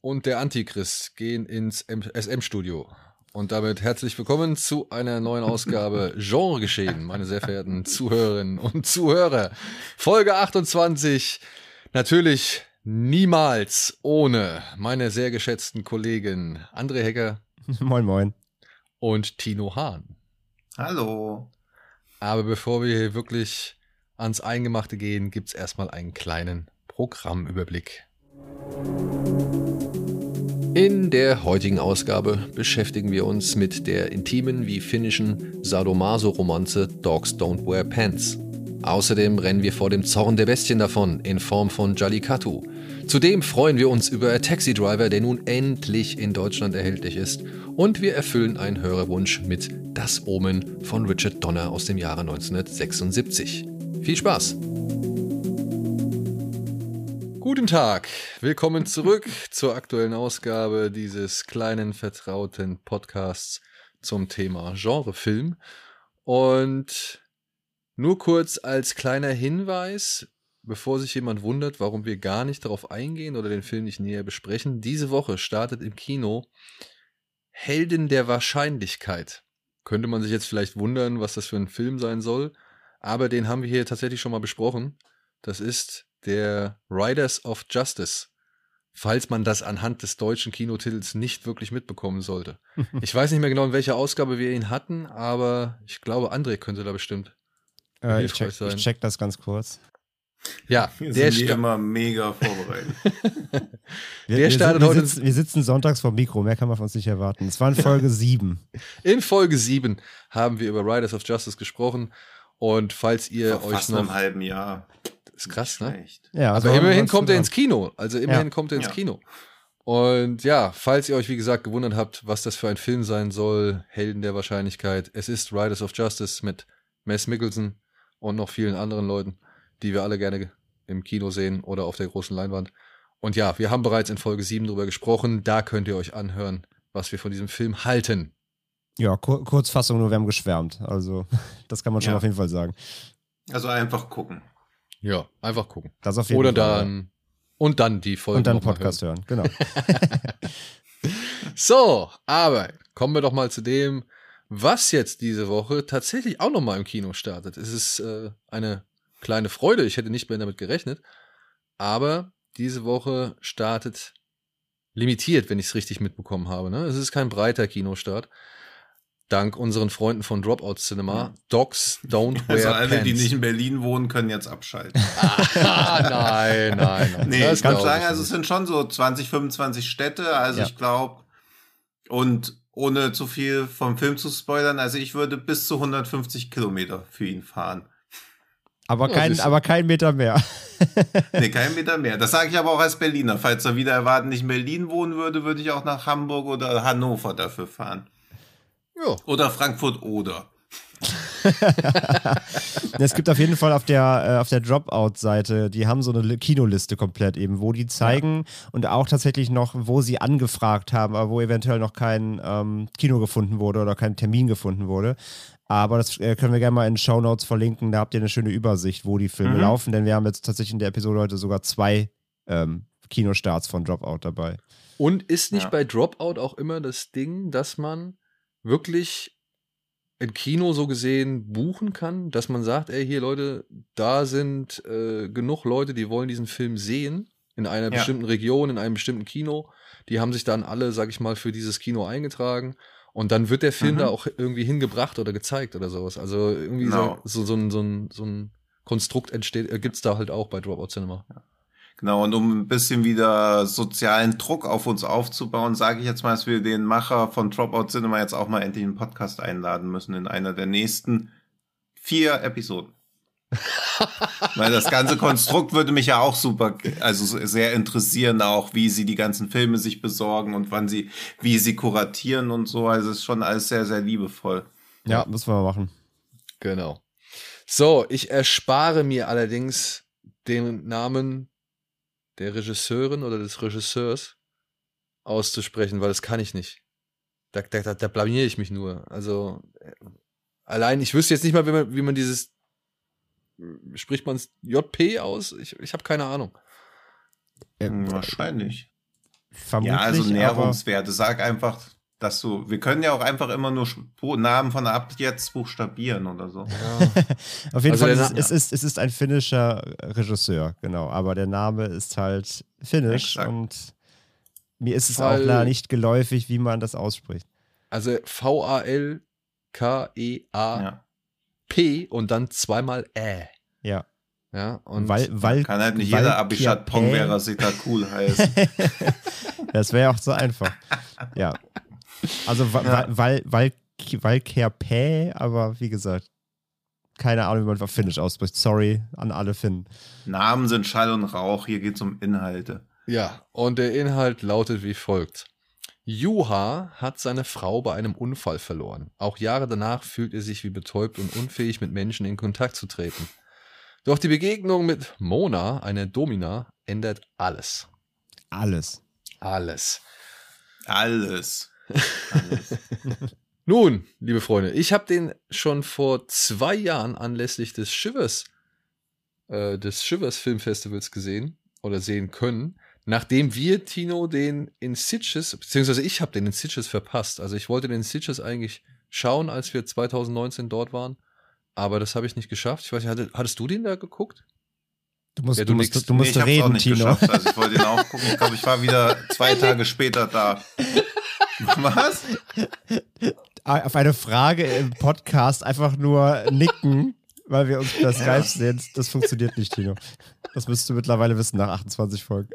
und der Antichrist gehen ins SM-Studio. Und damit herzlich willkommen zu einer neuen Ausgabe Genregeschehen, meine sehr verehrten Zuhörerinnen und Zuhörer. Folge 28. Natürlich niemals ohne meine sehr geschätzten Kollegen André Hecker. Moin, moin. Und Tino Hahn. Hallo. Aber bevor wir hier wirklich ans Eingemachte gehen, gibt's erstmal einen kleinen Programmüberblick. In der heutigen Ausgabe beschäftigen wir uns mit der intimen wie finnischen Sadomaso-Romanze Dogs Don't Wear Pants. Außerdem rennen wir vor dem Zorn der Bestien davon in Form von Jallikattu. Zudem freuen wir uns über Taxi Driver, der nun endlich in Deutschland erhältlich ist. Und wir erfüllen einen Hörerwunsch mit Das Omen von Richard Donner aus dem Jahre 1976. Viel Spaß! Guten Tag, willkommen zurück zur aktuellen Ausgabe dieses kleinen vertrauten Podcasts zum Thema Genrefilm. Und nur kurz als kleiner Hinweis, bevor sich jemand wundert, warum wir gar nicht darauf eingehen oder den Film nicht näher besprechen. Diese Woche startet im Kino Helden der Wahrscheinlichkeit. Könnte man sich jetzt vielleicht wundern, was das für ein Film sein soll, aber den haben wir hier tatsächlich schon mal besprochen. Das ist der Riders of Justice, falls man das anhand des deutschen Kinotitels nicht wirklich mitbekommen sollte. ich weiß nicht mehr genau, in welcher Ausgabe wir ihn hatten, aber ich glaube, André könnte da bestimmt. Äh, ich, check, ich, check, das ganz kurz. Ja, wir der sind immer mega vorbereitet. wir, der startet wir, sitzen, wir sitzen sonntags vor Mikro, mehr kann man von uns nicht erwarten. Es war in Folge 7. In Folge 7 haben wir über Riders of Justice gesprochen. Und falls ihr Vor euch fast noch. einem halben Jahr. Ist krass, ne? Ja, also aber immerhin kommt er ins Kino. Also immerhin ja. kommt er ins ja. Kino. Und ja, falls ihr euch wie gesagt gewundert habt, was das für ein Film sein soll, Helden der Wahrscheinlichkeit, es ist Riders of Justice mit Mess Mickelson und noch vielen anderen Leuten, die wir alle gerne im Kino sehen oder auf der großen Leinwand. Und ja, wir haben bereits in Folge 7 drüber gesprochen. Da könnt ihr euch anhören, was wir von diesem Film halten. Ja, Kur Kurzfassung, nur wir haben geschwärmt. Also, das kann man schon ja. auf jeden Fall sagen. Also einfach gucken. Ja, einfach gucken. Das auf jeden Oder Fall. dann und dann die Folge. Und dann Podcast hören, hören. genau. so, aber kommen wir doch mal zu dem, was jetzt diese Woche tatsächlich auch nochmal im Kino startet. Es ist äh, eine kleine Freude. Ich hätte nicht mehr damit gerechnet. Aber diese Woche startet limitiert, wenn ich es richtig mitbekommen habe. Ne? Es ist kein breiter Kinostart dank unseren Freunden von Dropout Cinema. Dogs don't wear Also alle, pants. die nicht in Berlin wohnen, können jetzt abschalten. ah, nein, nein, nein. Nee, das ich kann sagen, also es sind schon so 20, 25 Städte. Also ja. ich glaube, und ohne zu viel vom Film zu spoilern, also ich würde bis zu 150 Kilometer für ihn fahren. Aber kein, ja, aber kein Meter mehr. nee, kein Meter mehr. Das sage ich aber auch als Berliner. Falls er wieder erwarten nicht in Berlin wohnen würde, würde ich auch nach Hamburg oder Hannover dafür fahren. Ja. Oder Frankfurt oder. es gibt auf jeden Fall auf der, äh, auf der Dropout-Seite, die haben so eine Kinoliste komplett eben, wo die zeigen ja. und auch tatsächlich noch, wo sie angefragt haben, aber wo eventuell noch kein ähm, Kino gefunden wurde oder kein Termin gefunden wurde. Aber das äh, können wir gerne mal in den Show Notes verlinken, da habt ihr eine schöne Übersicht, wo die Filme mhm. laufen, denn wir haben jetzt tatsächlich in der Episode heute sogar zwei ähm, Kinostarts von Dropout dabei. Und ist nicht ja. bei Dropout auch immer das Ding, dass man wirklich ein Kino so gesehen buchen kann, dass man sagt, ey, hier Leute, da sind äh, genug Leute, die wollen diesen Film sehen in einer ja. bestimmten Region, in einem bestimmten Kino. Die haben sich dann alle, sag ich mal, für dieses Kino eingetragen. Und dann wird der Film mhm. da auch irgendwie hingebracht oder gezeigt oder sowas. Also irgendwie genau. so, so, so, ein, so, ein, so ein Konstrukt entsteht, äh, gibt's da halt auch bei Dropout Cinema. Ja. Genau, und um ein bisschen wieder sozialen Druck auf uns aufzubauen, sage ich jetzt mal, dass wir den Macher von Dropout Cinema jetzt auch mal endlich einen Podcast einladen müssen in einer der nächsten vier Episoden. Weil das ganze Konstrukt würde mich ja auch super, also sehr interessieren, auch wie sie die ganzen Filme sich besorgen und wann sie, wie sie kuratieren und so. Also es ist schon alles sehr, sehr liebevoll. Ja, müssen wir mal machen. Genau. So, ich erspare mir allerdings den Namen der Regisseurin oder des Regisseurs auszusprechen, weil das kann ich nicht. Da, da, da blamier ich mich nur. Also äh, allein, ich wüsste jetzt nicht mal, wie man, wie man dieses spricht man es JP aus? Ich, ich habe keine Ahnung. Ähm, Wahrscheinlich. Vermutlich, ja, also Näherungswerte. Sag einfach, dass du, wir können ja auch einfach immer nur Namen von ab jetzt buchstabieren oder so. Ja. Auf jeden also Fall, ist, es, ist, es ist ein finnischer Regisseur, genau, aber der Name ist halt finnisch Exakt. und mir ist es Fall, auch leider nicht geläufig, wie man das ausspricht. Also V-A-L-K-E-A ja. P und dann zweimal Ä. Ja. Ja, und weil, weil, kann halt nicht jeder Abishat Pongwera Sita cool heißen. das wäre auch so einfach. Ja. Also ja. weil, weil, weil Kerpä, aber wie gesagt, keine Ahnung, wie man auf Finnisch ausspricht. Sorry an alle Finnen. Namen sind Schall und Rauch, hier geht es um Inhalte. Ja, und der Inhalt lautet wie folgt. Juha hat seine Frau bei einem Unfall verloren. Auch Jahre danach fühlt er sich wie betäubt und unfähig, mit Menschen in Kontakt zu treten. Doch die Begegnung mit Mona, einer Domina, ändert alles. Alles. Alles. Alles. Nun, liebe Freunde, ich habe den schon vor zwei Jahren anlässlich des Shivers, äh, des Shivers Filmfestivals gesehen oder sehen können nachdem wir, Tino, den in Sitches, beziehungsweise ich habe den in Sitches verpasst. Also ich wollte den in Sitches eigentlich schauen, als wir 2019 dort waren, aber das habe ich nicht geschafft. Ich weiß nicht, hattest du den da geguckt? Du musst, ja, du, du musst, du musst nee, reden, Tino. Geschafft. Also ich wollte ihn auch gucken. Ich glaube, ich war wieder zwei Tage später da. Was? Auf eine Frage im Podcast einfach nur nicken, weil wir uns per Skype sehen. Das funktioniert nicht, Tino. Das müsstest du mittlerweile wissen nach 28 Folgen.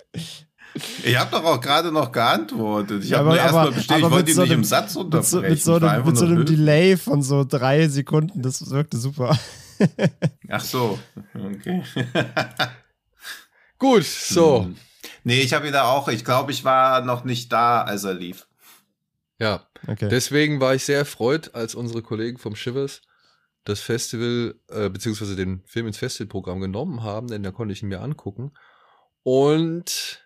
Ich habe doch auch gerade noch geantwortet. Ich ja, habe nur erstmal bestätigt, ich wollte ihn so nicht im Satz unterbrechen. Mit so, mit so einem, mit so einem Delay von so drei Sekunden, das wirkte super. Ach so, okay. Gut, so. Hm. Nee, ich habe ihn da auch, ich glaube, ich war noch nicht da, als er lief. Ja, okay. deswegen war ich sehr erfreut, als unsere Kollegen vom Shivers das Festival, äh, beziehungsweise den Film ins Festivalprogramm genommen haben, denn da konnte ich ihn mir angucken. Und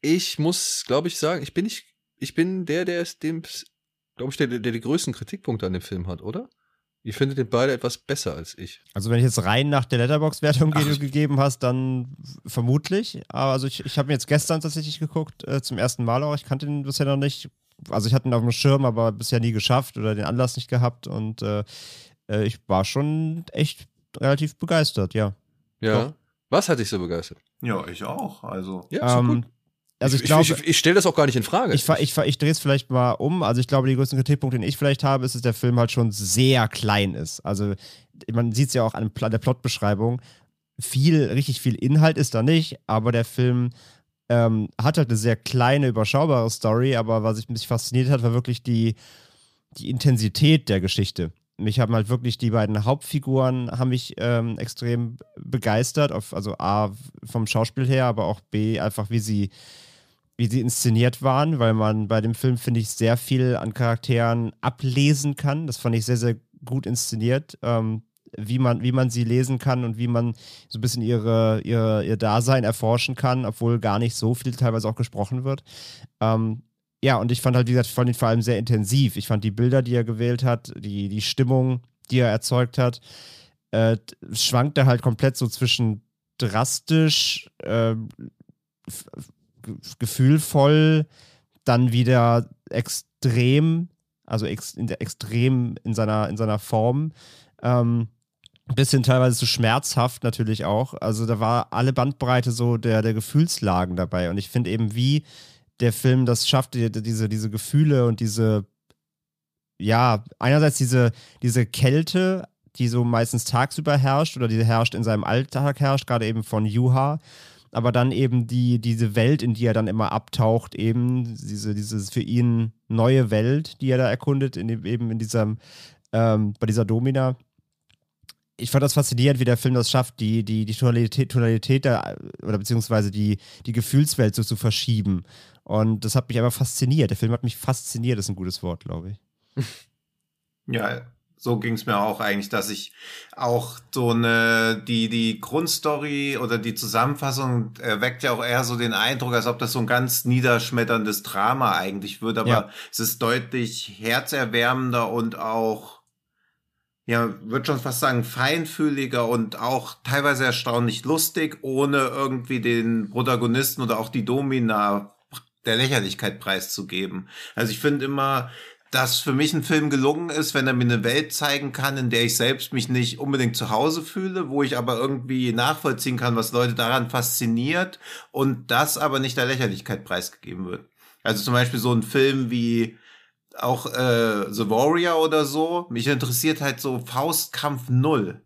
ich muss, glaube ich, sagen, ich bin nicht, ich bin der, der es dem, glaube ich, der, der die größten Kritikpunkte an dem Film hat, oder? Ich finde den beide etwas besser als ich. Also wenn ich jetzt rein nach der Letterbox-Wertung, die du gegeben hast, dann vermutlich. Aber also ich, ich habe mir jetzt gestern tatsächlich geguckt, äh, zum ersten Mal auch. Ich kannte ihn bisher noch nicht. Also ich hatte ihn auf dem Schirm, aber bisher nie geschafft oder den Anlass nicht gehabt. Und äh, äh, ich war schon echt relativ begeistert, ja. Ja. Doch. Was hat dich so begeistert? Ja, ich auch. Also. Ja, ähm, gut. Also ich, ich glaube, ich, ich, ich stelle das auch gar nicht in Frage. Ich, ich, ich drehe es vielleicht mal um. Also ich glaube, die größten Kritikpunkte, den ich vielleicht habe, ist, dass der Film halt schon sehr klein ist. Also man sieht es ja auch an der Plotbeschreibung. Viel, richtig viel Inhalt ist da nicht, aber der Film ähm, hat halt eine sehr kleine, überschaubare Story. Aber was mich fasziniert hat, war wirklich die, die Intensität der Geschichte mich haben halt wirklich die beiden Hauptfiguren haben mich ähm, extrem begeistert, auf, also A vom Schauspiel her, aber auch B einfach wie sie wie sie inszeniert waren, weil man bei dem Film finde ich sehr viel an Charakteren ablesen kann. Das fand ich sehr sehr gut inszeniert, ähm, wie man wie man sie lesen kann und wie man so ein bisschen ihre, ihre ihr Dasein erforschen kann, obwohl gar nicht so viel teilweise auch gesprochen wird. Ähm, ja, und ich fand halt, wie gesagt, fand ihn vor allem sehr intensiv. Ich fand die Bilder, die er gewählt hat, die, die Stimmung, die er erzeugt hat, äh, schwankte halt komplett so zwischen drastisch, äh, gefühlvoll, dann wieder extrem, also ex in der, extrem in seiner, in seiner Form. Ähm, bisschen teilweise zu schmerzhaft natürlich auch. Also da war alle Bandbreite so der, der Gefühlslagen dabei. Und ich finde eben, wie der Film das schafft, diese, diese Gefühle und diese, ja, einerseits diese, diese Kälte, die so meistens tagsüber herrscht oder die herrscht in seinem Alltag herrscht, gerade eben von Juha, aber dann eben die, diese Welt, in die er dann immer abtaucht, eben diese, diese für ihn neue Welt, die er da erkundet, in, eben in diesem, ähm, bei dieser Domina. Ich fand das faszinierend, wie der Film das schafft, die, die, die Tonalität, Tonalität der, oder beziehungsweise die, die Gefühlswelt so zu verschieben. Und das hat mich einfach fasziniert. Der Film hat mich fasziniert, ist ein gutes Wort, glaube ich. Ja, so ging es mir auch eigentlich, dass ich auch so eine, die, die Grundstory oder die Zusammenfassung erweckt ja auch eher so den Eindruck, als ob das so ein ganz niederschmetterndes Drama eigentlich wird, aber ja. es ist deutlich herzerwärmender und auch, ja, würde schon fast sagen, feinfühliger und auch teilweise erstaunlich lustig, ohne irgendwie den Protagonisten oder auch die Domina der Lächerlichkeit preiszugeben. Also ich finde immer, dass für mich ein Film gelungen ist, wenn er mir eine Welt zeigen kann, in der ich selbst mich nicht unbedingt zu Hause fühle, wo ich aber irgendwie nachvollziehen kann, was Leute daran fasziniert und das aber nicht der Lächerlichkeit preisgegeben wird. Also zum Beispiel so ein Film wie auch äh, The Warrior oder so. Mich interessiert halt so Faustkampf Null.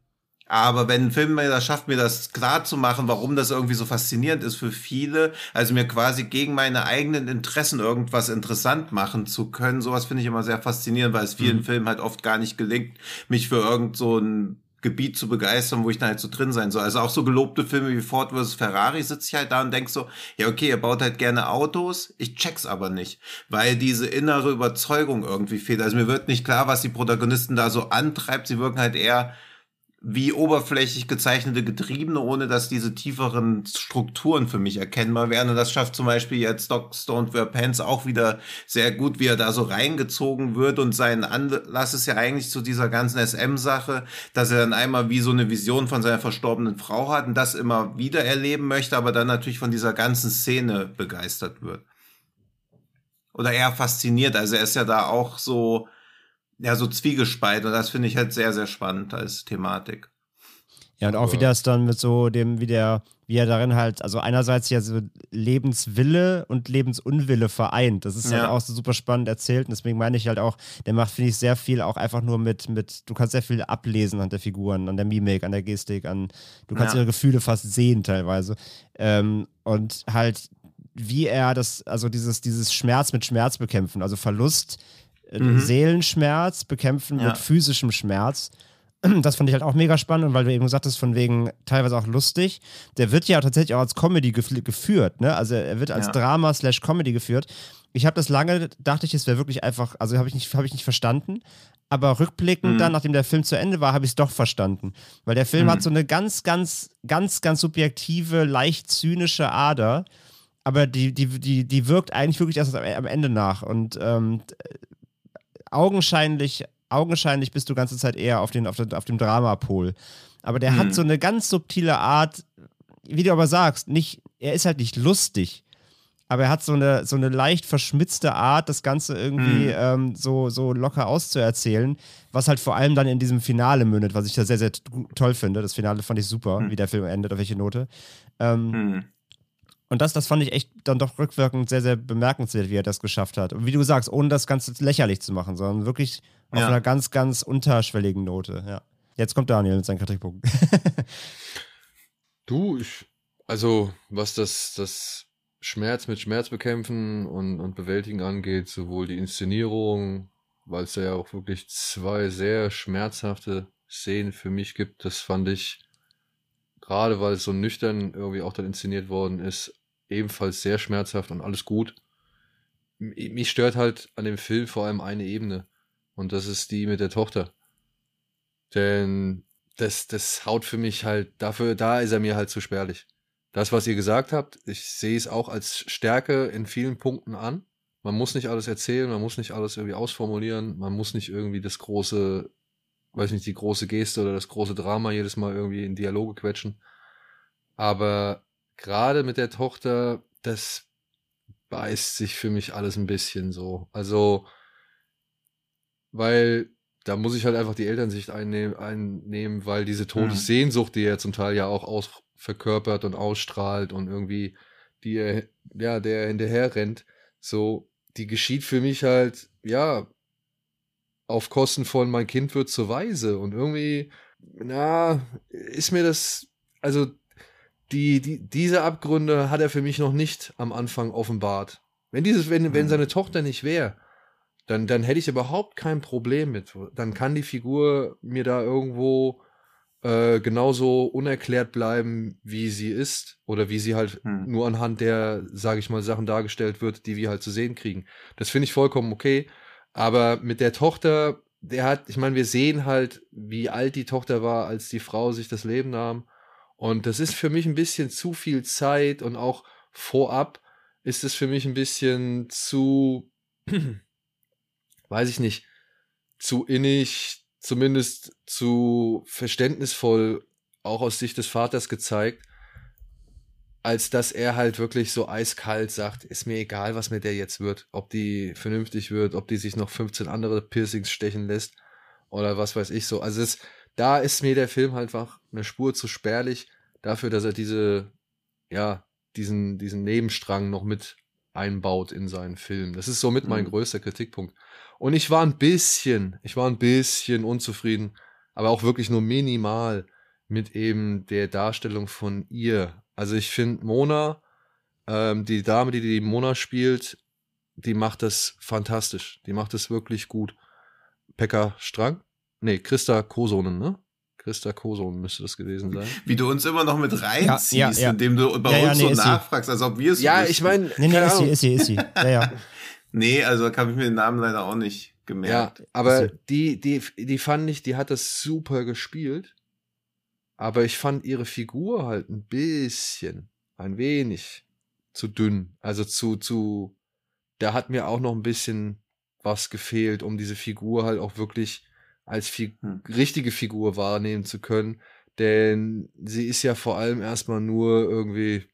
Aber wenn ein Film mir das schafft, mir das klar zu machen, warum das irgendwie so faszinierend ist für viele, also mir quasi gegen meine eigenen Interessen irgendwas interessant machen zu können, sowas finde ich immer sehr faszinierend, weil es vielen mhm. Filmen halt oft gar nicht gelingt, mich für irgend so ein Gebiet zu begeistern, wo ich dann halt so drin sein soll. Also auch so gelobte Filme wie Ford vs. Ferrari sitze ich halt da und denk so, ja okay, ihr baut halt gerne Autos, ich check's aber nicht, weil diese innere Überzeugung irgendwie fehlt. Also mir wird nicht klar, was die Protagonisten da so antreibt. Sie wirken halt eher wie oberflächlich gezeichnete Getriebene, ohne dass diese tieferen Strukturen für mich erkennbar wären. Und das schafft zum Beispiel jetzt Doc Stone Wear Pants auch wieder sehr gut, wie er da so reingezogen wird. Und sein Anlass ist ja eigentlich zu dieser ganzen SM-Sache, dass er dann einmal wie so eine Vision von seiner verstorbenen Frau hat und das immer wieder erleben möchte, aber dann natürlich von dieser ganzen Szene begeistert wird. Oder eher fasziniert. Also er ist ja da auch so, ja, so zwiegespalten. Und das finde ich halt sehr, sehr spannend als Thematik. Ja, und auch wie das dann mit so dem, wie der, wie er darin halt, also einerseits ja so Lebenswille und Lebensunwille vereint. Das ist halt ja. halt auch so super spannend erzählt. Und deswegen meine ich halt auch, der macht, finde ich, sehr viel auch einfach nur mit, mit, du kannst sehr viel ablesen an der Figuren, an der Mimik, an der Gestik, an, du kannst ja. ihre Gefühle fast sehen teilweise. Ähm, und halt, wie er das, also dieses, dieses Schmerz mit Schmerz bekämpfen, also Verlust mhm. Seelenschmerz bekämpfen ja. mit physischem Schmerz. Das fand ich halt auch mega spannend, weil du eben gesagt hast, von wegen teilweise auch lustig. Der wird ja tatsächlich auch als Comedy gef geführt, ne? Also er wird als ja. Drama slash Comedy geführt. Ich habe das lange, dachte ich, es wäre wirklich einfach, also habe ich, nicht, hab ich nicht verstanden. Aber rückblickend mhm. dann, nachdem der Film zu Ende war, habe ich es doch verstanden. Weil der Film mhm. hat so eine ganz, ganz, ganz, ganz subjektive, leicht zynische Ader. Aber die, die, die, die wirkt eigentlich wirklich erst am Ende nach. Und ähm, augenscheinlich, augenscheinlich bist du ganze Zeit eher auf, den, auf, den, auf dem Dramapol. Aber der hm. hat so eine ganz subtile Art, wie du aber sagst, nicht, er ist halt nicht lustig, aber er hat so eine, so eine leicht verschmitzte Art, das Ganze irgendwie hm. ähm, so, so locker auszuerzählen, was halt vor allem dann in diesem Finale mündet, was ich da sehr, sehr toll finde. Das Finale fand ich super, hm. wie der Film endet, auf welche Note. Ähm, hm. Und das, das fand ich echt dann doch rückwirkend sehr, sehr bemerkenswert, wie er das geschafft hat. Und wie du sagst, ohne das Ganze lächerlich zu machen, sondern wirklich auf ja. einer ganz, ganz unterschwelligen Note. Ja. Jetzt kommt Daniel mit seinen Kritikpunkten. du, ich, also was das, das Schmerz mit Schmerz bekämpfen und, und bewältigen angeht, sowohl die Inszenierung, weil es ja auch wirklich zwei sehr schmerzhafte Szenen für mich gibt, das fand ich gerade weil es so nüchtern irgendwie auch dann inszeniert worden ist, ebenfalls sehr schmerzhaft und alles gut. Mich stört halt an dem Film vor allem eine Ebene. Und das ist die mit der Tochter. Denn das, das haut für mich halt, dafür, da ist er mir halt zu spärlich. Das, was ihr gesagt habt, ich sehe es auch als Stärke in vielen Punkten an. Man muss nicht alles erzählen, man muss nicht alles irgendwie ausformulieren, man muss nicht irgendwie das große, weiß nicht, die große Geste oder das große Drama jedes Mal irgendwie in Dialoge quetschen. Aber gerade mit der Tochter, das beißt sich für mich alles ein bisschen so. Also, weil da muss ich halt einfach die Elternsicht einnehmen, einnehmen weil diese Todessehnsucht, die er zum Teil ja auch aus, verkörpert und ausstrahlt und irgendwie, die er, ja, der hinterher rennt, so, die geschieht für mich halt, ja, auf Kosten von mein Kind wird zur Weise und irgendwie, na, ist mir das, also die, die, diese Abgründe hat er für mich noch nicht am Anfang offenbart. Wenn dieses, wenn, wenn mhm. seine Tochter nicht wäre, dann, dann hätte ich überhaupt kein Problem mit. Dann kann die Figur mir da irgendwo äh, genauso unerklärt bleiben, wie sie ist oder wie sie halt Hm. nur anhand der, sage ich mal, Sachen dargestellt wird, die wir halt zu sehen kriegen. Das finde ich vollkommen okay. Aber mit der Tochter, der hat, ich meine, wir sehen halt, wie alt die Tochter war, als die Frau sich das Leben nahm. Und das ist für mich ein bisschen zu viel Zeit und auch vorab ist es für mich ein bisschen zu, weiß ich nicht, zu innig, zumindest zu verständnisvoll, auch aus Sicht des Vaters gezeigt, als dass er halt wirklich so eiskalt sagt, ist mir egal, was mit der jetzt wird, ob die vernünftig wird, ob die sich noch 15 andere Piercings stechen lässt oder was weiß ich so. Also es, da ist mir der Film halt einfach eine Spur zu spärlich dafür, dass er diese, ja, diesen, diesen Nebenstrang noch mit einbaut in seinen Film. Das ist somit mein Mhm. größter Kritikpunkt. Und ich war ein bisschen, ich war ein bisschen unzufrieden, aber auch wirklich nur minimal mit eben der Darstellung von ihr. Also ich finde Mona, ähm, die Dame, die die Mona spielt, die macht das fantastisch. Die macht das wirklich gut. Pekka Strang? Nee, Christa Kosonen, ne? Christa Kosonen müsste das gewesen sein. Wie du uns immer noch mit reinziehst, Ja, ja, ja. indem du bei Ja, ja, uns nee, so nachfragst, als ob wir es Ja, wüssten. ich meine, Nee, nee, ist sie, ist sie, ist sie. Ja, ja. Nee, also da habe ich mir den Namen leider auch nicht Ja, gemerkt. aber Ist die, die, die fand ich, die hat das super gespielt. Aber ich fand ihre Figur halt ein bisschen, ein wenig zu dünn. Also zu, zu, da hat mir auch noch ein bisschen was gefehlt, um diese Figur halt auch wirklich als fi Hm. richtige Figur wahrnehmen zu können. Denn sie ist ja vor allem erstmal nur irgendwie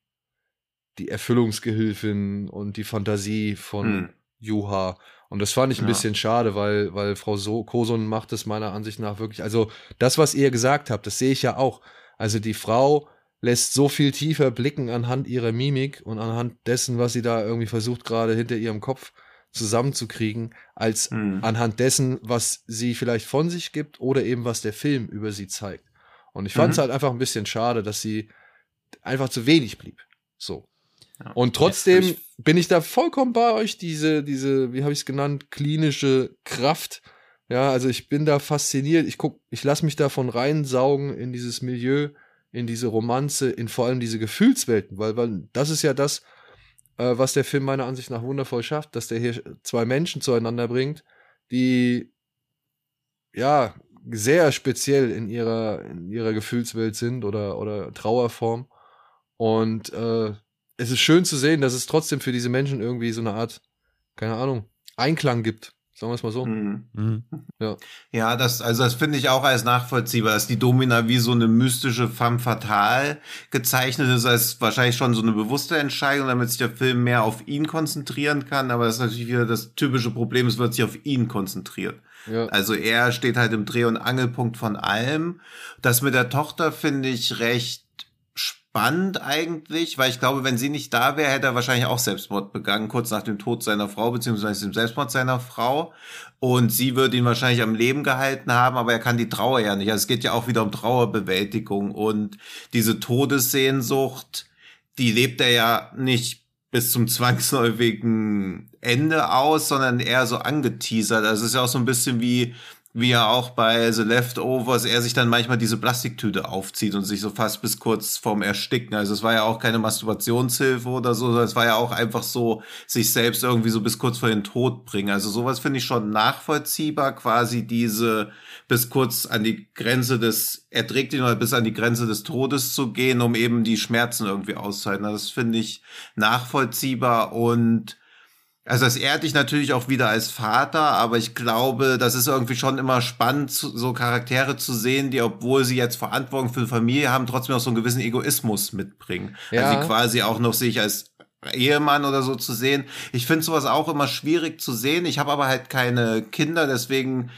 die Erfüllungsgehilfin und die Fantasie von Hm. Juha. Und das fand ich ein Ja. bisschen schade, weil, weil Frau so Koson macht es meiner Ansicht nach wirklich. Also, das, was ihr gesagt habt, das sehe ich ja auch. Also, die Frau lässt so viel tiefer blicken anhand ihrer Mimik und anhand dessen, was sie da irgendwie versucht, gerade hinter ihrem Kopf zusammenzukriegen, als Hm. anhand dessen, was sie vielleicht von sich gibt oder eben was der Film über sie zeigt. Und ich fand es Mhm. halt einfach ein bisschen schade, dass sie einfach zu wenig blieb. So. Ja. Und trotzdem Ja, ich- bin ich da vollkommen bei euch, diese, diese, wie habe ich es genannt, klinische Kraft. Ja, also ich bin da fasziniert. Ich guck, ich lasse mich davon reinsaugen in dieses Milieu, in diese Romanze, in vor allem diese Gefühlswelten, weil, weil das ist ja das, äh, was der Film meiner Ansicht nach wundervoll schafft, dass der hier zwei Menschen zueinander bringt, die ja sehr speziell in ihrer, in ihrer Gefühlswelt sind oder, oder Trauerform. Und äh, es ist schön zu sehen, dass es trotzdem für diese Menschen irgendwie so eine Art, keine Ahnung, Einklang gibt. Sagen wir es mal so. Hm. Mhm. Ja, das, also das finde ich auch als nachvollziehbar, dass die Domina wie so eine mystische femme fatale gezeichnet ist, als wahrscheinlich schon so eine bewusste Entscheidung, damit sich der Film mehr auf ihn konzentrieren kann. Aber das ist natürlich wieder das typische Problem, es wird sich auf ihn konzentriert. Ja. Also er steht halt im Dreh- und Angelpunkt von allem. Das mit der Tochter finde ich recht spannend eigentlich, weil ich glaube, wenn sie nicht da wäre, hätte er wahrscheinlich auch Selbstmord begangen, kurz nach dem Tod seiner Frau, beziehungsweise dem Selbstmord seiner Frau. Und sie würde ihn wahrscheinlich am Leben gehalten haben, aber er kann die Trauer ja nicht. Also es geht ja auch wieder um Trauerbewältigung und diese Todessehnsucht, die lebt er ja nicht bis zum zwangsläufigen Ende aus, sondern eher so angeteasert. Also es ist ja auch so ein bisschen wie, wie er auch bei The Leftovers, er sich dann manchmal diese Plastiktüte aufzieht und sich so fast bis kurz vorm Ersticken. Also es war ja auch keine Masturbationshilfe oder so, es war ja auch einfach so, sich selbst irgendwie so bis kurz vor den Tod bringen. Also sowas finde ich schon nachvollziehbar, quasi diese bis kurz an die Grenze des, er trägt ihn oder bis an die Grenze des Todes zu gehen, um eben die Schmerzen irgendwie auszuhalten. Das finde ich nachvollziehbar und also das ehrt dich natürlich auch wieder als Vater, aber ich glaube, das ist irgendwie schon immer spannend, so Charaktere zu sehen, die, obwohl sie jetzt Verantwortung für die Familie haben, trotzdem auch so einen gewissen Egoismus mitbringen. Ja. Also quasi auch noch sich als Ehemann oder so zu sehen. Ich finde sowas auch immer schwierig zu sehen. Ich habe aber halt keine Kinder, deswegen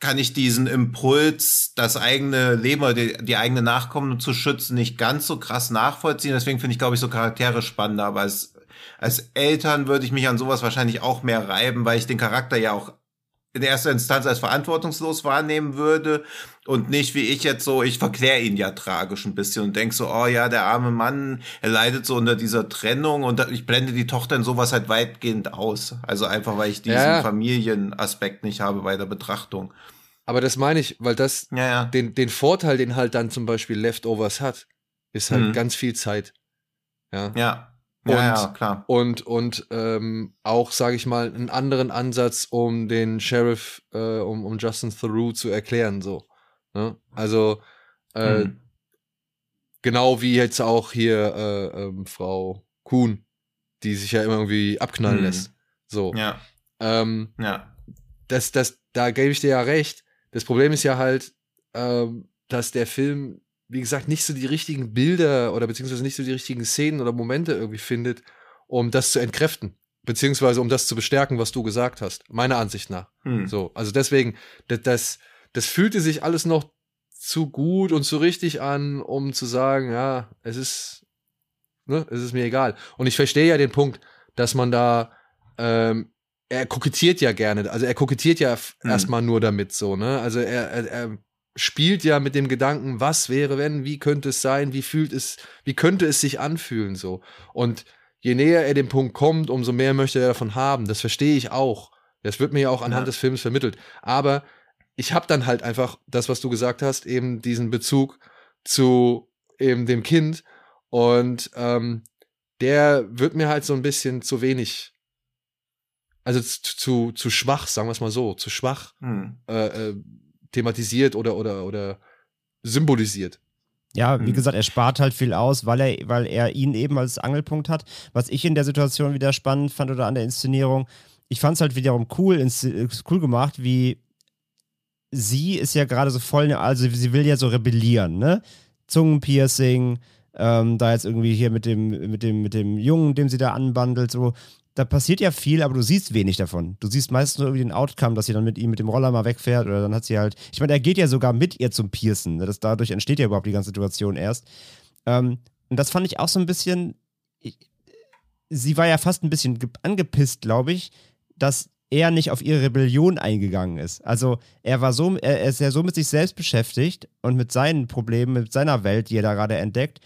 kann ich diesen Impuls, das eigene Leben oder die, die eigene Nachkommen zu schützen, nicht ganz so krass nachvollziehen. Deswegen finde ich, glaube ich, so Charaktere spannender. Aber als, als Eltern würde ich mich an sowas wahrscheinlich auch mehr reiben, weil ich den Charakter ja auch in erster Instanz als verantwortungslos wahrnehmen würde und nicht wie ich jetzt so, ich verkläre ihn ja tragisch ein bisschen und denk so, oh ja, der arme Mann, er leidet so unter dieser Trennung und ich blende die Tochter in sowas halt weitgehend aus. Also einfach, weil ich diesen Ja. Familienaspekt nicht habe bei der Betrachtung. Aber das meine ich, weil das Ja, ja. den, den Vorteil, den halt dann zum Beispiel Leftovers hat, ist halt Mhm. ganz viel Zeit. Ja. Ja. Und- Ja, ja, klar. Und, und ähm, auch, sage ich mal, einen anderen Ansatz, um den Sheriff, äh, um, um Justin Theroux zu erklären, so. Ne? Also, äh, Mhm. genau wie jetzt auch hier äh, ähm, Frau Kuhn, die sich ja immer irgendwie abknallen Mhm. lässt. So. Ja, Ähm, ja. das, das, da gebe ich dir ja recht. Das Problem ist ja halt, ähm, dass der Film, wie gesagt, nicht so die richtigen Bilder oder beziehungsweise nicht so die richtigen Szenen oder Momente irgendwie findet, um das zu entkräften. Beziehungsweise um das zu bestärken, was du gesagt hast. Meiner Ansicht nach. Hm. So. Also deswegen, das, das, das fühlte sich alles noch zu gut und zu richtig an, um zu sagen, ja, es ist, ne, es ist mir egal. Und ich verstehe ja den Punkt, dass man da, ähm, er kokettiert ja gerne, also er kokettiert ja Mhm. erstmal nur damit so, ne? Also er, er, er spielt ja mit dem Gedanken, was wäre, wenn, wie könnte es sein, wie fühlt es, wie könnte es sich anfühlen so. Und je näher er dem Punkt kommt, umso mehr möchte er davon haben. Das verstehe ich auch. Das wird mir ja auch anhand Ja. des Films vermittelt. Aber ich habe dann halt einfach das, was du gesagt hast, eben diesen Bezug zu eben dem Kind und ähm, der wird mir halt so ein bisschen zu wenig, also zu, zu, zu schwach, sagen wir es mal so, zu schwach Hm. äh, äh, thematisiert oder oder oder symbolisiert. Ja, wie Mhm. gesagt, er spart halt viel aus, weil er, weil er ihn eben als Angelpunkt hat. Was ich in der Situation wieder spannend fand oder an der Inszenierung, ich fand es halt wiederum cool, ins, cool gemacht, wie sie ist ja gerade so voll, also sie will ja so rebellieren, ne? Zungenpiercing, ähm, da jetzt irgendwie hier mit dem, mit dem, mit dem Jungen, dem sie da anbandelt, so. Da passiert ja viel, aber du siehst wenig davon. Du siehst meistens nur irgendwie den Outcome, dass sie dann mit ihm mit dem Roller mal wegfährt oder dann hat sie halt. Ich meine, er geht ja sogar mit ihr zum Piercen. Ne? Das, dadurch entsteht ja überhaupt die ganze Situation erst. Ähm, und das fand ich auch so ein bisschen. Ich, sie war ja fast ein bisschen ge- angepisst, glaube ich, dass er nicht auf ihre Rebellion eingegangen ist. Also er war so, er, er ist ja so mit sich selbst beschäftigt und mit seinen Problemen, mit seiner Welt, die er da gerade entdeckt,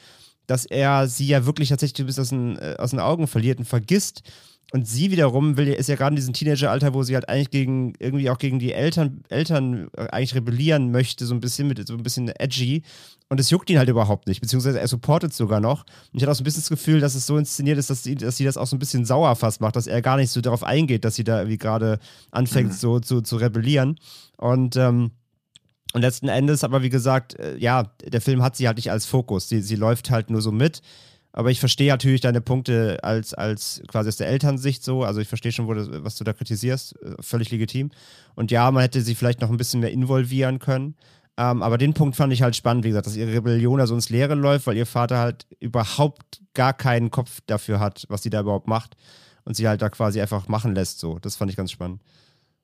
dass er sie ja wirklich tatsächlich bis aus den, äh, aus den Augen verliert und vergisst. Und sie wiederum will, ist ja gerade in diesem Teenageralter, wo sie halt eigentlich gegen, irgendwie auch gegen die Eltern, Eltern äh, eigentlich rebellieren möchte, so ein bisschen mit, so ein bisschen edgy. Und es juckt ihn halt überhaupt nicht, beziehungsweise er supportet sogar noch. Und ich hatte auch so ein bisschen das Gefühl, dass es so inszeniert ist, dass sie, dass sie das auch so ein bisschen sauer fast macht, dass er gar nicht so darauf eingeht, dass sie da irgendwie gerade anfängt, Mhm. so zu, zu rebellieren. Und, ähm, und letzten Endes, aber wie gesagt, äh, ja, der Film hat sie halt nicht als Fokus. Sie, sie läuft halt nur so mit. Aber ich verstehe natürlich deine Punkte als, als quasi aus der Elternsicht so. Also ich verstehe schon, das, was du da kritisierst. Äh, Völlig legitim. Und ja, man hätte sie vielleicht noch ein bisschen mehr involvieren können. Ähm, aber den Punkt fand ich halt spannend, wie gesagt, dass ihre Rebellion da so ins Leere läuft, weil ihr Vater halt überhaupt gar keinen Kopf dafür hat, was sie da überhaupt macht. Und sie halt da quasi einfach machen lässt so. Das fand ich ganz spannend.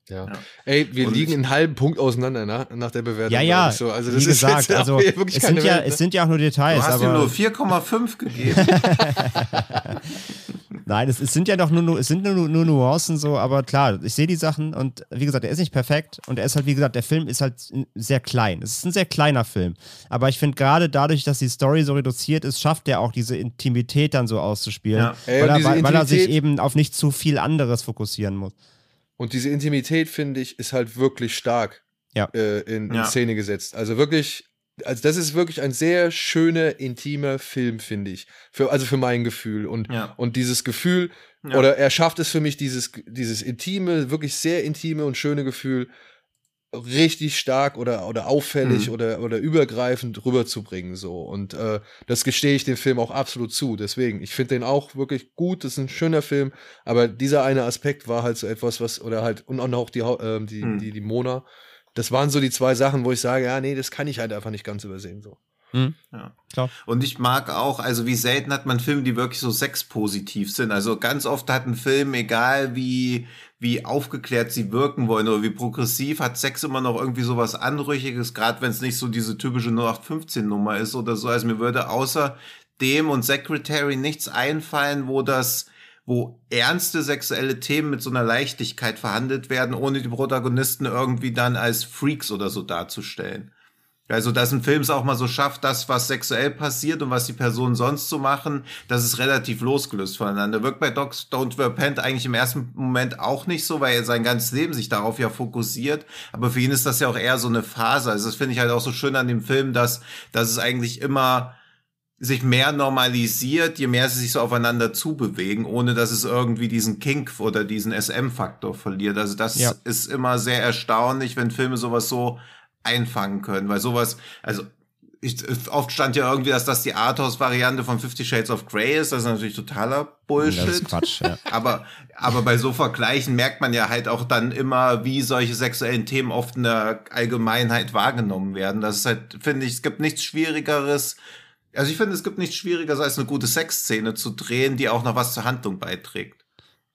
Ja. Ja. Ey, wir Und- liegen einen halben Punkt auseinander nach, nach der Bewertung. Ja, ja. So. Also das wie ist gesagt, also wirklich es keine sind, ja, Welt, ne? es sind ja auch nur Du Details. hast ihm aber nur 4,5 gegeben. Nein, es, es sind ja doch nur, es sind nur, nur Nuancen so, aber klar, ich sehe die Sachen und wie gesagt, er ist nicht perfekt und er ist halt, wie gesagt, der Film ist halt sehr klein. Es ist ein sehr kleiner Film. Aber ich finde gerade dadurch, dass die Story so reduziert ist, schafft er auch diese Intimität dann so auszuspielen. Ja. Ey, weil, er, weil, weil er sich eben auf nicht zu viel anderes fokussieren muss. Und diese Intimität, finde ich, ist halt wirklich stark Ja. äh, in, in Ja. Szene gesetzt. Also wirklich, also das ist wirklich ein sehr schöner, intimer Film, finde ich. Für, also für mein Gefühl. Und, Ja. und dieses Gefühl, Ja. oder er schafft es für mich, dieses, dieses intime, wirklich sehr intime und schöne Gefühl richtig stark oder, oder auffällig Mhm. oder, oder übergreifend rüberzubringen. So. Und äh, das gestehe ich dem Film auch absolut zu. Deswegen, ich finde den auch wirklich gut, das ist ein schöner Film, aber dieser eine Aspekt war halt so etwas, was, oder halt, und auch die, ähm, die, Mhm. die, die Mona, das waren so die zwei Sachen, wo ich sage, ja, nee, das kann ich halt einfach nicht ganz übersehen. So. Ja. Klar. Und ich mag auch, also wie selten hat man Filme, die wirklich so sexpositiv sind. Also ganz oft hat ein Film, egal wie, wie aufgeklärt sie wirken wollen oder wie progressiv, hat Sex immer noch irgendwie so was Anrüchiges, gerade wenn es nicht so diese typische 0815-Nummer ist oder so. Also mir würde außer dem und Secretary nichts einfallen, wo das wo ernste sexuelle Themen mit so einer Leichtigkeit verhandelt werden, ohne die Protagonisten irgendwie dann als Freaks oder so darzustellen. Also, dass ein Film es auch mal so schafft, das, was sexuell passiert und was die Personen sonst so machen, das ist relativ losgelöst voneinander. Wirkt bei Docs Don't Repent eigentlich im ersten Moment auch nicht so, weil er sein ganzes Leben sich darauf ja fokussiert. Aber für ihn ist das ja auch eher so eine Phase. Also, das finde ich halt auch so schön an dem Film, dass, dass es eigentlich immer sich mehr normalisiert, je mehr sie sich so aufeinander zubewegen, ohne dass es irgendwie diesen Kink oder diesen SM-Faktor verliert. Also das ja. ist immer sehr erstaunlich, wenn Filme sowas so einfangen können, weil sowas, also ich, oft stand ja irgendwie, dass das die Arthouse-Variante von Fifty Shades of Grey ist. Das ist natürlich totaler Bullshit. Das ist Quatsch, ja. aber, aber bei so Vergleichen merkt man ja halt auch dann immer, wie solche sexuellen Themen oft in der Allgemeinheit wahrgenommen werden. Das ist halt, finde ich, es gibt nichts Schwierigeres. Also ich finde, es gibt nichts Schwierigeres, als eine gute Sexszene zu drehen, die auch noch was zur Handlung beiträgt.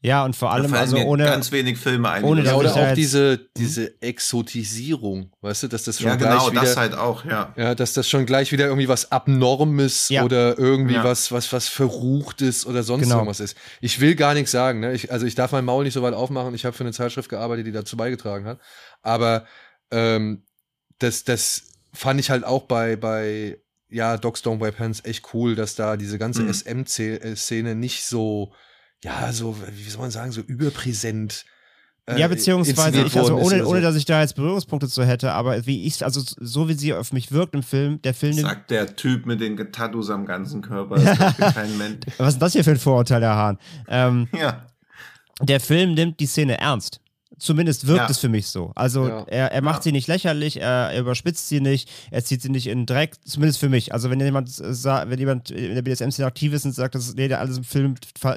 Ja, und vor allem also ohne ganz wenig Filme ein. Ohne ja, oder auch diese diese Exotisierung, weißt du, dass das schon ja, genau, gleich wieder das halt auch, ja. Ja, dass das schon gleich wieder irgendwie was abnormes ja. oder irgendwie ja. was was was verruchtes oder sonst genau. irgendwas ist. Ich will gar nichts sagen, ne? Ich, also ich darf mein Maul nicht so weit aufmachen. Ich habe für eine Zeitschrift gearbeitet, die dazu beigetragen hat, aber ähm, das das fand ich halt auch bei bei ja Dogs Don't Wear Pants echt cool, dass da diese ganze mhm. SM-Szene nicht so ja, so, wie soll man sagen, so überpräsent. Äh, ja, beziehungsweise ich, also ohne, ohne dass ich da jetzt Berührungspunkte zu hätte, aber wie ich, also so wie sie auf mich wirkt im Film, der Film. Sagt der Typ mit den Tattoos am ganzen Körper. Das kein Mensch. Was ist das hier für ein Vorurteil, Herr Hahn? Ähm, ja. Der Film nimmt die Szene ernst. Zumindest wirkt ja. es für mich so. Also ja. er, er macht ja. sie nicht lächerlich, er, er, überspitzt sie nicht, er zieht sie nicht in den Dreck, zumindest für mich. Also wenn jemand wenn jemand in der BDSM-Szene aktiv ist und sagt, dass nee, der alles im Film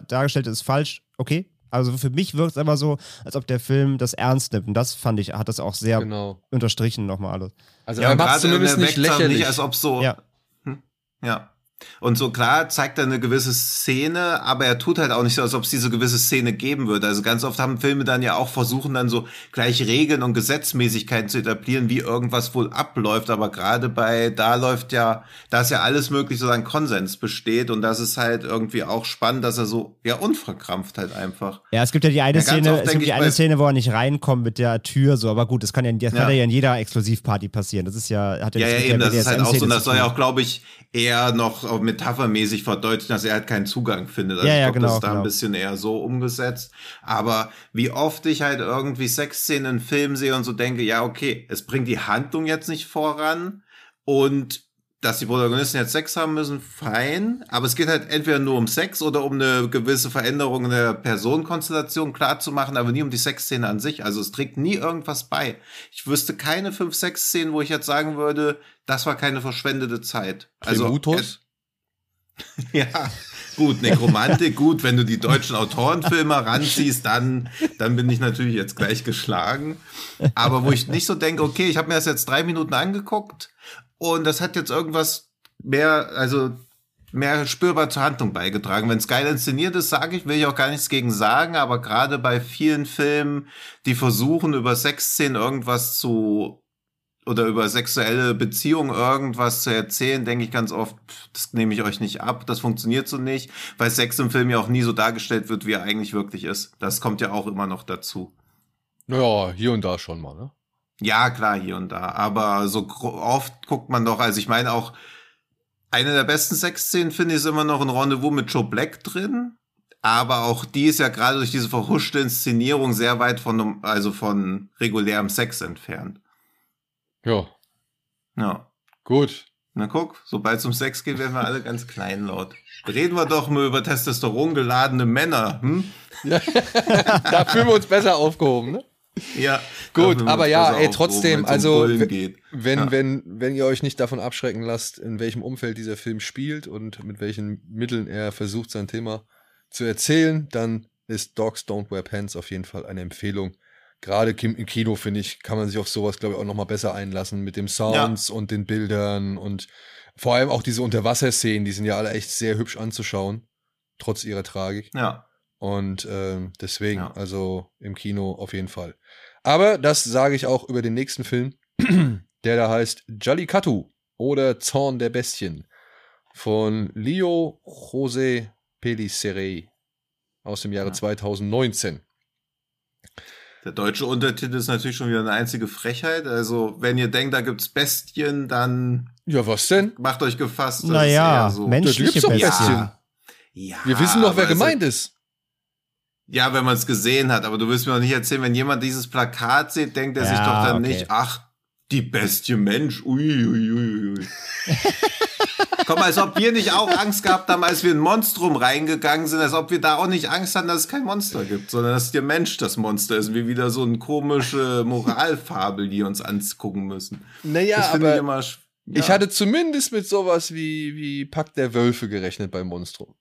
dargestellt ist, falsch, okay. Also für mich wirkt es aber so, als ob der Film das ernst nimmt. Und das fand ich, hat das auch sehr genau. unterstrichen nochmal alles. Also er macht zumindest nicht lächerlich. Nicht, als ob so. Ja. Hm? Ja. Und so klar zeigt er eine gewisse Szene, aber er tut halt auch nicht so, als ob es diese gewisse Szene geben würde. Also ganz oft haben Filme dann ja auch versuchen dann so gleich Regeln und Gesetzmäßigkeiten zu etablieren, wie irgendwas wohl abläuft. Aber gerade bei da läuft ja, da ist ja alles möglich, so ein Konsens besteht und das ist halt irgendwie auch spannend, dass er so ja unverkrampft halt einfach. Ja, es gibt ja die eine ja, Szene, oft, es gibt die eine Szene, wo er nicht reinkommt mit der Tür so, aber gut, das kann ja, das ja. kann ja in jeder Exklusivparty passieren. Das ist ja, hat ja, ja, ja eben, das ist halt auch so, das soll ja auch, glaube ich, eher noch auch metaphermäßig verdeutlichen, dass er halt keinen Zugang findet. Also ja, ja, ich glaube, genau, das ist da genau. ein bisschen eher so umgesetzt. Aber wie oft ich halt irgendwie Sexszenen in Filmen sehe und so denke, ja, okay, es bringt die Handlung jetzt nicht voran und dass die Protagonisten jetzt Sex haben müssen, fein. Aber es geht halt entweder nur um Sex oder um eine gewisse Veränderung in der Personenkonstellation klar zu machen, aber nie um die Sexszene an sich. Also es trägt nie irgendwas bei. Ich wüsste keine fünf Sexszenen, wo ich jetzt sagen würde, das war keine verschwendete Zeit. Also Primutus? ja, gut, Nekromantik, gut, wenn du die deutschen Autorenfilme ranziehst, dann, dann bin ich natürlich jetzt gleich geschlagen. Aber wo ich nicht so denke, okay, ich habe mir das jetzt drei Minuten angeguckt und das hat jetzt irgendwas mehr, also mehr spürbar zur Handlung beigetragen. Wenn es geil inszeniert ist, sage ich, will ich auch gar nichts gegen sagen, aber gerade bei vielen Filmen, die versuchen, über Sexszenen irgendwas zu oder über sexuelle Beziehungen irgendwas zu erzählen, denke ich ganz oft, das nehme ich euch nicht ab, das funktioniert so nicht, weil Sex im Film ja auch nie so dargestellt wird, wie er eigentlich wirklich ist. Das kommt ja auch immer noch dazu. Naja, hier und da schon mal, ne? Ja, klar, hier und da. Aber so oft guckt man doch, also ich meine auch, eine der besten Sexszenen finde ich ist immer noch ein Rendezvous mit Joe Black drin. Aber auch die ist ja gerade durch diese verhuschte Inszenierung sehr weit von, also von regulärem Sex entfernt. Ja. Ja. Gut. Na guck, sobald es um Sex geht, werden wir alle ganz kleinlaut. Reden wir doch mal über Testosteron geladene Männer, hm? Ja. da fühlen wir uns besser aufgehoben, ne? Ja. Gut, aber ja, ey, trotzdem, also wenn, ja. wenn, wenn ihr euch nicht davon abschrecken lasst, in welchem Umfeld dieser Film spielt und mit welchen Mitteln er versucht, sein Thema zu erzählen, dann ist Dogs Don't Wear Pants auf jeden Fall eine Empfehlung. Gerade im Kino, finde ich, kann man sich auf sowas, glaube ich, auch nochmal besser einlassen mit dem Sounds ja. und den Bildern und vor allem auch diese Unterwasserszenen, die sind ja alle echt sehr hübsch anzuschauen, trotz ihrer Tragik. Ja. Und äh, deswegen, ja. also im Kino auf jeden Fall. Aber das sage ich auch über den nächsten Film, der da heißt Jallikattu oder Zorn der Bestien von Leo José Pelliceré aus dem Jahre ja. 2019. Der deutsche Untertitel ist natürlich schon wieder eine einzige Frechheit. Also, wenn ihr denkt, da gibt's Bestien, dann. Ja, was denn? Macht euch gefasst. Naja, so menschliche da Bestien. Ja. ja. Wir wissen doch, wer gemeint ist. Ja, wenn man es gesehen hat, aber du willst mir doch nicht erzählen, wenn jemand dieses Plakat sieht, denkt er ja, sich doch dann okay. nicht, ach, die Bestie Mensch, ui, ui, ui, ui. Komm, als ob wir nicht auch Angst gehabt haben, als wir in Monstrum reingegangen sind, als ob wir da auch nicht Angst hatten, dass es kein Monster gibt, sondern dass der Mensch das Monster ist. Wie wieder so eine komische Moralfabel, die uns angucken müssen. Naja, aber ich, immer, ja. ich hatte zumindest mit sowas wie, wie Pakt der Wölfe gerechnet bei Monstrum.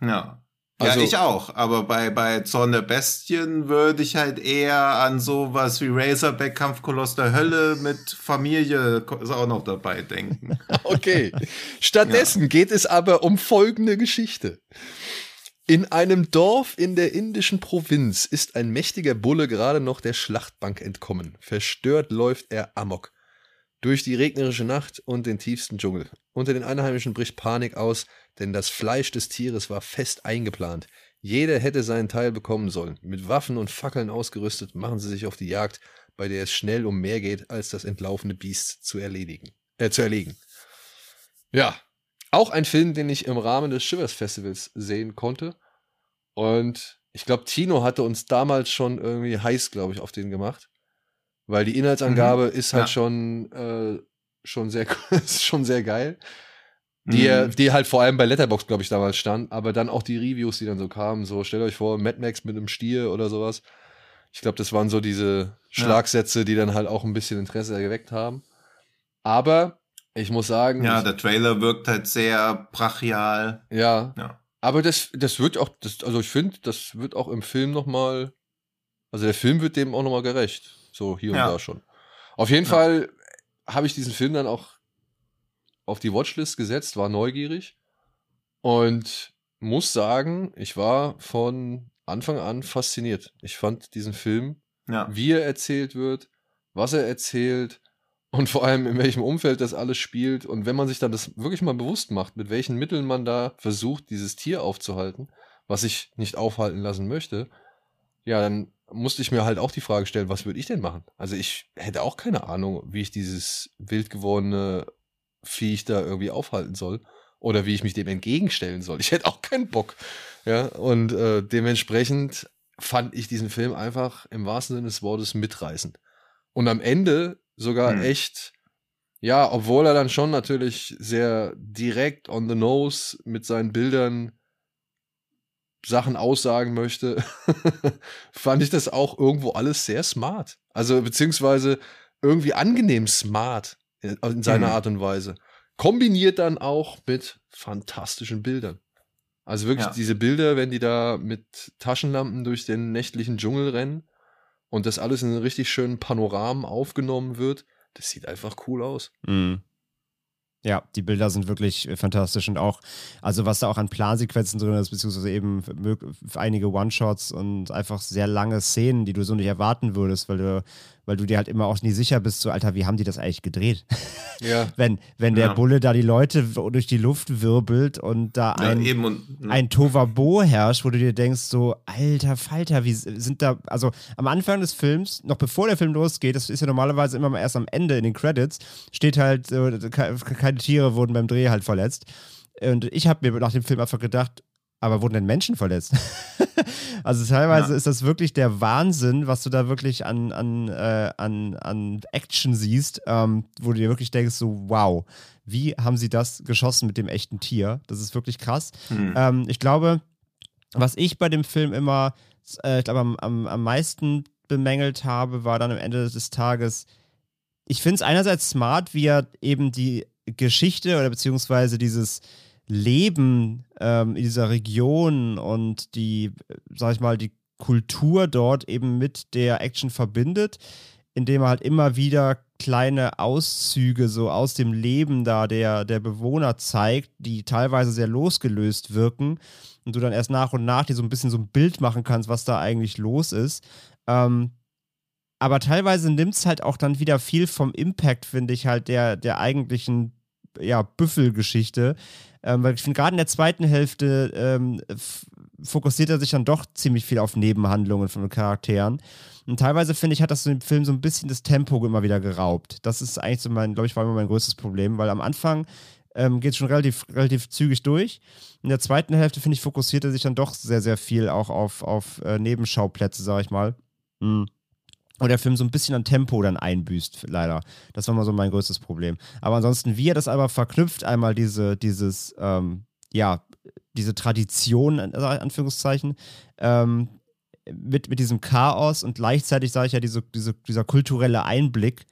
Ja. Also, ja, ich auch. Aber bei, bei Zorn der Bestien würde ich halt eher an sowas wie Razorback, Kampfkoloss der Hölle mit Familie ist auch noch dabei denken. okay. Stattdessen ja. geht es aber um folgende Geschichte. In einem Dorf in der indischen Provinz ist ein mächtiger Bulle gerade noch der Schlachtbank entkommen. Verstört läuft er amok. Durch die regnerische Nacht und den tiefsten Dschungel. Unter den Einheimischen bricht Panik aus, denn das Fleisch des Tieres war fest eingeplant. Jeder hätte seinen Teil bekommen sollen. Mit Waffen und Fackeln ausgerüstet machen sie sich auf die Jagd, bei der es schnell um mehr geht, als das entlaufene Biest zu erledigen, äh, zu erlegen. Ja, auch ein Film, den ich im Rahmen des Shivers Festivals sehen konnte. Und ich glaube, Tino hatte uns damals schon irgendwie heiß, glaube ich, auf den gemacht. Weil die Inhaltsangabe mhm. ist halt ja. schon, äh, schon, sehr, schon sehr geil die, mhm. die halt vor allem bei Letterbox glaube ich, damals stand, aber dann auch die Reviews, die dann so kamen, so stellt euch vor, Mad Max mit einem Stier oder sowas. Ich glaube, das waren so diese Schlagsätze, die dann halt auch ein bisschen Interesse geweckt haben. Aber ich muss sagen. Ja, der Trailer wirkt halt sehr brachial. Ja. ja. Aber das, das wird auch, das, also ich finde, das wird auch im Film nochmal, also der Film wird dem auch nochmal gerecht. So hier und ja. da schon. Auf jeden ja. Fall habe ich diesen Film dann auch auf die Watchlist gesetzt, war neugierig und muss sagen, ich war von Anfang an fasziniert. Ich fand diesen Film, ja. wie er erzählt wird, was er erzählt und vor allem in welchem Umfeld das alles spielt. Und wenn man sich dann das wirklich mal bewusst macht, mit welchen Mitteln man da versucht, dieses Tier aufzuhalten, was ich nicht aufhalten lassen möchte, ja, dann musste ich mir halt auch die Frage stellen, was würde ich denn machen? Also ich hätte auch keine Ahnung, wie ich dieses wild gewordene Viech da irgendwie aufhalten soll oder wie ich mich dem entgegenstellen soll. Ich hätte auch keinen Bock. Ja, und äh, dementsprechend fand ich diesen Film einfach im wahrsten Sinne des Wortes mitreißend. Und am Ende sogar hm. echt, ja, obwohl er dann schon natürlich sehr direkt on the nose mit seinen Bildern Sachen aussagen möchte, fand ich das auch irgendwo alles sehr smart. Also beziehungsweise irgendwie angenehm smart in seiner mhm. Art und Weise. Kombiniert dann auch mit fantastischen Bildern. Also wirklich ja. diese Bilder, wenn die da mit Taschenlampen durch den nächtlichen Dschungel rennen und das alles in einen richtig schönen Panoramen aufgenommen wird, das sieht einfach cool aus. Mhm. Ja, die Bilder sind wirklich äh, fantastisch und auch, also was da auch an Plansequenzen drin ist, beziehungsweise eben einige One-Shots und einfach sehr lange Szenen, die du so nicht erwarten würdest, weil du weil du dir halt immer auch nie sicher bist, so, Alter, wie haben die das eigentlich gedreht? Ja. wenn, wenn der ja. Bulle da die Leute durch die Luft wirbelt und da ein, ja, und, ne. ein Tovabo herrscht, wo du dir denkst, so, alter Falter, wie sind da, also am Anfang des Films, noch bevor der Film losgeht, das ist ja normalerweise immer mal erst am Ende in den Credits, steht halt, äh, keine Tiere wurden beim Dreh halt verletzt. Und ich habe mir nach dem Film einfach gedacht, aber wurden denn Menschen verletzt? also teilweise ja. ist das wirklich der Wahnsinn, was du da wirklich an, an, äh, an, an Action siehst, ähm, wo du dir wirklich denkst, so wow, wie haben sie das geschossen mit dem echten Tier? Das ist wirklich krass. Mhm. Ähm, ich glaube, was ich bei dem Film immer, äh, ich glaube, am, am, am meisten bemängelt habe, war dann am Ende des Tages, ich finde es einerseits smart, wie er eben die Geschichte oder beziehungsweise dieses Leben ähm, in dieser Region und die, sag ich mal, die Kultur dort eben mit der Action verbindet, indem er halt immer wieder kleine Auszüge so aus dem Leben da der, der Bewohner zeigt, die teilweise sehr losgelöst wirken und du dann erst nach und nach dir so ein bisschen so ein Bild machen kannst, was da eigentlich los ist. Ähm, aber teilweise nimmt es halt auch dann wieder viel vom Impact, finde ich, halt der, der eigentlichen ja, Büffelgeschichte, ähm, weil ich finde, gerade in der zweiten Hälfte ähm, fokussiert er sich dann doch ziemlich viel auf Nebenhandlungen von Charakteren. Und teilweise finde ich, hat das dem Film so ein bisschen das Tempo immer wieder geraubt. Das ist eigentlich so mein, glaube ich, war immer mein größtes Problem, weil am Anfang ähm, geht es schon relativ, relativ zügig durch. In der zweiten Hälfte, finde ich, fokussiert er sich dann doch sehr, sehr viel auch auf, auf äh, Nebenschauplätze, sage ich mal. Mhm. Und der Film so ein bisschen an Tempo dann einbüßt, leider. Das war mal so mein größtes Problem. Aber ansonsten, wie er das aber verknüpft, einmal diese, dieses, ähm, ja, diese Tradition, in Anführungszeichen, ähm, mit, mit diesem Chaos und gleichzeitig, sage ich ja, diese, diese, dieser kulturelle Einblick,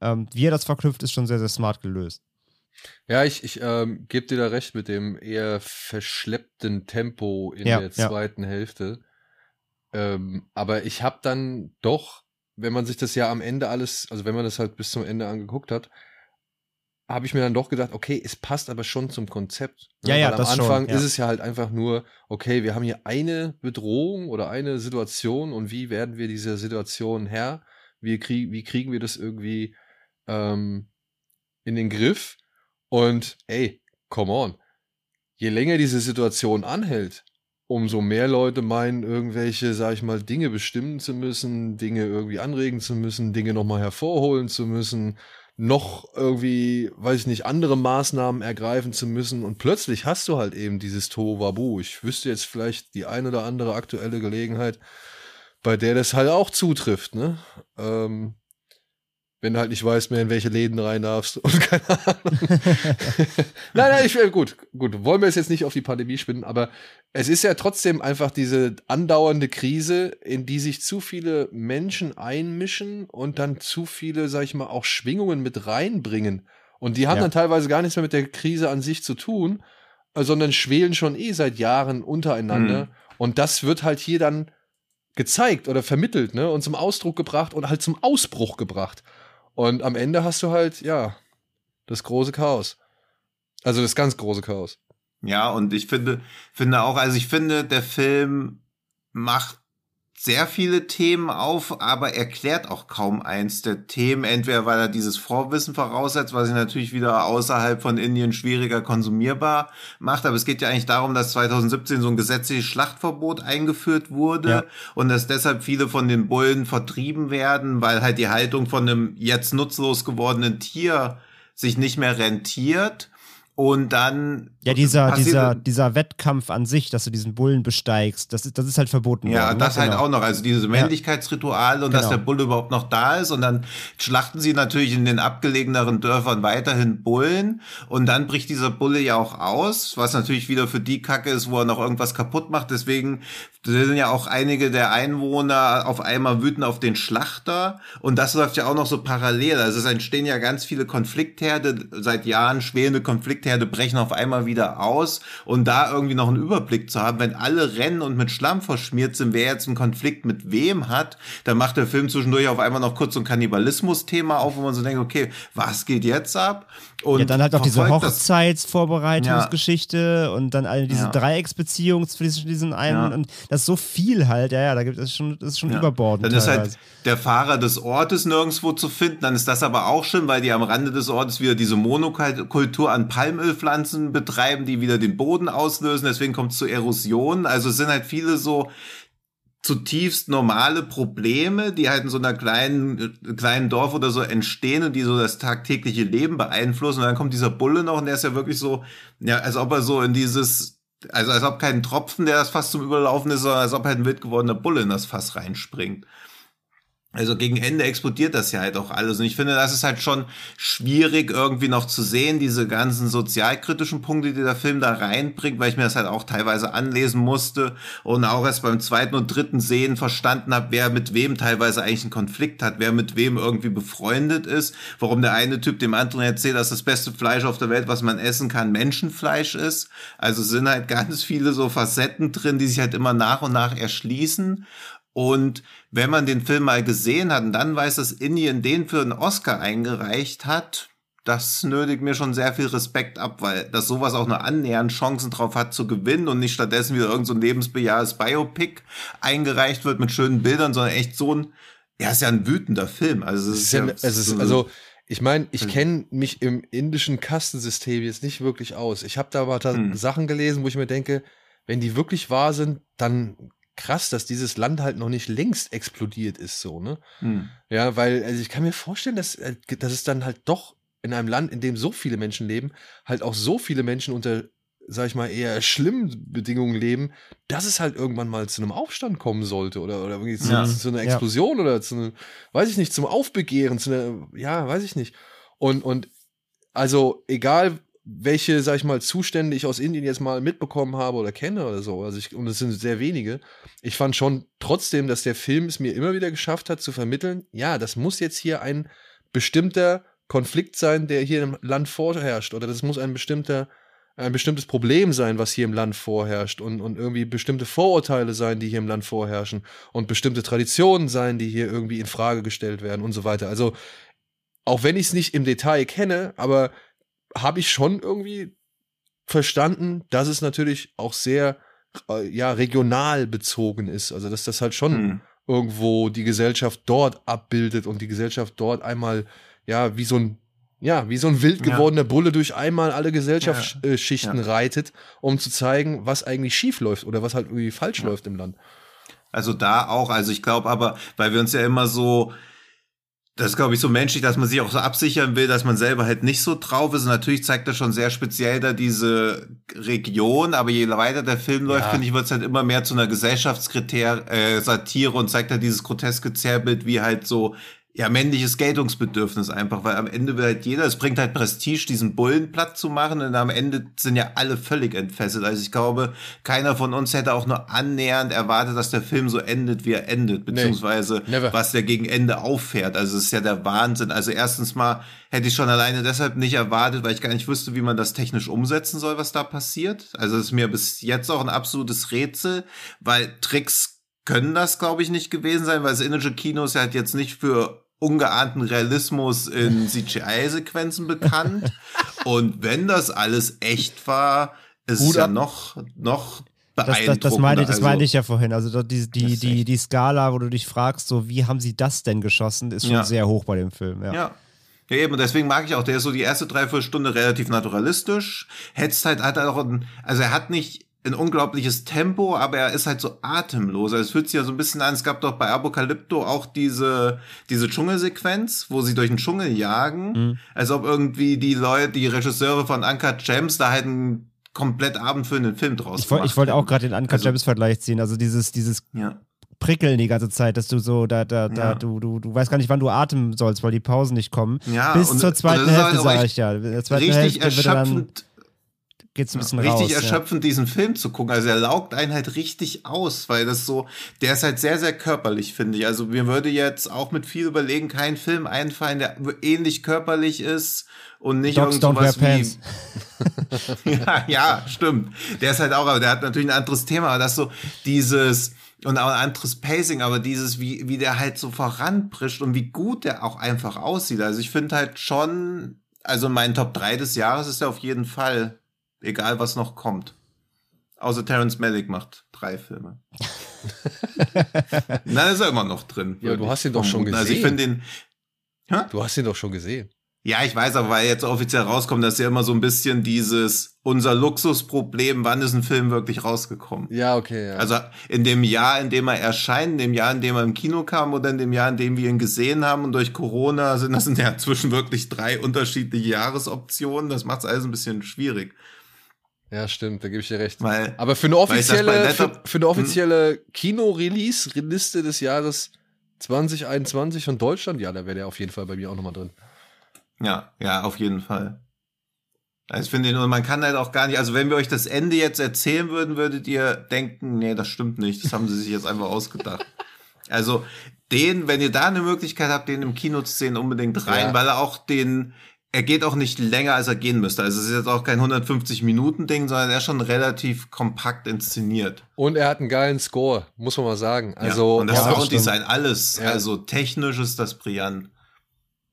ähm, wie er das verknüpft, ist schon sehr, sehr smart gelöst. Ja, ich, ich ähm, gebe dir da recht mit dem eher verschleppten Tempo in Ja, der ja. zweiten Hälfte. Ähm, aber ich habe dann doch, wenn man sich das ja am Ende alles, also wenn man das halt bis zum Ende angeguckt hat, habe ich mir dann doch gedacht, okay, es passt aber schon zum Konzept. ne? Ja, ja, Weil am das schon, Anfang ja. ist es ja halt einfach nur, okay, wir haben hier eine Bedrohung oder eine Situation und wie werden wir dieser Situation Herr? Wie, krieg, wie kriegen wir das irgendwie ähm, in den Griff? Und ey, come on. Je länger diese Situation anhält, umso mehr Leute meinen, irgendwelche, sag ich mal, Dinge bestimmen zu müssen, Dinge irgendwie anregen zu müssen, Dinge nochmal hervorholen zu müssen, noch irgendwie, weiß ich nicht, andere Maßnahmen ergreifen zu müssen. Und plötzlich hast du halt eben dieses Tohuwabu. Ich wüsste jetzt vielleicht die ein oder andere aktuelle Gelegenheit, bei der das halt auch zutrifft, ne? Ähm, wenn du halt nicht weißt mehr, in welche Läden rein darfst und keine Ahnung. nein, nein, ich will, gut, gut, wollen wir es jetzt nicht auf die Pandemie spinnen, aber es ist ja trotzdem einfach diese andauernde Krise, in die sich zu viele Menschen einmischen und dann zu viele, sag ich mal, auch Schwingungen mit reinbringen. Und die haben Ja. dann teilweise gar nichts mehr mit der Krise an sich zu tun, äh, sondern schwelen schon eh seit Jahren untereinander. Mhm. Und das wird halt hier dann gezeigt oder vermittelt, ne, und zum Ausdruck gebracht und halt zum Ausbruch gebracht. Und am Ende hast du halt, ja, das große Chaos. Also das ganz große Chaos. Ja, und ich finde, finde auch, also ich finde, der Film macht sehr viele Themen auf, aber erklärt auch kaum eins der Themen, entweder weil er dieses Vorwissen voraussetzt, was ihn natürlich wieder außerhalb von Indien schwieriger konsumierbar macht, aber es geht ja eigentlich darum, dass 2017 so ein gesetzliches Schlachtverbot eingeführt wurde Ja. und dass deshalb viele von den Bullen vertrieben werden, weil halt die Haltung von einem jetzt nutzlos gewordenen Tier sich nicht mehr rentiert. Und dann Ja, dieser, dieser, dieser Wettkampf an sich, dass du diesen Bullen besteigst, das ist, das ist halt verboten Ja, worden. das ne? halt Genau. auch noch. Also diese Männlichkeitsrituale und dass Genau. der Bulle überhaupt noch da ist. Und dann schlachten sie natürlich in den abgelegeneren Dörfern weiterhin Bullen. Und dann bricht dieser Bulle ja auch aus, was natürlich wieder für die Kacke ist, wo er noch irgendwas kaputt macht. Deswegen sind ja auch einige der Einwohner auf einmal wütend auf den Schlachter. Und das läuft ja auch noch so parallel. Also es entstehen ja ganz viele Konfliktherde. Seit Jahren schwelende Konfliktherde brechen auf einmal wieder aus. Und da irgendwie noch einen Überblick zu haben, wenn alle rennen und mit Schlamm verschmiert sind, wer jetzt einen Konflikt mit wem hat, dann macht der Film zwischendurch auf einmal noch kurz so ein Kannibalismus-Thema auf, wo man so denkt, okay, was geht jetzt ab? Und Ja, dann halt auch diese Hochzeitsvorbereitungsgeschichte und dann eine, diese Ja. Dreiecksbeziehung zwischen diesen einen Ja. und das ist so viel halt, ja, ja, da gibt es schon, das ist schon Ja. überbordend. Dann ist halt der Fahrer des Ortes nirgendwo zu finden. Dann ist das aber auch schön, weil die am Rande des Ortes wieder diese Monokultur an Palmölpflanzen betreiben, die wieder den Boden auslösen. Deswegen kommt es zu Erosion. Also es sind halt viele so zutiefst normale Probleme, die halt in so einer kleinen, äh, kleinen Dorf oder so entstehen und die so das tagtägliche Leben beeinflussen. Und dann kommt dieser Bulle noch und der ist ja wirklich so, ja, als ob er so in dieses, also als ob kein Tropfen, der das Fass zum Überlaufen ist, sondern als ob halt ein wild gewordener Bulle in das Fass reinspringt. Also gegen Ende explodiert das ja halt auch alles. Und ich finde, das ist halt schon schwierig irgendwie noch zu sehen, diese ganzen sozialkritischen Punkte, die der Film da reinbringt, weil ich mir das halt auch teilweise anlesen musste und auch erst beim zweiten und dritten Sehen verstanden habe, wer mit wem teilweise eigentlich einen Konflikt hat, wer mit wem irgendwie befreundet ist, warum der eine Typ dem anderen erzählt, dass das beste Fleisch auf der Welt, was man essen kann, Menschenfleisch ist. Also sind halt ganz viele so Facetten drin, die sich halt immer nach und nach erschließen. Und wenn man den Film mal gesehen hat und dann weiß, dass Indien den für einen Oscar eingereicht hat, das nötigt mir schon sehr viel Respekt ab, weil das sowas auch nur annähernd Chancen drauf hat zu gewinnen und nicht stattdessen wieder irgend so ein lebensbejahendes Biopic eingereicht wird mit schönen Bildern, sondern echt so ein, ja, ist ja ein wütender Film. Also, Es ist ja, es ist, so- also, ich meine, ich kenne mich im indischen Kastensystem jetzt nicht wirklich aus. Ich habe da aber Hm. Sachen gelesen, wo ich mir denke, wenn die wirklich wahr sind, dann krass, dass dieses Land halt noch nicht längst explodiert ist, so, ne? Hm. Ja, weil, also ich kann mir vorstellen, dass, äh, dass es dann halt doch in einem Land, in dem so viele Menschen leben, halt auch so viele Menschen unter, sag ich mal, eher schlimmen Bedingungen leben, dass es halt irgendwann mal zu einem Aufstand kommen sollte oder, oder irgendwie zu, ja. zu einer Explosion ja. oder zu einem, weiß ich nicht, zum Aufbegehren, zu einer, ja, weiß ich nicht. Und, und also egal, welche, sag ich mal, Zustände ich aus Indien jetzt mal mitbekommen habe oder kenne oder so. Also ich, und es sind sehr wenige. Ich fand schon trotzdem, dass der Film es mir immer wieder geschafft hat zu vermitteln, ja, das muss jetzt hier ein bestimmter Konflikt sein, der hier im Land vorherrscht. Oder das muss ein bestimmter, ein bestimmtes Problem sein, was hier im Land vorherrscht. Und, und irgendwie bestimmte Vorurteile sein, die hier im Land vorherrschen. Und bestimmte Traditionen sein, die hier irgendwie in Frage gestellt werden und so weiter. Also, auch wenn ich es nicht im Detail kenne, aber habe ich schon irgendwie verstanden, dass es natürlich auch sehr äh, ja regional bezogen ist. Also dass das halt schon hm. irgendwo die Gesellschaft dort abbildet und die Gesellschaft dort einmal ja wie so ein ja, wie so ein wild gewordener ja. Bulle durch einmal alle Gesellschaftsschichten ja. ja. reitet, um zu zeigen, was eigentlich schief läuft oder was halt irgendwie falsch läuft im Land. Also da auch, also ich glaube aber, weil wir uns ja immer so das ist, glaube ich, so menschlich, dass man sich auch so absichern will, dass man selber halt nicht so drauf ist. Und natürlich zeigt das schon sehr speziell da diese Region, aber je weiter der Film läuft, ja. finde ich, wird es halt immer mehr zu einer Gesellschaftskriterium, äh, Satire und zeigt halt dieses groteske Zerrbild, wie halt so ja, männliches Geltungsbedürfnis einfach, weil am Ende will halt jeder, es bringt halt Prestige, diesen Bullen platt zu machen und am Ende sind ja alle völlig entfesselt. Also ich glaube, keiner von uns hätte auch nur annähernd erwartet, dass der Film so endet, wie er endet, beziehungsweise nee, was der gegen Ende auffährt. Also es ist ja der Wahnsinn. Also erstens mal hätte ich schon alleine deshalb nicht erwartet, weil ich gar nicht wüsste, wie man das technisch umsetzen soll, was da passiert. Also es ist mir bis jetzt auch ein absolutes Rätsel, weil Tricks können das, glaube ich, nicht gewesen sein, weil das indische Kino ist ja halt jetzt nicht für ungeahnten Realismus in CGI-Sequenzen bekannt. Und wenn das alles echt war, ist es ja noch, noch das, das, das, meine, das meine ich ja vorhin. Also die, die, die, die Skala, wo du dich fragst, so wie haben sie das denn geschossen, ist schon ja. sehr hoch bei dem Film. Ja. ja. Ja, eben, und deswegen mag ich auch, der ist so die erste Dreiviertelstunde relativ naturalistisch. Hetzt halt, hat er auch ein, also er hat nicht ein unglaubliches Tempo, aber er ist halt so atemlos. Also es fühlt sich ja so ein bisschen an, es gab doch bei Apokalypto auch diese, diese Dschungelsequenz, wo sie durch den Dschungel jagen, mhm. als ob irgendwie die Leute, die Regisseure von Uncut Gems da halt einen komplett abendfüllenden Film draus Ich, ich wollte auch gerade den Uncut also, Gems Vergleich ziehen, also dieses, dieses ja. Prickeln die ganze Zeit, dass du so, da, da, da, ja. du, du, du weißt gar nicht, wann du atmen sollst, weil die Pausen nicht kommen. Ja, Bis und, zur zweiten Hälfte, halt sage ich ja. Richtig Hälfte erschöpfend geht's ein bisschen ja, richtig raus. Richtig erschöpfend, ja. diesen Film zu gucken. Also er laugt einen halt richtig aus, weil das so, der ist halt sehr, sehr körperlich, finde ich. Also mir würde jetzt auch mit viel überlegen kein Film einfallen, der ähnlich körperlich ist und nicht Dogs irgendwas wie. ja, ja, stimmt. Der ist halt auch, aber der hat natürlich ein anderes Thema, aber das so dieses, und auch ein anderes Pacing, aber dieses, wie, wie der halt so voranbrischt und wie gut der auch einfach aussieht. Also ich finde halt schon, also mein Top 3 des Jahres ist er auf jeden Fall Egal, was noch kommt. Außer Terence Malick macht drei Filme. Nein, ist er immer noch drin. Ja, du hast ihn doch schon gesehen. Also ich finde den. Hä? Du hast ihn doch schon gesehen. Ja, ich weiß, aber weil jetzt offiziell rauskommt, dass ja immer so ein bisschen dieses unser Luxusproblem, wann ist ein Film wirklich rausgekommen? Ja, okay. Ja. Also in dem Jahr, in dem er erscheint, in dem Jahr, in dem er im Kino kam oder in dem Jahr, in dem wir ihn gesehen haben und durch Corona sind das sind ja zwischen wirklich drei unterschiedliche Jahresoptionen. Das macht es alles ein bisschen schwierig. Ja, stimmt, da gebe ich dir recht. Weil, Aber für eine offizielle, für, für, eine offizielle hm? Kino-Release-Liste des Jahres 2021 von Deutschland, ja, da wäre der auf jeden Fall bei mir auch nochmal drin. Ja, ja, auf jeden Fall. Also ich finde, man kann halt auch gar nicht, also wenn wir euch das Ende jetzt erzählen würden, würdet ihr denken, nee, das stimmt nicht, das haben sie sich jetzt einfach ausgedacht. Also den, wenn ihr da eine Möglichkeit habt, den im Kino zu sehen, unbedingt rein, ja. weil er auch den, er geht auch nicht länger, als er gehen müsste. Also es ist jetzt auch kein 150-Minuten-Ding, sondern er ist schon relativ kompakt inszeniert. Und er hat einen geilen Score, muss man mal sagen. Also, ja, und das ja, Sounddesign, alles. Ja. Also technisch ist das brillant.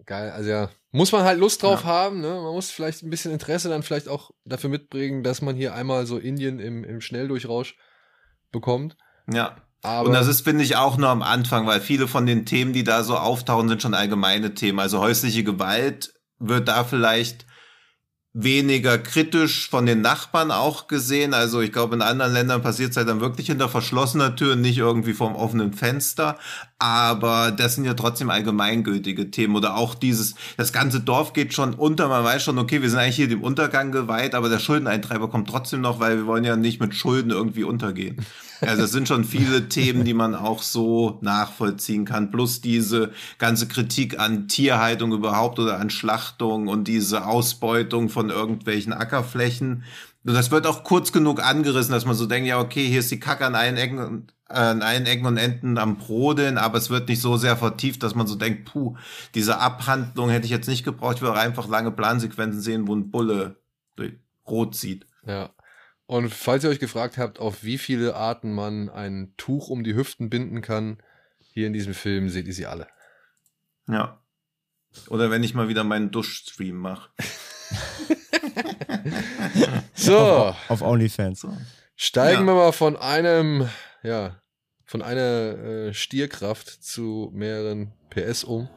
Geil, also ja. Muss man halt Lust drauf ja. haben, ne? Man muss vielleicht ein bisschen Interesse dann vielleicht auch dafür mitbringen, dass man hier einmal so Indien im, im Schnelldurchrausch bekommt. Ja. Aber und das ist, finde ich, auch nur am Anfang, weil viele von den Themen, die da so auftauchen, sind schon allgemeine Themen. Also häusliche Gewalt wird da vielleicht weniger kritisch von den Nachbarn auch gesehen. Also ich glaube, in anderen Ländern passiert es halt dann wirklich hinter verschlossener Tür, nicht irgendwie vom offenen Fenster. Aber das sind ja trotzdem allgemeingültige Themen. Oder auch dieses, das ganze Dorf geht schon unter, man weiß schon, okay, wir sind eigentlich hier dem Untergang geweiht, aber der Schuldeneintreiber kommt trotzdem noch, weil wir wollen ja nicht mit Schulden irgendwie untergehen. Also es sind schon viele Themen, die man auch so nachvollziehen kann. Plus diese ganze Kritik an Tierhaltung überhaupt oder an Schlachtung und diese Ausbeutung von irgendwelchen Ackerflächen. Und das wird auch kurz genug angerissen, dass man so denkt, ja, okay, hier ist die Kacke an allen Ecken und äh, an allen Ecken und Enden am Brodeln, aber es wird nicht so sehr vertieft, dass man so denkt, puh, diese Abhandlung hätte ich jetzt nicht gebraucht, ich würde einfach lange Plansequenzen sehen, wo ein Bulle rot sieht. Ja. Und falls ihr euch gefragt habt, auf wie viele Arten man ein Tuch um die Hüften binden kann, hier in diesem Film seht ihr sie alle. Ja. Oder wenn ich mal wieder meinen Duschstream mache. so. Auf, auf OnlyFans. Steigen Ja. wir mal von einem, ja, von einer äh, Stierkraft zu mehreren PS um.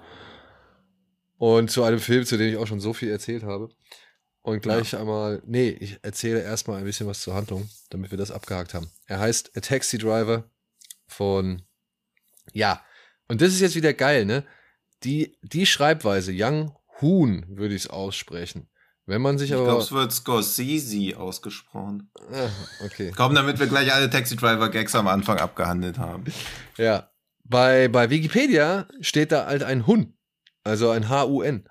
Und zu einem Film, zu dem ich auch schon so viel erzählt habe. Und gleich einmal, nee, ich erzähle erstmal ein bisschen was zur Handlung, damit wir das abgehakt haben. Er heißt A Taxi Driver von, ja, und das ist jetzt wieder geil, ne? Die, die Schreibweise, Young Hoon, würde ich es aussprechen. Wenn man sich Ich aber. glaube, es wird Scorsese ausgesprochen. Ah, okay. Komm, damit wir gleich alle Taxi Driver Gags am Anfang abgehandelt haben. Ja. Bei, bei Wikipedia steht da halt ein Hun. Also ein H-U-N.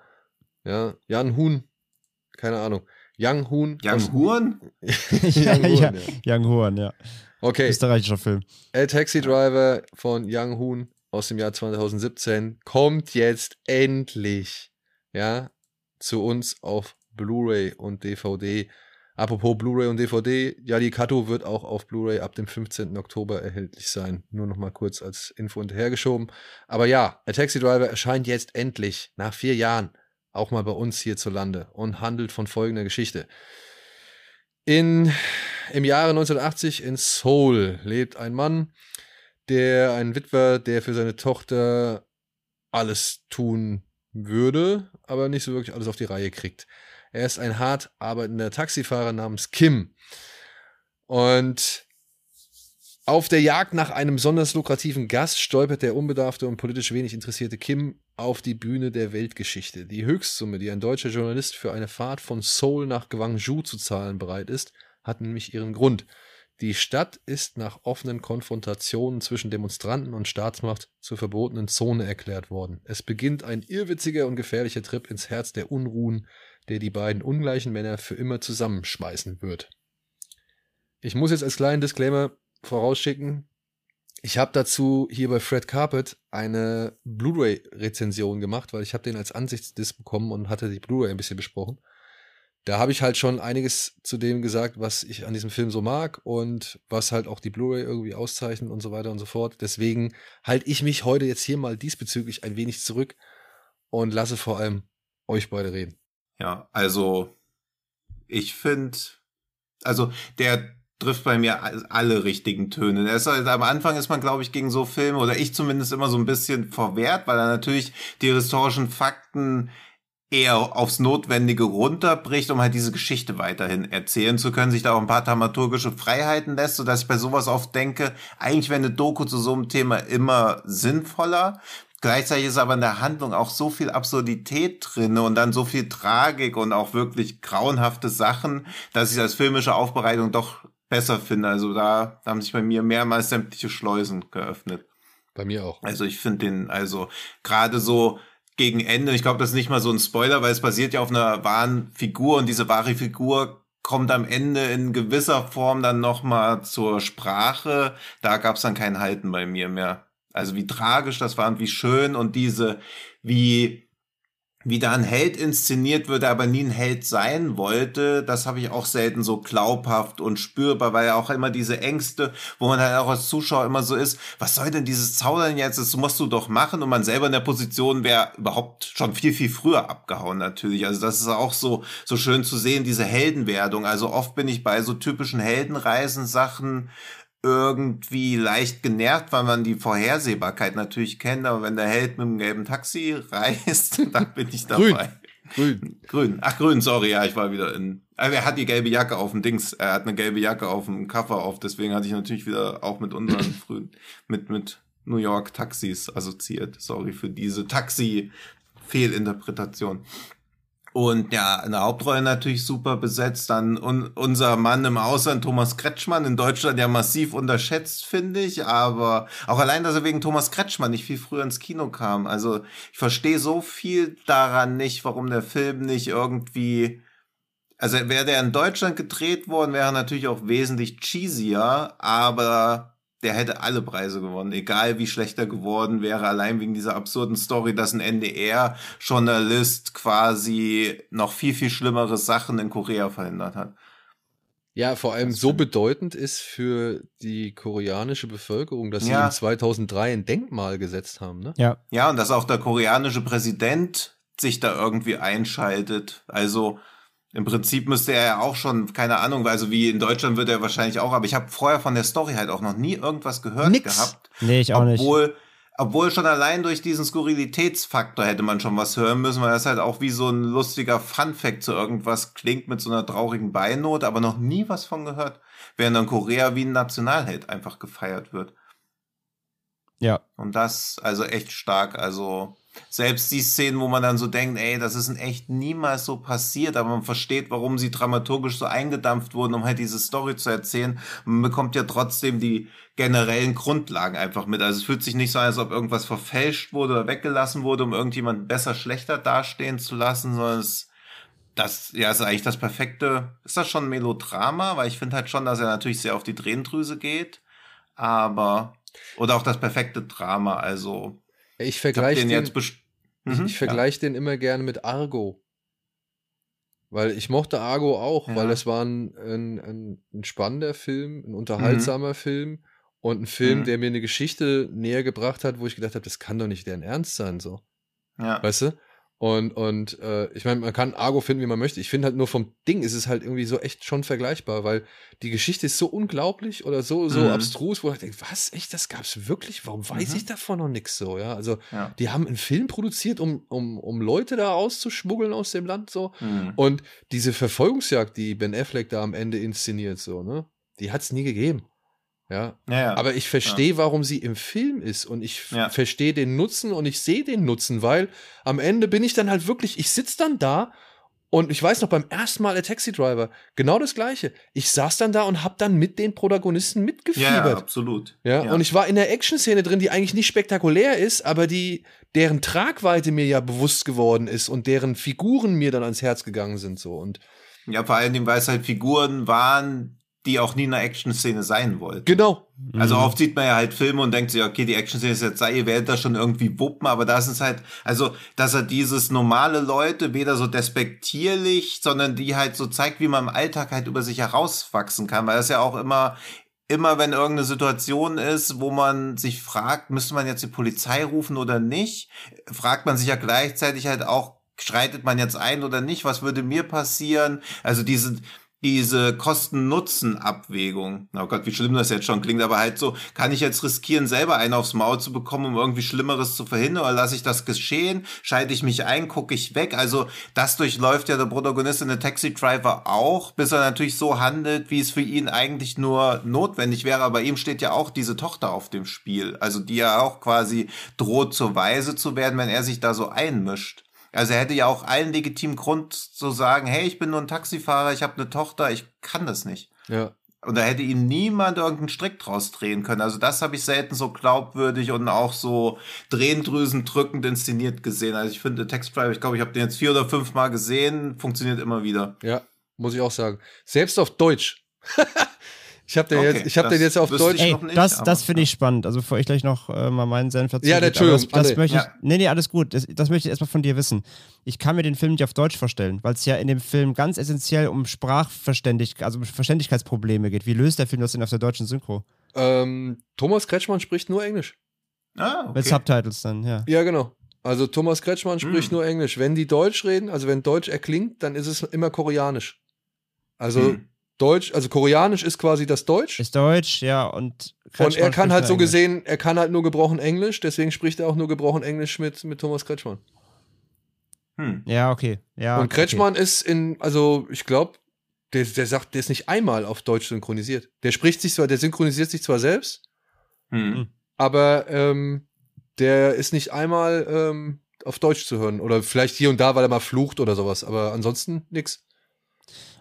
Ja, Jan Hun. Keine Ahnung. Young Hun. Young ja, Young Hun, ja. ja. Young Horn, ja. Okay. Österreichischer Film. A Taxi Driver von Young Hoon aus dem Jahr 2017 kommt jetzt endlich, ja, zu uns auf Blu-ray und DVD. Apropos Blu-ray und DVD, Yadikato wird auch auf Blu-ray ab dem 15. Oktober erhältlich sein. Nur noch mal kurz als Info hinterhergeschoben. Aber ja, A Taxi Driver erscheint jetzt endlich nach vier Jahren auch mal bei uns hierzulande und handelt von folgender Geschichte. In, Im Jahre 1980 in Seoul lebt ein Mann, der ein Witwer, der für seine Tochter alles tun würde, aber nicht so wirklich alles auf die Reihe kriegt. Er ist ein hart arbeitender Taxifahrer namens Kim. Und auf der Jagd nach einem besonders lukrativen Gast stolpert der unbedarfte und politisch wenig interessierte Kim auf die Bühne der Weltgeschichte. Die Höchstsumme, die ein deutscher Journalist für eine Fahrt von Seoul nach Gwangju zu zahlen bereit ist, hat nämlich ihren Grund. Die Stadt ist nach offenen Konfrontationen zwischen Demonstranten und Staatsmacht zur verbotenen Zone erklärt worden. Es beginnt ein irrwitziger und gefährlicher Trip ins Herz der Unruhen, der die beiden ungleichen Männer für immer zusammenschmeißen wird. Ich muss jetzt als kleinen Disclaimer vorausschicken, ich habe dazu hier bei Fred Carpet eine Blu-ray-Rezension gemacht, weil ich habe den als Ansichtsdisk bekommen und hatte die Blu-ray ein bisschen besprochen. Da habe ich halt schon einiges zu dem gesagt, was ich an diesem Film so mag und was halt auch die Blu-ray irgendwie auszeichnet und so weiter und so fort. Deswegen halte ich mich heute jetzt hier mal diesbezüglich ein wenig zurück und lasse vor allem euch beide reden. Ja, also ich finde, also der trifft bei mir alle richtigen Töne. Ist halt, am Anfang ist man, glaube ich, gegen so Filme, oder ich zumindest immer so ein bisschen verwehrt, weil er natürlich die historischen Fakten eher aufs Notwendige runterbricht, um halt diese Geschichte weiterhin erzählen zu können, sich da auch ein paar dramaturgische Freiheiten lässt, sodass ich bei sowas oft denke, eigentlich wäre eine Doku zu so einem Thema immer sinnvoller. Gleichzeitig ist aber in der Handlung auch so viel Absurdität drin und dann so viel Tragik und auch wirklich grauenhafte Sachen, dass ich als filmische Aufbereitung doch besser finde. Also da, da haben sich bei mir mehrmals sämtliche Schleusen geöffnet. Bei mir auch. Also ich finde den, also gerade so gegen Ende, ich glaube, das ist nicht mal so ein Spoiler, weil es basiert ja auf einer wahren Figur und diese wahre Figur kommt am Ende in gewisser Form dann nochmal zur Sprache. Da gab es dann kein Halten bei mir mehr. Also wie tragisch das war und wie schön und diese, wie wie da ein Held inszeniert wird, der aber nie ein Held sein wollte, das habe ich auch selten so glaubhaft und spürbar, weil ja auch immer diese Ängste, wo man halt auch als Zuschauer immer so ist, was soll denn dieses Zaudern jetzt, das musst du doch machen und man selber in der Position wäre überhaupt schon viel, viel früher abgehauen natürlich. Also das ist auch so, so schön zu sehen, diese Heldenwerdung. Also oft bin ich bei so typischen Heldenreisen-Sachen irgendwie leicht genervt, weil man die Vorhersehbarkeit natürlich kennt, aber wenn der Held mit dem gelben Taxi reist, dann bin ich dabei. Grün. Grün. Grün. Ach, grün, sorry, ja, ich war wieder in. Also er hat die gelbe Jacke auf dem Dings, er hat eine gelbe Jacke auf dem Cover auf, deswegen hatte ich natürlich wieder auch mit unseren frühen, mit, mit New York Taxis assoziiert. Sorry für diese Taxi-Fehlinterpretation. Und ja, eine Hauptrolle natürlich super besetzt. Dann un unser Mann im Ausland, Thomas Kretschmann, in Deutschland ja massiv unterschätzt, finde ich. Aber auch allein, dass er wegen Thomas Kretschmann nicht viel früher ins Kino kam. Also ich verstehe so viel daran nicht, warum der Film nicht irgendwie. Also wäre der in Deutschland gedreht worden, wäre natürlich auch wesentlich cheesier, aber der hätte alle Preise gewonnen, egal wie schlechter geworden wäre, allein wegen dieser absurden Story, dass ein NDR-Journalist quasi noch viel, viel schlimmere Sachen in Korea verhindert hat. Ja, vor allem so bedeutend ist für die koreanische Bevölkerung, dass Ja. sie ihm 2003 ein Denkmal gesetzt haben, ne? Ja. Ja, und dass auch der koreanische Präsident sich da irgendwie einschaltet. Also im Prinzip müsste er ja auch schon, keine Ahnung, also wie in Deutschland wird er wahrscheinlich auch, aber ich habe vorher von der Story halt auch noch nie irgendwas gehört Nix. gehabt. Nee, ich auch nicht. obwohl, obwohl schon allein durch diesen Skurrilitätsfaktor hätte man schon was hören müssen, weil das halt auch wie so ein lustiger Funfact zu irgendwas klingt mit so einer traurigen Beinnote, aber noch nie was von gehört, während dann Korea wie ein Nationalheld einfach gefeiert wird. Ja. Und das, also echt stark. Also selbst die Szenen, wo man dann so denkt, ey, das ist in echt niemals so passiert, aber man versteht, warum sie dramaturgisch so eingedampft wurden, um halt diese Story zu erzählen. Man bekommt ja trotzdem die generellen Grundlagen einfach mit. Also es fühlt sich nicht so an, als ob irgendwas verfälscht wurde oder weggelassen wurde, um irgendjemanden besser, schlechter dastehen zu lassen, sondern es das, ja, ist eigentlich das perfekte, ist das schon Melodrama? Weil ich finde halt schon, dass er natürlich sehr auf die Tränendrüse geht, aber, oder auch das perfekte Drama, also, Ich vergleiche den den, ich, Mhm, ich vergleiche den immer gerne mit Argo. Weil ich mochte Argo auch, Ja. weil das war ein, ein, ein, spannender Film, ein unterhaltsamer Film und ein Film, Mhm. der mir eine Geschichte näher gebracht hat, wo ich gedacht habe, das kann doch nicht deren Ernst sein, so. ja. ja. Weißt du? Und, und äh, ich meine, man kann Argo finden, wie man möchte. Ich finde halt nur vom Ding ist es halt irgendwie so echt schon vergleichbar, weil die Geschichte ist so unglaublich oder so, so Mhm. abstrus, wo ich denke, was, echt, das gab's wirklich? Warum weiß Mhm. ich davon noch nichts so, ja? Also, ja. die haben einen Film produziert, um, um, um Leute da auszuschmuggeln aus dem Land, so. Mhm. Und diese Verfolgungsjagd, die Ben Affleck da am Ende inszeniert, so, ne? Die hat's nie gegeben. Ja, ja, ja. aber ich verstehe, warum sie im Film ist und ich Ja. verstehe den Nutzen und ich sehe den Nutzen, weil am Ende bin ich dann halt wirklich, ich sitze dann da und ich weiß noch beim ersten Mal der Taxi Driver genau das gleiche. Ich saß dann da und habe dann mit den Protagonisten ja, ja, mitgefiebert. absolut. Ja, Ja. und ich war in der Action-Szene drin, die eigentlich nicht spektakulär ist, aber die, deren Tragweite mir ja bewusst geworden ist und deren Figuren mir dann ans Herz gegangen sind, so. Und Ja, vor allen Dingen, weil es halt Figuren waren, die auch nie in einer Action-Szene sein wollten. genau. Also Mhm. oft sieht man ja halt Filme und denkt sich, okay, die Action-Szene ist jetzt sei, ihr werdet das schon irgendwie wuppen, aber das ist halt, also, dass er dieses normale Leute weder so despektierlich, sondern die halt so zeigt, wie man im Alltag halt über sich herauswachsen kann, weil das ja auch immer, immer wenn irgendeine Situation ist, wo man sich fragt, müsste man jetzt die Polizei rufen oder nicht, fragt man sich ja gleichzeitig halt auch, schreitet man jetzt ein oder nicht, was würde mir passieren? Also diese, diese Kosten-Nutzen-Abwägung. Oh Gott, wie schlimm das jetzt schon klingt, aber halt so, kann ich jetzt riskieren, selber einen aufs Maul zu bekommen, um irgendwie Schlimmeres zu verhindern, oder lasse ich das geschehen? Schalte ich mich ein, gucke ich weg? Also, das durchläuft ja der Protagonist in der Taxi Driver auch, bis er natürlich so handelt, wie es für ihn eigentlich nur notwendig wäre. Aber ihm steht ja auch diese Tochter auf dem Spiel, also die ja auch quasi droht, zur Weise zu werden, wenn er sich da so einmischt. Also er hätte ja auch allen legitimen Grund zu sagen, hey, ich bin nur ein Taxifahrer, ich habe eine Tochter, ich kann das nicht. Ja. Und da hätte ihm niemand irgendeinen Strick draus drehen können. Also das habe ich selten so glaubwürdig und auch so Drehendrüsen drückend inszeniert gesehen. Also ich finde Text Drive, ich glaube, ich habe den jetzt vier oder fünf Mal gesehen, funktioniert immer wieder. Ja, muss ich auch sagen. Selbst auf Deutsch. ich habe den, Okay, jetzt, ich hab den jetzt auf Deutsch. Ey, noch nicht, das, das finde ich spannend. Also bevor ich gleich noch äh, mal meinen Senf dazu Ja, gebe, Entschuldigung, Das, das möchte ich, Ja. nee, nee, alles gut. Das, das möchte ich erstmal von dir wissen. Ich kann mir den Film nicht auf Deutsch vorstellen, weil es ja in dem Film ganz essentiell um Sprachverständigkeit, also um Verständlichkeitsprobleme geht. Wie löst der Film das denn auf der deutschen Synchro? Ähm, Thomas Kretschmann spricht nur Englisch. Ah, Mit okay. Subtitles dann, ja. Ja, genau. Also Thomas Kretschmann spricht Hm. nur Englisch. Wenn die Deutsch reden, also wenn Deutsch erklingt, dann ist es immer Koreanisch. Also Hm. Deutsch, also Koreanisch ist quasi das Deutsch. Ist Deutsch, ja, und Und er kann halt so Englisch. gesehen, er kann halt nur gebrochen Englisch, deswegen spricht er auch nur gebrochen Englisch mit, mit Thomas Kretschmann. Hm. Ja, okay. Ja, und Kretschmann okay. ist in, also ich glaube, der, der sagt, der ist nicht einmal auf Deutsch synchronisiert. Der spricht sich zwar, der synchronisiert sich zwar selbst, hm. aber ähm, der ist nicht einmal ähm, auf Deutsch zu hören. Oder vielleicht hier und da, weil er mal flucht oder sowas. Aber ansonsten nix.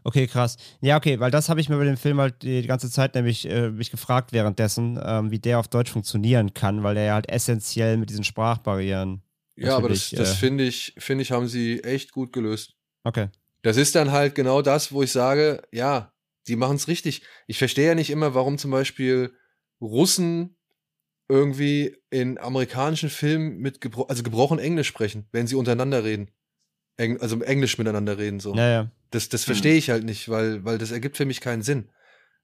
Okay, krass. Ja, okay, weil das habe ich mir bei dem Film halt die ganze Zeit nämlich äh, mich gefragt währenddessen, ähm, wie der auf Deutsch funktionieren kann, weil der ja halt essentiell mit diesen Sprachbarrieren. Ja, aber das, das äh, finde ich, finde ich, haben sie echt gut gelöst. Okay. Das ist dann halt genau das, wo ich sage, ja, die machen es richtig. Ich verstehe ja nicht immer, warum zum Beispiel Russen irgendwie in amerikanischen Filmen mit gebro also gebrochen Englisch sprechen, wenn sie untereinander reden. Eng also Englisch miteinander reden so. Ja, ja. Das, das verstehe ich halt nicht, weil, weil das ergibt für mich keinen Sinn.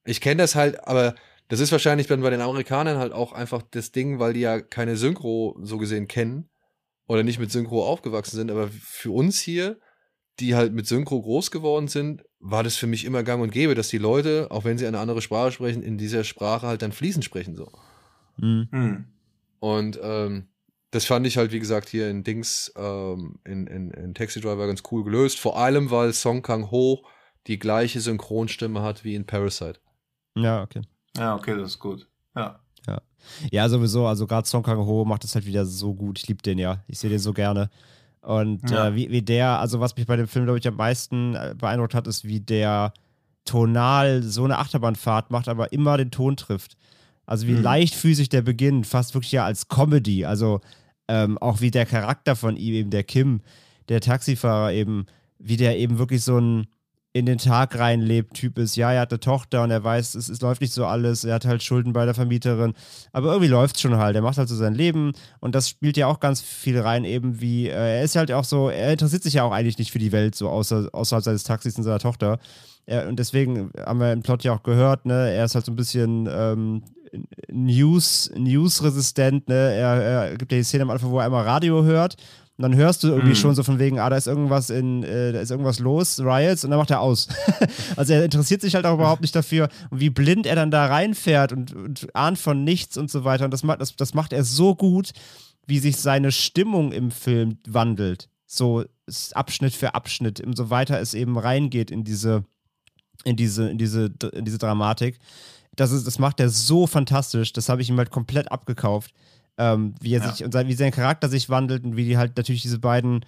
Ich kenne das halt, aber das ist wahrscheinlich dann bei den Amerikanern halt auch einfach das Ding, weil die ja keine Synchro so gesehen kennen oder nicht mit Synchro aufgewachsen sind. Aber für uns hier, die halt mit Synchro groß geworden sind, war das für mich immer gang und gäbe, dass die Leute, auch wenn sie eine andere Sprache sprechen, in dieser Sprache halt dann fließend sprechen so. Mhm. mhm. Und ähm, das fand ich halt, wie gesagt, hier in Dings, ähm, in, in, in Taxi Driver ganz cool gelöst. Vor allem, weil Song Kang Ho die gleiche Synchronstimme hat wie in Parasite. Ja, okay. Ja, okay, das ist gut. Ja. Ja, ja sowieso. Also gerade Song Kang Ho macht das halt wieder so gut. Ich liebe den ja. Ich sehe den so gerne. Und ja. äh, wie, wie der, also was mich bei dem Film, glaube ich, am meisten äh, beeindruckt hat, ist, wie der tonal so eine Achterbahnfahrt macht, aber immer den Ton trifft. Also wie mhm. leichtfüßig der beginnt, fast wirklich ja als Comedy. Also ähm, auch wie der Charakter von ihm, eben der Kim, der Taxifahrer eben, wie der eben wirklich so ein in den Tag reinlebt Typ ist. Ja, er hat eine Tochter und er weiß, es, es läuft nicht so alles. Er hat halt Schulden bei der Vermieterin. Aber irgendwie läuft es schon halt. Er macht halt so sein Leben und das spielt ja auch ganz viel rein, eben wie, äh, er ist halt auch so, er interessiert sich ja auch eigentlich nicht für die Welt, so außer, außerhalb seines Taxis und seiner Tochter. Er, und deswegen haben wir im Plot ja auch gehört, ne, er ist halt so ein bisschen ähm, News, News-resistent, ne? Er, er, gibt ja die Szene am Anfang, wo er einmal Radio hört. Und dann hörst du irgendwie mm. schon so von wegen, ah, da ist irgendwas in, äh, da ist irgendwas los, Riots, und dann macht er aus. also er interessiert sich halt auch überhaupt nicht dafür, und wie blind er dann da reinfährt und, und ahnt von nichts und so weiter. Und das macht, das, das macht er so gut, wie sich seine Stimmung im Film wandelt. So Abschnitt für Abschnitt, so weiter es eben reingeht in diese, in diese, in diese, in diese Dramatik das, ist, das macht er so fantastisch. Das habe ich ihm halt komplett abgekauft. Ähm, wie er ja. sich und sein, wie sein Charakter sich wandelt und wie die halt natürlich diese beiden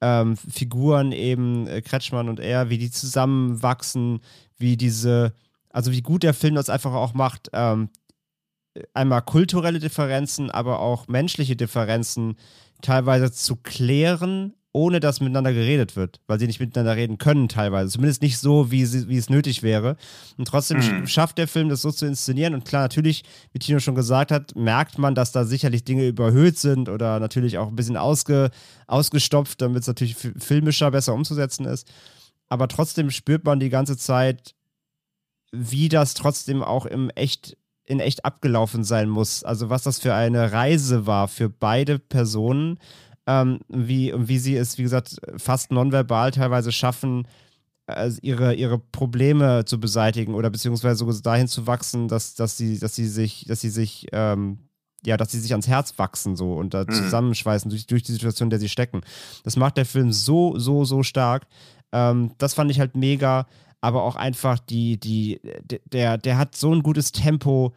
ähm, Figuren eben, äh, Kretschmann und er, wie die zusammenwachsen, wie diese, also wie gut der Film das einfach auch macht, ähm, einmal kulturelle Differenzen, aber auch menschliche Differenzen teilweise zu klären ohne dass miteinander geredet wird, weil sie nicht miteinander reden können teilweise. Zumindest nicht so, wie, sie, wie es nötig wäre. Und trotzdem mhm. schafft der Film das so zu inszenieren. Und klar, natürlich, wie Tino schon gesagt hat, merkt man, dass da sicherlich Dinge überhöht sind oder natürlich auch ein bisschen ausge, ausgestopft, damit es natürlich filmischer besser umzusetzen ist. Aber trotzdem spürt man die ganze Zeit, wie das trotzdem auch im echt in echt abgelaufen sein muss. Also was das für eine Reise war für beide Personen ähm, wie, wie sie es, wie gesagt, fast nonverbal teilweise schaffen, also ihre, ihre Probleme zu beseitigen oder beziehungsweise sogar dahin zu wachsen, dass, dass sie, dass sie sich, dass sie sich, ähm, ja, dass sie sich ans Herz wachsen so und da mhm. zusammenschweißen durch, durch die Situation, in der sie stecken. Das macht der Film so, so, so stark. Ähm, das fand ich halt mega, aber auch einfach die, die, der, der hat so ein gutes Tempo,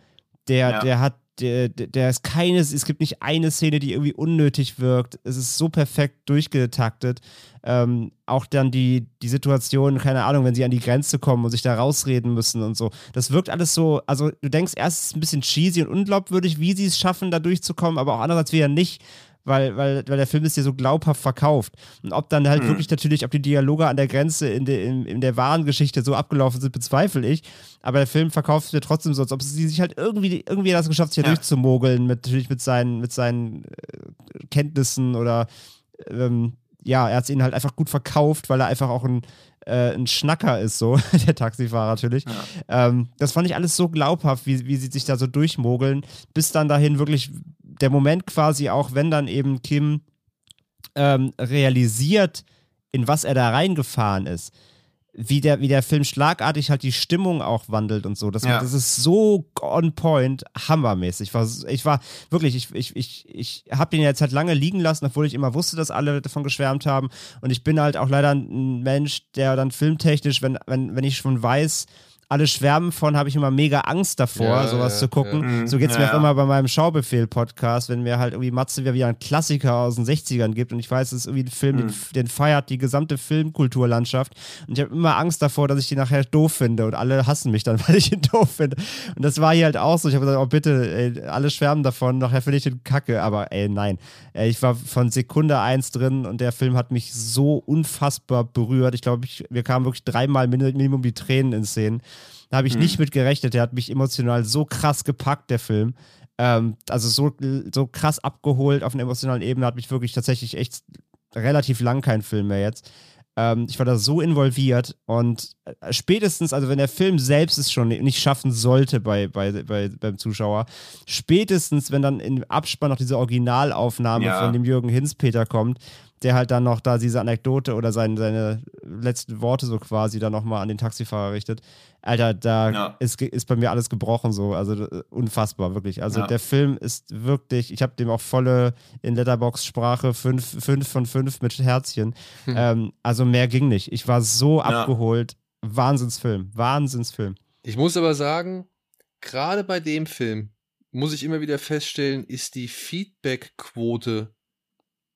der, ja. der hat der, der ist keines, es gibt nicht eine Szene, die irgendwie unnötig wirkt. Es ist so perfekt durchgetaktet. Ähm, auch dann die, die Situation, keine Ahnung, wenn sie an die Grenze kommen und sich da rausreden müssen und so. Das wirkt alles so, also du denkst erst, ist ein bisschen cheesy und unglaubwürdig, wie sie es schaffen, da durchzukommen, aber auch andererseits wieder nicht, weil, weil, weil der Film ist ja so glaubhaft verkauft. Und ob dann halt mhm. wirklich natürlich, ob die Dialoge an der Grenze in, de, in, in der wahren Geschichte so abgelaufen sind, bezweifle ich. Aber der Film verkauft es mir trotzdem so, als ob sie sich halt irgendwie, irgendwie das geschafft, sich ja. durchzumogeln, mit, natürlich mit seinen, mit seinen äh, Kenntnissen oder ähm, ja, er hat es ihnen halt einfach gut verkauft, weil er einfach auch ein, äh, ein Schnacker ist, so, der Taxifahrer natürlich. Ja. Ähm, das fand ich alles so glaubhaft, wie, wie sie sich da so durchmogeln, bis dann dahin wirklich der Moment quasi auch, wenn dann eben Kim ähm, realisiert, in was er da reingefahren ist. Wie der, wie der Film schlagartig halt die Stimmung auch wandelt und so. Das, Ja. das ist so on point, hammermäßig. Ich war, ich war wirklich, ich, ich, ich, ich habe den jetzt halt lange liegen lassen, obwohl ich immer wusste, dass alle davon geschwärmt haben. Und ich bin halt auch leider ein Mensch, der dann filmtechnisch, wenn, wenn, wenn ich schon weiß, alle schwärmen von, habe ich immer mega Angst davor, Ja, sowas ja, zu gucken. ja. Mhm, So geht's mir ja, auch ja. immer bei meinem Schaubefehl-Podcast, wenn mir halt irgendwie Matze wieder einen Klassiker aus den 60ern gibt und ich weiß, es ist irgendwie ein Film, den, den feiert die gesamte Filmkulturlandschaft und ich habe immer Angst davor, dass ich den nachher doof finde und alle hassen mich dann, weil ich ihn doof finde. Und das war hier halt auch so. Ich habe gesagt, oh bitte, ey, alle schwärmen davon, nachher finde ich den kacke, aber ey, nein. Ich war von Sekunde eins drin und der Film hat mich so unfassbar berührt. Ich glaube, ich, wir kamen wirklich dreimal min- Minimum die Tränen in Szenen. Da habe ich nicht mit gerechnet. Der hat mich emotional so krass gepackt, der Film. Ähm, also so, so krass abgeholt auf einer emotionalen Ebene hat mich wirklich tatsächlich echt relativ lang kein Film mehr jetzt. Ähm, ich war da so involviert und äh, spätestens, also wenn der Film selbst es schon nicht schaffen sollte bei, bei, bei, beim Zuschauer, spätestens, wenn dann im Abspann noch diese Originalaufnahme Ja. von dem Jürgen Hinspeter kommt, der halt dann noch da diese Anekdote oder seine, seine letzten Worte so quasi dann nochmal an den Taxifahrer richtet. Alter, da Ja. ist, ist bei mir alles gebrochen so. Also äh, unfassbar, wirklich. Also Ja. der Film ist wirklich, ich habe dem auch volle in Letterbox-Sprache 5 fünf von 5 mit Herzchen. Ähm, also mehr ging nicht. Ich war so Ja. abgeholt. Wahnsinnsfilm. Wahnsinnsfilm. Ich muss aber sagen, gerade bei dem Film muss ich immer wieder feststellen, ist die Feedback-Quote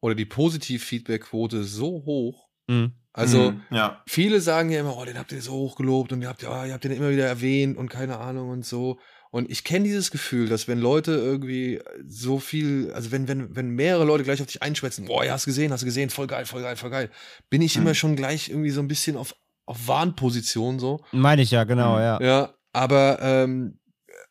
oder die Positiv-Feedback-Quote so hoch. Mhm. Also Mhm, ja. viele sagen ja immer, oh, den habt ihr so hoch gelobt und ihr habt, ja, ihr habt den immer wieder erwähnt und keine Ahnung und so. Und ich kenne dieses Gefühl, dass wenn Leute irgendwie so viel, also wenn, wenn, wenn mehrere Leute gleich auf dich einschwätzen, boah, ja, hast gesehen, hast du gesehen, voll geil, voll geil, voll geil, bin ich Mhm. immer schon gleich irgendwie so ein bisschen auf, auf Warnposition so. Meine ich ja, genau, Mhm. ja. Ja, aber ähm,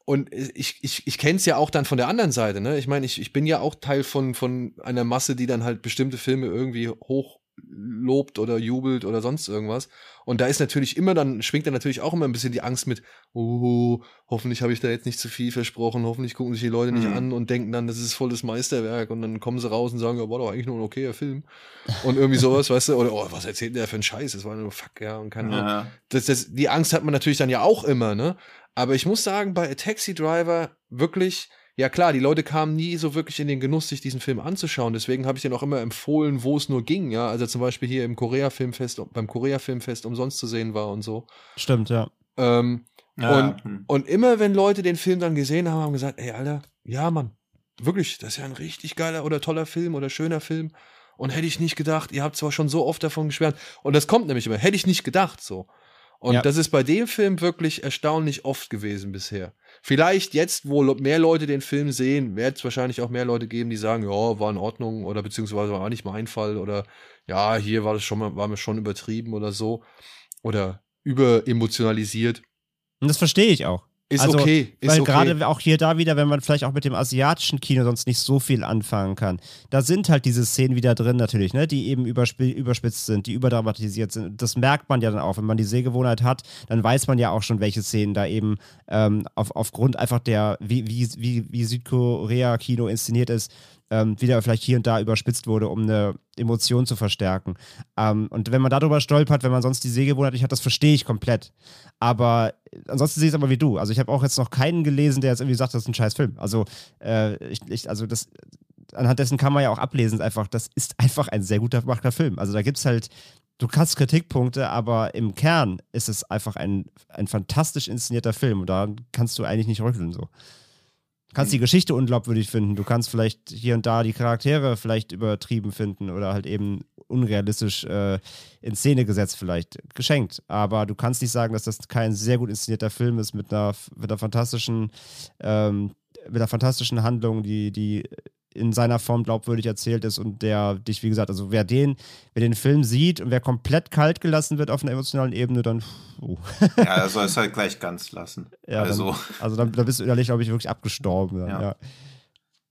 und ich, ich, ich kenne es ja auch dann von der anderen Seite, ne? Ich meine, ich, ich bin ja auch Teil von, von einer Masse, die dann halt bestimmte Filme irgendwie hoch lobt oder jubelt oder sonst irgendwas. Und da ist natürlich immer dann, schwingt dann natürlich auch immer ein bisschen die Angst mit, oh, hoffentlich habe ich da jetzt nicht zu viel versprochen, hoffentlich gucken sich die Leute nicht Mhm. an und denken dann, das ist volles Meisterwerk und dann kommen sie raus und sagen, ja, war doch eigentlich nur ein okayer Film. Und irgendwie sowas, weißt du, oder oh, was erzählt der für ein Scheiß? Das war nur Fuck, ja, und keine Ahnung ja. das, das, die Angst hat man natürlich dann ja auch immer, ne? Aber ich muss sagen, bei A Taxi Driver wirklich, ja klar, die Leute kamen nie so wirklich in den Genuss, sich diesen Film anzuschauen. Deswegen habe ich den auch immer empfohlen, wo es nur ging, ja. Also zum Beispiel hier im Korea-Filmfest, beim Korea-Filmfest umsonst zu sehen war und so. Stimmt, ja. Ähm, Ja, Und- hm. und immer wenn Leute den Film dann gesehen haben, haben gesagt, ey, Alter, ja, Mann, wirklich, das ist ja ein richtig geiler oder toller Film oder schöner Film. Und hätte ich nicht gedacht, ihr habt zwar schon so oft davon geschwärmt. Und das kommt nämlich immer, hätte ich nicht gedacht, so. Und Ja. das ist bei dem Film wirklich erstaunlich oft gewesen bisher. Vielleicht jetzt, wo mehr Leute den Film sehen, wird es wahrscheinlich auch mehr Leute geben, die sagen, ja, war in Ordnung oder beziehungsweise war nicht mein Fall oder ja, hier war das schon mal, war mir schon übertrieben oder so. Oder überemotionalisiert. Und das verstehe ich auch. Ist Also, okay. Ist Weil okay. gerade auch hier da wieder, wenn man vielleicht auch mit dem asiatischen Kino sonst nicht so viel anfangen kann, da sind halt diese Szenen wieder drin natürlich, ne, die eben übersp überspitzt sind, die überdramatisiert sind. Das merkt man ja dann auch, wenn man die Sehgewohnheit hat, dann weiß man ja auch schon, welche Szenen da eben ähm, auf, aufgrund einfach der, wie, wie, wie, wie Südkorea-Kino inszeniert ist, ähm, wieder vielleicht hier und da überspitzt wurde, um eine Emotion zu verstärken. Ähm, und wenn man darüber stolpert, wenn man sonst die Sehgewohnheit nicht hat, das verstehe ich komplett. Aber äh, ansonsten sehe ich es aber wie du. Also ich habe auch jetzt noch keinen gelesen, der jetzt irgendwie sagt, das ist ein scheiß Film. Also, äh, ich, ich, also das, anhand dessen kann man ja auch ablesen, einfach, das ist einfach ein sehr guter gemachter Film. Also da gibt es halt, du hast Kritikpunkte, aber im Kern ist es einfach ein, ein fantastisch inszenierter Film und da kannst du eigentlich nicht rütteln so. Du kannst die Geschichte unglaubwürdig finden, du kannst vielleicht hier und da die Charaktere vielleicht übertrieben finden oder halt eben unrealistisch äh, in Szene gesetzt vielleicht, geschenkt. Aber du kannst nicht sagen, dass das kein sehr gut inszenierter Film ist mit einer, mit einer fantastischen, ähm, mit einer fantastischen Handlung, die, die in seiner Form glaubwürdig erzählt ist und der dich, wie gesagt, also wer den, wer den Film sieht und wer komplett kalt gelassen wird auf einer emotionalen Ebene, dann, uh, ja, er soll es halt gleich ganz lassen. ja, also, dann, also dann, dann bist du innerlich, glaube ich, wirklich abgestorben. Dann, Ja. ja.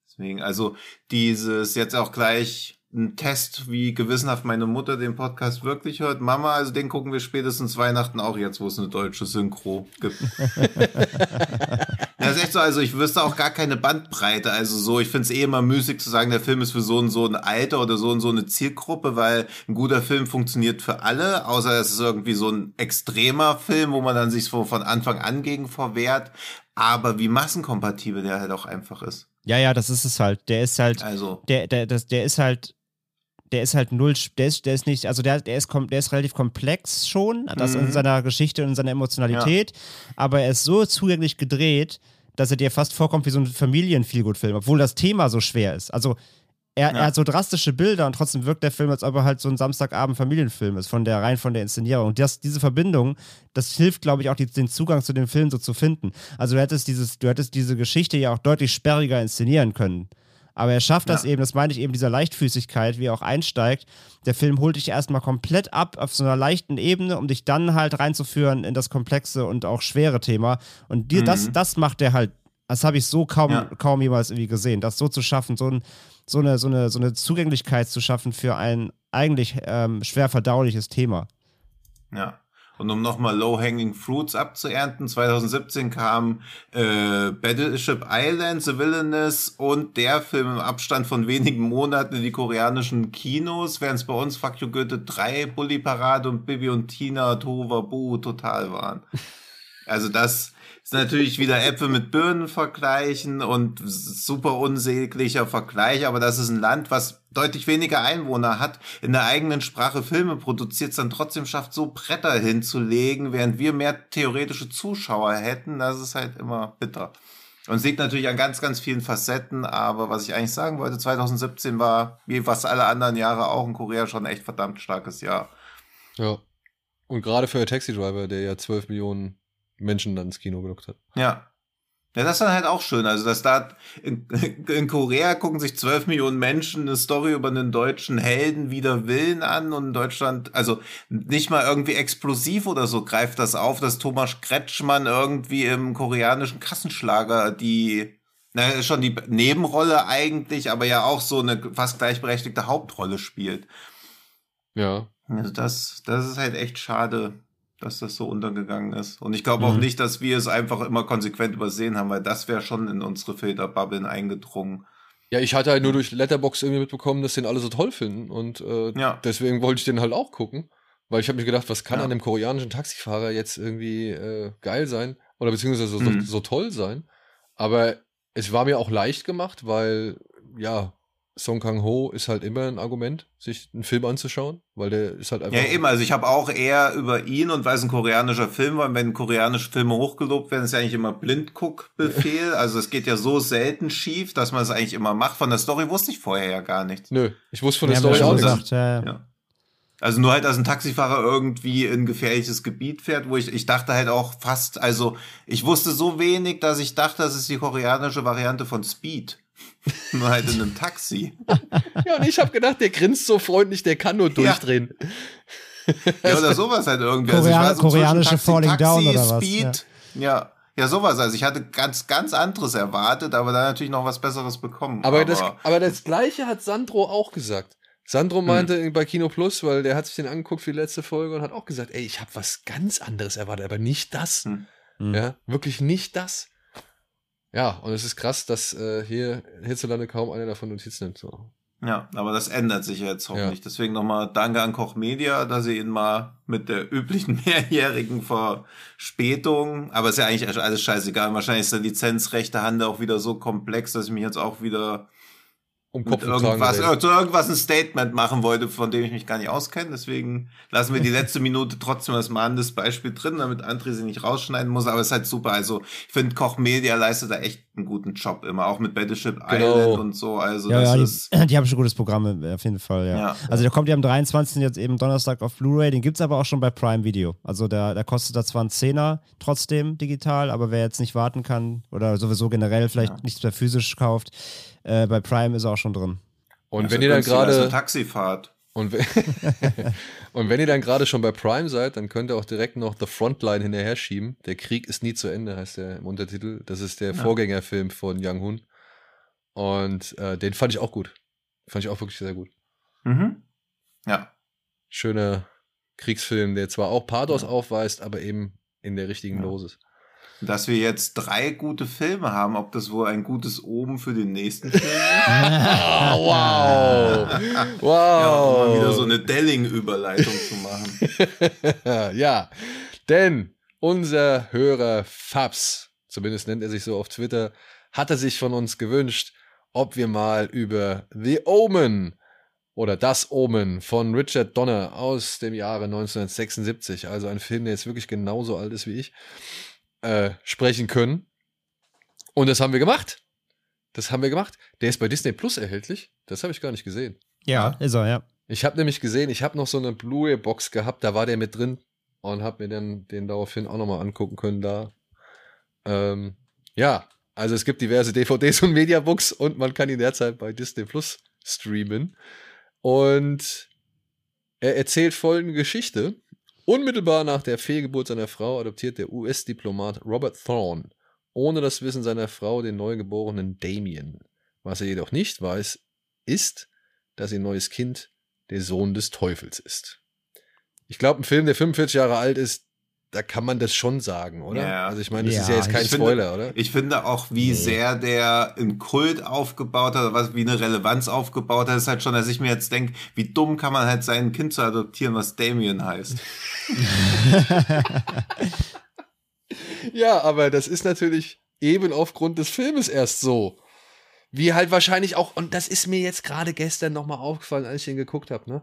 deswegen, also dieses jetzt auch gleich ein Test, wie gewissenhaft meine Mutter den Podcast wirklich hört. Mama, also den gucken wir spätestens Weihnachten auch jetzt, wo es eine deutsche Synchro gibt. Das ist echt so, also ich wüsste auch gar keine Bandbreite. Also so, ich finde es eh immer müßig zu sagen, der Film ist für so und so ein Alter oder so und so eine Zielgruppe, weil ein guter Film funktioniert für alle, außer es ist irgendwie so ein extremer Film, wo man dann sich so von Anfang an gegen verwehrt. Aber wie massenkompatibel der halt auch einfach ist. Ja, ja, das ist es halt. Der ist halt, Also, der, der, das, der ist halt, der ist halt null, der ist, der ist nicht, also der, der ist, der ist relativ komplex schon, das in Mhm. seiner Geschichte und in seiner Emotionalität, aber er ist so zugänglich gedreht, dass er dir fast vorkommt wie so ein Familien-Feelgood-Film, obwohl das Thema so schwer ist. Also er, Ja. er hat so drastische Bilder und trotzdem wirkt der Film, als ob er halt so ein Samstagabend-Familienfilm ist, von der rein von der Inszenierung. Und das, diese Verbindung, das hilft, glaube ich, auch die, den Zugang zu dem Film so zu finden. Also du hättest dieses, du hättest diese Geschichte ja auch deutlich sperriger inszenieren können. Aber er schafft das Ja. eben, das meine ich eben, dieser Leichtfüßigkeit, wie er auch einsteigt. Der Film holt dich erstmal komplett ab auf so einer leichten Ebene, um dich dann halt reinzuführen in das komplexe und auch schwere Thema. Und dir, das, Mhm. das macht er halt, das habe ich so kaum, Ja. kaum jemals irgendwie gesehen, das so zu schaffen, so, ein, so, eine, so, eine, so eine Zugänglichkeit zu schaffen für ein eigentlich ähm, schwer verdauliches Thema. ja. Und um nochmal Low-Hanging Fruits abzuernten, 2017 kam äh, Battleship Island, The Villainous und der Film im Abstand von wenigen Monaten in die koreanischen Kinos, während es bei uns Fuck You Goethe 3, Bully Parade und Bibi und Tina Tohuwabohu total waren. Also das natürlich wieder Äpfel mit Birnen vergleichen und super unsäglicher Vergleich, aber das ist ein Land, was deutlich weniger Einwohner hat, in der eigenen Sprache Filme produziert, dann trotzdem schafft, so Bretter hinzulegen, während wir mehr theoretische Zuschauer hätten, das ist halt immer bitter. Und liegt natürlich an ganz, ganz vielen Facetten, aber was ich eigentlich sagen wollte, 2017 war, wie fast alle anderen Jahre auch in Korea schon ein echt verdammt starkes Jahr. Ja. Und gerade für Taxi Driver, der ja 12 Millionen Menschen dann ins Kino gelockt hat. Ja. Ja, das ist dann halt auch schön. Also, dass da in, in Korea gucken sich 12 Millionen Menschen eine Story über einen deutschen Helden wider Willen an und in Deutschland, also nicht mal irgendwie explosiv oder so greift das auf, dass Thomas Kretschmann irgendwie im koreanischen Kassenschlager die, naja, schon die Nebenrolle eigentlich, aber ja auch so eine fast gleichberechtigte Hauptrolle spielt. Ja. Also das, das ist halt echt schade, dass das so untergegangen ist. Und ich glaube auch Mhm. nicht, dass wir es einfach immer konsequent übersehen haben, weil das wäre schon in unsere Filterbubbeln eingedrungen. Ja, ich hatte halt nur durch Letterbox irgendwie mitbekommen, dass den alle so toll finden. Und äh, Ja. deswegen wollte ich den halt auch gucken. Weil ich habe mir gedacht, was kann Ja. an dem koreanischen Taxifahrer jetzt irgendwie äh, geil sein? Oder beziehungsweise so, Mhm. so toll sein. Aber es war mir auch leicht gemacht, weil, ja, Song Kang-ho ist halt immer ein Argument, sich einen Film anzuschauen, weil der ist halt einfach. Ja, eben. Also ich habe auch eher über ihn und weil es ein koreanischer Film war, und wenn koreanische Filme hochgelobt werden, ist ja eigentlich immer Blindguck-Befehl. also es geht ja so selten schief, dass man es eigentlich immer macht. Von der Story wusste ich vorher ja gar nichts. Nö, ich wusste von der Ja, Story auch nichts. gesagt, ja. Ja. Also nur halt, dass ein Taxifahrer irgendwie in gefährliches Gebiet fährt, wo ich, ich dachte halt auch fast, also ich wusste so wenig, dass ich dachte, das ist die koreanische Variante von Speed. Nur halt in einem Taxi. Ja, und ich habe gedacht, der grinst so freundlich, der kann nur durchdrehen. Ja, oder sowas halt irgendwie. Korea- also ich war so koreanische Taxi, Falling Taxi, Down oder was, Speed. Ja. ja. sowas. Also ich hatte ganz, ganz anderes erwartet, aber dann natürlich noch was Besseres bekommen. Aber, das, aber das gleiche hat Sandro auch gesagt. Sandro Hm. meinte bei Kino Plus, weil der hat sich den angeguckt für die letzte Folge und hat auch gesagt, ey, ich habe was ganz anderes erwartet, aber nicht das. Hm. Ja, wirklich nicht das. Ja, und es ist krass, dass äh, hier hierzulande kaum einer davon Notiz nimmt. So. Ja, aber das ändert sich jetzt hoffentlich. Deswegen nochmal Danke an Koch Media, dass sie ihn mal mit der üblichen mehrjährigen Verspätung, aber ist ja eigentlich alles scheißegal. Wahrscheinlich ist der Lizenzrechte Handel auch wieder so komplex, dass ich mich jetzt auch wieder Um Kopf irgendwas, zu irgendwas ein Statement machen wollte, von dem ich mich gar nicht auskenne. Deswegen lassen wir die letzte Minute trotzdem als mahnendes Beispiel drin, damit André sie nicht rausschneiden muss. Aber es ist halt super. Also ich finde, Koch Media leistet da echt einen guten Job immer, auch mit Battleship Genau. Island und so. Also Ja, das ja, ist. die, die haben schon gutes Programm, äh, auf jeden Fall, ja. Ja. Also der kommt ja am 23. jetzt eben Donnerstag auf Blu-ray, den gibt es aber auch schon bei Prime Video. Also der, der kostet da zwar einen Zehner trotzdem digital, aber wer jetzt nicht warten kann oder sowieso generell vielleicht Ja. nichts mehr physisch kauft, äh, bei Prime ist er auch schon drin. Und Ja, wenn ihr dann gerade Taxifahrt. und, wenn- und wenn ihr dann gerade schon bei Prime seid, dann könnt ihr auch direkt noch The Frontline hinterher schieben. Der Krieg ist nie zu Ende, heißt der im Untertitel. Das ist der Ja. Vorgängerfilm von Young Hun. Und äh, den fand ich auch gut. Fand ich auch wirklich sehr gut. Mhm. Ja. Schöner Kriegsfilm, der zwar auch Pathos aufweist, aber eben in der richtigen Ja. Dosis. Dass wir jetzt drei gute Filme haben, ob das wohl ein gutes Oben für den nächsten Film ist. oh, wow. wow. Ja, um mal wieder so eine Delling-Überleitung zu machen. ja, denn unser Hörer Fabs, zumindest nennt er sich so auf Twitter, hatte sich von uns gewünscht, ob wir mal über The Omen oder Das Omen von Richard Donner aus dem Jahre 1976, also ein Film, der jetzt wirklich genauso alt ist wie ich, äh, sprechen können. Und das haben wir gemacht. Das haben wir gemacht. Der ist bei Disney Plus erhältlich. Das habe ich gar nicht gesehen. Ja, ist er, ja. Ich habe nämlich gesehen, ich habe noch so eine Blu-ray-Box gehabt, da war der mit drin und habe mir dann den daraufhin auch nochmal angucken können da. Ähm, ja, also es gibt diverse DVDs und Mediabooks und man kann ihn derzeit bei Disney Plus streamen. Und er erzählt folgende Geschichte. Unmittelbar nach der Fehlgeburt seiner Frau adoptiert der US-Diplomat Robert Thorne ohne das Wissen seiner Frau den neugeborenen Damien. Was er jedoch nicht weiß, ist, dass ihr neues Kind der Sohn des Teufels ist. Ich glaube, ein Film, der 45 Jahre alt ist, da kann man das schon sagen, oder? Ja. Also ich meine, das Ja, ist ja jetzt kein Ich finde- Spoiler, oder? Ich finde auch, wie Nee. sehr der einen Kult aufgebaut hat, was wie eine Relevanz aufgebaut hat, ist halt schon, dass ich mir jetzt denke, wie dumm kann man halt sein Kind zu adoptieren, was Damien heißt. Ja, aber das ist natürlich eben aufgrund des Filmes erst so. Wie halt wahrscheinlich auch, und das ist mir jetzt gerade gestern nochmal aufgefallen, als ich den geguckt habe, ne?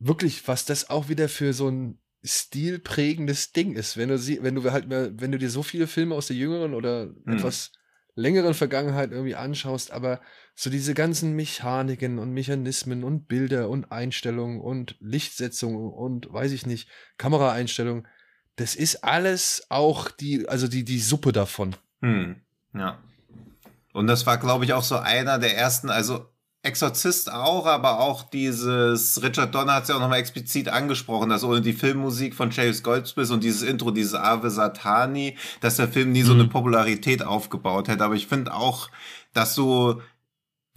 Wirklich, was das auch wieder für so ein stilprägendes Ding ist. Wenn du sie, wenn du halt wenn du dir so viele Filme aus der jüngeren oder Hm. etwas längeren Vergangenheit irgendwie anschaust, aber so diese ganzen Mechaniken und Mechanismen und Bilder und Einstellungen und Lichtsetzung und weiß ich nicht, Kameraeinstellungen, das ist alles auch die, also die, die Suppe davon. Hm, ja. Und das war, glaube ich, auch so einer der ersten, also Exorzist auch, aber auch dieses, Richard Donner hat es ja auch nochmal explizit angesprochen, dass ohne die Filmmusik von James Goldsmith und dieses Intro, dieses Ave Satani, dass der Film nie so eine Popularität aufgebaut hätte. Aber ich finde auch, dass du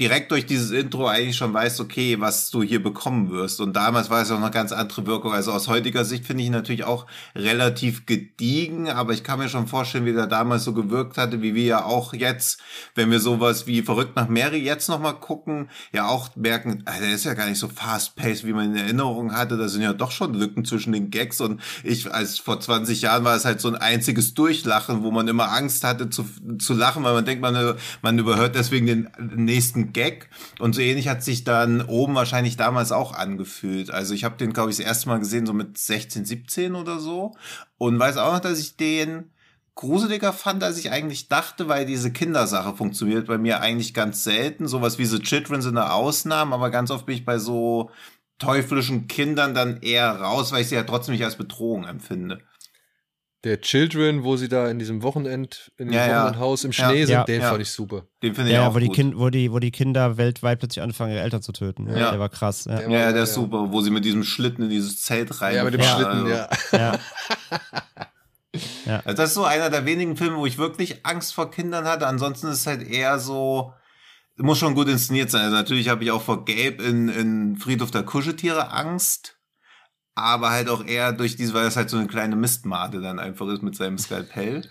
direkt durch dieses Intro eigentlich schon weißt, okay, was du hier bekommen wirst. Und damals war es auch noch ganz andere Wirkung. Also aus heutiger Sicht finde ich natürlich auch relativ gediegen, aber ich kann mir schon vorstellen, wie der damals so gewirkt hatte, wie wir ja auch jetzt, wenn wir sowas wie Verrückt nach Mary jetzt nochmal gucken, ja auch merken, ah, der ist ja gar nicht so fast-paced, wie man in Erinnerung hatte. Da sind ja doch schon Lücken zwischen den Gags und ich, als vor 20 Jahren war es halt so ein einziges Durchlachen, wo man immer Angst hatte zu, zu lachen, weil man denkt, man, man überhört deswegen den nächsten Gag. Und so ähnlich hat sich dann oben wahrscheinlich damals auch angefühlt. Also ich habe den, glaube ich, das erste Mal gesehen, so mit 16, 17 oder so. Und weiß auch noch, dass ich den gruseliger fand, als ich eigentlich dachte, weil diese Kindersache funktioniert bei mir eigentlich ganz selten. Sowas wie The Children sind eine Ausnahme, aber ganz oft bin ich bei so teuflischen Kindern dann eher raus, weil ich sie ja trotzdem nicht als Bedrohung empfinde. Der Children, wo sie da in diesem Wochenend, in dem Ja, ja. Wochenendhaus im Ja. Schnee sind, Ja. den Ja. fand ich super. Den finde ich Ja, auch wo die, gut. kind, wo, die, wo die Kinder weltweit plötzlich anfangen, ihre Eltern zu töten. Der war krass. Ja. Der ja, der Ja. ist super, wo sie mit diesem Schlitten in dieses Zelt rein. Ja, mit dem Ja. Schlitten, Also, ja. Ja. Also das ist so einer der wenigen Filme, wo ich wirklich Angst vor Kindern hatte. Ansonsten ist es halt eher so, muss schon gut inszeniert sein. Also natürlich habe ich auch vor Gabe in, in Friedhof der Kuscheltiere Angst. Aber halt auch eher durch diese, weil es halt so eine kleine Mistmade dann einfach ist mit seinem Skalpell.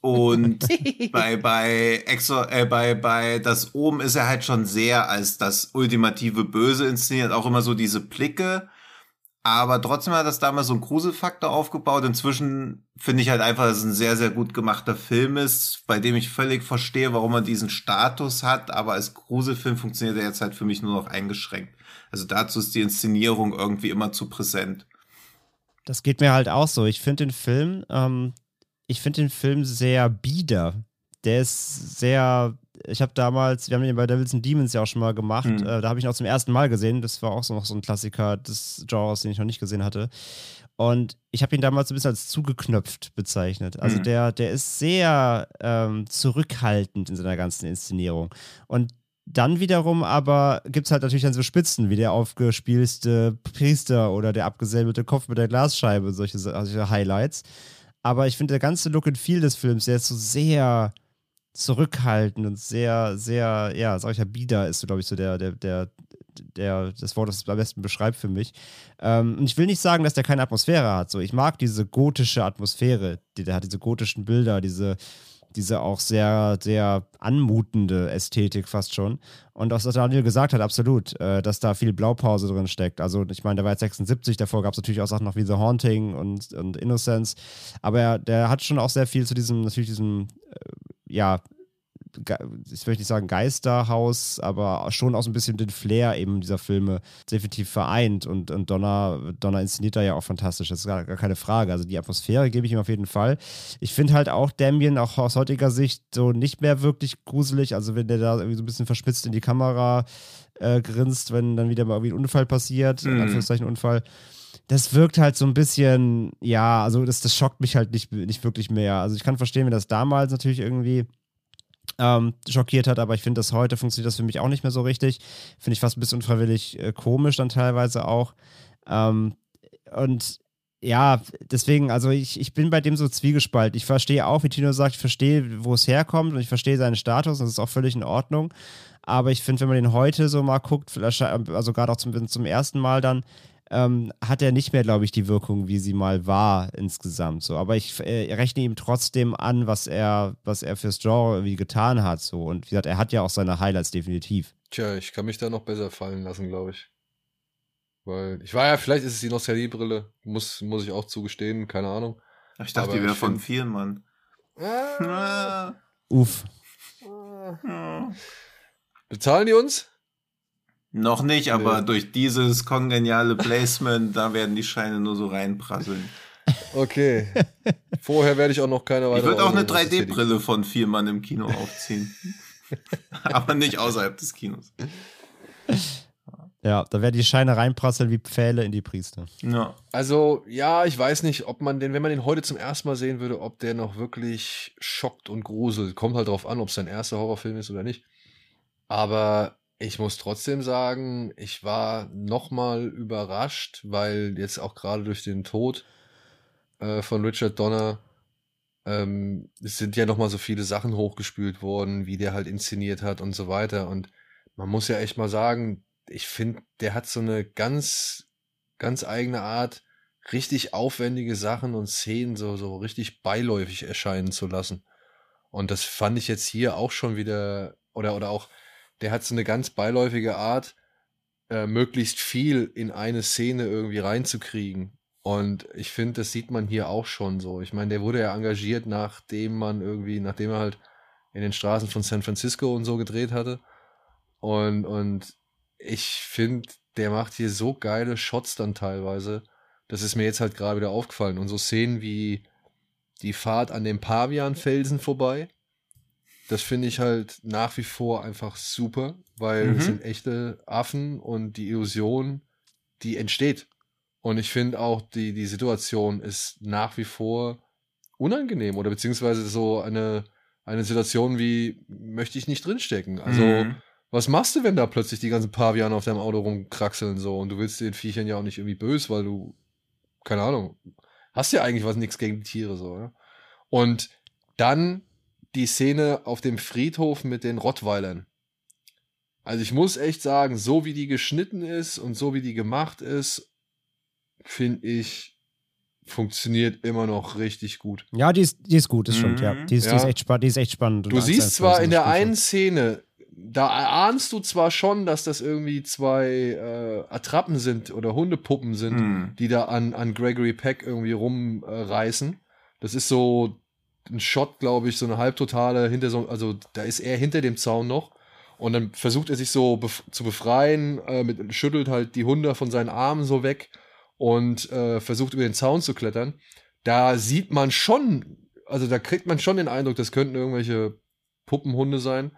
Und bei, bei Exo, äh, bei, bei das oben ist er halt schon sehr als das ultimative Böse inszeniert, auch immer so diese Blicke. Aber trotzdem hat das damals so einen Gruselfaktor aufgebaut. Inzwischen finde ich halt einfach, dass es ein sehr, sehr gut gemachter Film ist, bei dem ich völlig verstehe, warum er diesen Status hat. Aber als Gruselfilm funktioniert er jetzt halt für mich nur noch eingeschränkt. Also dazu ist die Inszenierung irgendwie immer zu präsent. Das geht mir halt auch so. Ich finde den Film, ähm, ich finde den Film sehr bieder. Der ist sehr, ich habe damals, wir haben ihn bei Devils and Demons ja auch schon mal gemacht, Mhm. äh, da habe ich ihn auch zum ersten Mal gesehen. Das war auch so noch so ein Klassiker des Genres, den ich noch nicht gesehen hatte. Und ich habe ihn damals so ein bisschen als zugeknöpft bezeichnet. Also Mhm. der, der ist sehr ähm, zurückhaltend in seiner ganzen Inszenierung. Und dann wiederum aber gibt es halt natürlich dann so Spitzen, wie der aufgespielte Priester oder der abgesäbelte Kopf mit der Glasscheibe, solche, solche Highlights. Aber ich finde, der ganze Look and Feel des Films, der ist so sehr zurückhaltend und sehr, sehr, ja, sag ich ja, bieder ist so, glaube ich, so der, der, der, der, das Wort, das es am besten beschreibt für mich. Ähm, und ich will nicht sagen, dass der keine Atmosphäre hat. So, ich mag diese gotische Atmosphäre, die der hat, diese gotischen Bilder, diese, diese auch sehr, sehr anmutende Ästhetik fast schon. Und was Daniel gesagt hat, absolut, äh, dass da viel Blaupause drin steckt. Also ich meine, der war jetzt 76, davor gab es natürlich auch Sachen noch wie The Haunting und, und Innocence. Aber er, der hat schon auch sehr viel zu diesem, natürlich diesem, äh, ja, ich möchte nicht sagen Geisterhaus, aber schon auch so ein bisschen den Flair eben dieser Filme definitiv vereint. Und, und Donner, Donner inszeniert da ja auch fantastisch, das ist gar, gar keine Frage. Also die Atmosphäre gebe ich ihm auf jeden Fall. Ich finde halt auch Damien auch aus heutiger Sicht so nicht mehr wirklich gruselig. Also wenn der da irgendwie so ein bisschen verschmitzt in die Kamera äh, grinst, wenn dann wieder mal irgendwie ein Unfall passiert, mhm. in Anführungszeichen Unfall das wirkt halt so ein bisschen, ja, also das, das schockt mich halt nicht, nicht wirklich mehr. Also ich kann verstehen, wenn das damals natürlich irgendwie ähm, schockiert hat, aber ich finde, dass heute funktioniert das für mich auch nicht mehr so richtig. Finde ich fast ein bisschen unfreiwillig äh, komisch dann teilweise auch. Ähm, und ja, deswegen, also ich, ich bin bei dem so zwiegespalten. Ich verstehe auch, wie Tino sagt, ich verstehe, wo es herkommt und ich verstehe seinen Status, das ist auch völlig in Ordnung. Aber ich finde, wenn man den heute so mal guckt, also gerade auch zum, zum ersten Mal dann, ähm, hat er nicht mehr, glaube ich, die Wirkung, wie sie mal war insgesamt. So, aber ich äh, rechne ihm trotzdem an, was er, was er fürs Genre irgendwie getan hat. So und wie gesagt, er hat ja auch seine Highlights definitiv. Tja, ich kann mich da noch besser fallen lassen, glaube ich. Weil ich war ja, vielleicht ist es die Nostalgiebrille, muss, muss ich auch zugestehen, keine Ahnung. Ich dachte, aber die wäre von vielen, Mann. Ah. Uff. Bezahlen die uns? Noch nicht, aber nee. durch dieses kongeniale Placement, da werden die Scheine nur so reinprasseln. Okay. Vorher werde ich auch noch keine weitere. Ich würde auch eine 3D-Brille von vier Mann im Kino aufziehen. aber nicht außerhalb des Kinos. Ja, da werden die Scheine reinprasseln wie Pfähle in die Priester. Ja. Also, ja, ich weiß nicht, ob man den, wenn man den heute zum ersten Mal sehen würde, ob der noch wirklich schockt und gruselt. Kommt halt drauf an, ob es sein erster Horrorfilm ist oder nicht. Aber ich muss trotzdem sagen, ich war nochmal überrascht, weil jetzt auch gerade durch den Tod äh, von Richard Donner ähm, sind ja nochmal so viele Sachen hochgespült worden, wie der halt inszeniert hat und so weiter. Und man muss ja echt mal sagen, ich finde, der hat so eine ganz, ganz eigene Art, richtig aufwendige Sachen und Szenen so, so richtig beiläufig erscheinen zu lassen. Und das fand ich jetzt hier auch schon wieder, oder, oder auch der hat so eine ganz beiläufige Art, äh, möglichst viel in eine Szene irgendwie reinzukriegen. Und ich finde, das sieht man hier auch schon so. Ich meine, der wurde ja engagiert, nachdem man irgendwie, nachdem er halt in den Straßen von San Francisco und so gedreht hatte. Und, und ich finde, der macht hier so geile Shots dann teilweise. Das ist mir jetzt halt gerade wieder aufgefallen. Und so Szenen wie die Fahrt an dem Pavianfelsen vorbei, das finde ich halt nach wie vor einfach super, weil mhm. es sind echte Affen und die Illusion, die entsteht. Und ich finde auch, die, die Situation ist nach wie vor unangenehm oder beziehungsweise so eine, eine Situation wie, möchte ich nicht drinstecken. Also, mhm. was machst du, wenn da plötzlich die ganzen Paviane auf deinem Auto rumkraxeln so und du willst den Viechern ja auch nicht irgendwie böse, weil du, keine Ahnung, hast ja eigentlich was nichts gegen die Tiere so, ja? Und dann die Szene auf dem Friedhof mit den Rottweilern. Also ich muss echt sagen, so wie die geschnitten ist und so wie die gemacht ist, finde ich, funktioniert immer noch richtig gut. Ja, die ist, die ist gut, das stimmt, mhm. ja. Die ist, ja. Die, ist echt, die ist echt spannend. Du siehst zwar in der einen Szene, da ahnst du zwar schon, dass das irgendwie zwei äh, Attrappen sind oder Hundepuppen sind, mhm. die da an, an Gregory Peck irgendwie rumreißen. Äh, das ist so ein Shot, glaube ich, so eine halbtotale hinter so, also da ist er hinter dem Zaun noch und dann versucht er sich so bef zu befreien, äh, mit, schüttelt halt die Hunde von seinen Armen so weg und äh, versucht über den Zaun zu klettern. Da sieht man schon, also da kriegt man schon den Eindruck, das könnten irgendwelche Puppenhunde sein.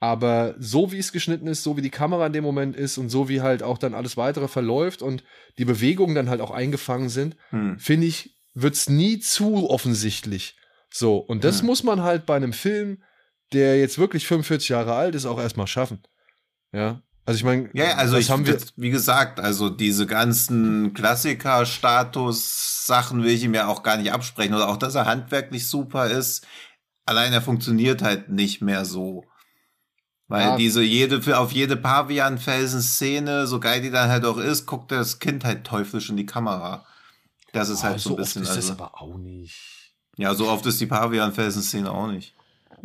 Aber so wie es geschnitten ist, so wie die Kamera in dem Moment ist und so wie halt auch dann alles weitere verläuft und die Bewegungen dann halt auch eingefangen sind, hm. finde ich, wird es nie zu offensichtlich. So, und das ja. muss man halt bei einem Film, der jetzt wirklich 45 Jahre alt ist, auch erstmal schaffen. Ja. Also ich meine, ja, also ich haben wir wie gesagt, also diese ganzen Klassiker-Status-Sachen will ich ihm ja auch gar nicht absprechen oder auch, dass er handwerklich super ist. Allein er funktioniert halt nicht mehr so. Weil Ja. diese jede, auf jede Pavian-Felsen-Szene, so geil die dann halt auch ist, guckt das Kind halt teuflisch in die Kamera. Das ist halt so ein bisschen. oft ist Also, das aber auch nicht. Ja, so oft ist die Pavian-Felsen-Szene auch nicht.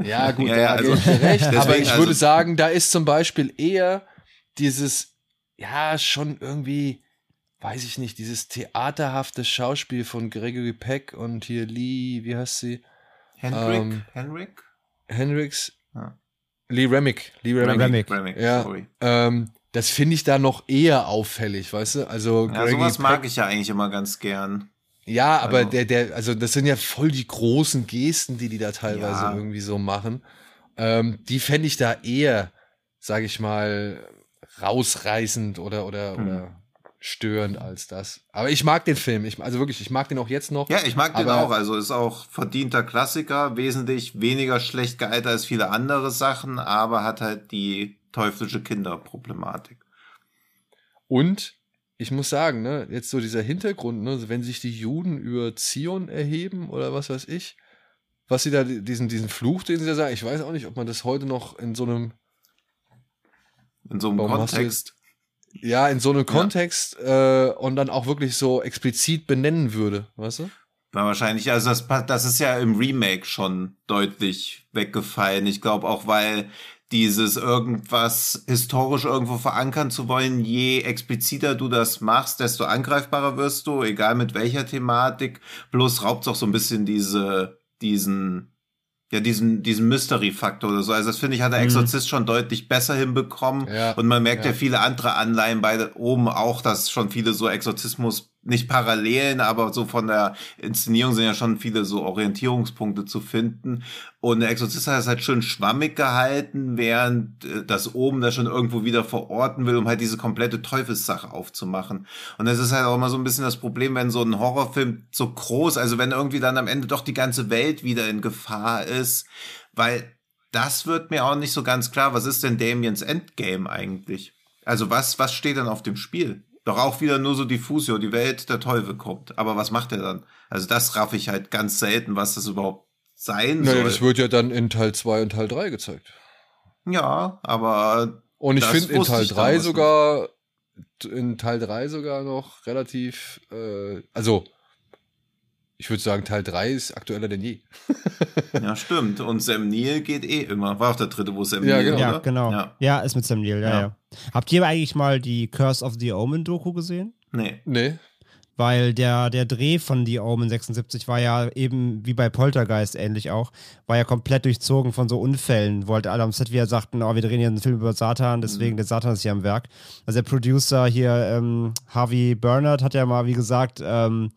Ja, gut, Ja, ja, also- recht. aber deswegen, ich also- würde sagen, da ist zum Beispiel eher dieses, ja, schon irgendwie, weiß ich nicht, dieses theaterhafte Schauspiel von Gregory Peck und hier Lee, wie heißt sie? Henrik? Ähm, Henrik? Henricks? Ja. Lee Remick. Lee Remick. Remick. Remick, Ja, sorry. ähm, das finde ich da noch eher auffällig, weißt du? Also Ja, Gregory sowas Peck, mag ich ja eigentlich immer ganz gern. Ja, aber Also- der, der, also das sind ja voll die großen Gesten, die die da teilweise Ja. irgendwie so machen. Ähm, die fände ich da eher, sage ich mal, rausreißend oder oder Hm. oder störend als das. Aber ich mag den Film. Ich, also wirklich, ich mag den auch jetzt noch. Ja, ich mag den auch. Also ist auch verdienter Klassiker, wesentlich weniger schlecht gealtert als viele andere Sachen, aber hat halt die teuflische Kinderproblematik. Und ich muss sagen, ne, jetzt so dieser Hintergrund, ne, wenn sich die Juden über Zion erheben oder was weiß ich, was sie da, diesen, diesen Fluch, den sie da sagen, ich weiß auch nicht, ob man das heute noch in so einem In so einem hast du Kontext. ja, in so einem Kontext äh, und dann auch wirklich so explizit benennen würde, weißt du? Na, wahrscheinlich, also das, das ist ja im Remake schon deutlich weggefallen. Ich glaube auch, weil dieses irgendwas historisch irgendwo verankern zu wollen, je expliziter du das machst, desto angreifbarer wirst du, egal mit welcher Thematik. Bloß raubt auch so ein bisschen diese, diesen, ja, diesen, diesen Mystery-Faktor oder so. Also das finde ich, hat der Mhm. Exorzist schon deutlich besser hinbekommen. Ja, Und man merkt ja. ja. viele andere Anleihen bei oben auch, dass schon viele so Exorzismus, nicht Parallelen, aber so von der Inszenierung sind ja schon viele so Orientierungspunkte zu finden. Und der Exorzist hat das halt schön schwammig gehalten, während äh, das oben das schon irgendwo wieder verorten will, um halt diese komplette Teufelssache aufzumachen. Und das ist halt auch immer so ein bisschen das Problem, wenn so ein Horrorfilm so groß, also wenn irgendwie dann am Ende doch die ganze Welt wieder in Gefahr ist, weil das wird mir auch nicht so ganz klar. Was ist denn Damiens Endgame eigentlich? Also was, was steht dann auf dem Spiel? Doch auch wieder nur so diffus, ja, die Welt, der Teufel kommt. Aber was macht er dann? Also das raff ich halt ganz selten, was das überhaupt sein Naja, soll. das wird ja dann in Teil 2 und Teil 3 gezeigt. ja, aber Und ich finde in Teil ich dann 3 was sogar, in Teil 3 sogar noch relativ, äh, also ich würde sagen, Teil 3 ist aktueller denn je. ja, stimmt. Und Sam Neill geht eh immer. War auch der dritte, wo Sam Ja, Neill, genau. oder? Ja, genau. Ja. Ja. ist mit Sam Neill, ja, Ja. ja, Habt ihr eigentlich mal die Curse of the Omen Doku gesehen? Nee. Nee. Weil der, der Dreh von The Omen 76 war ja eben wie bei Poltergeist ähnlich auch, war ja komplett durchzogen von so Unfällen, wo halt alle am Set wieder sagten, oh, wir drehen hier einen Film über Satan, deswegen der Satan ist hier am Werk. Also der Producer hier, ähm, Harvey Bernard, hat ja mal, wie gesagt, ähm,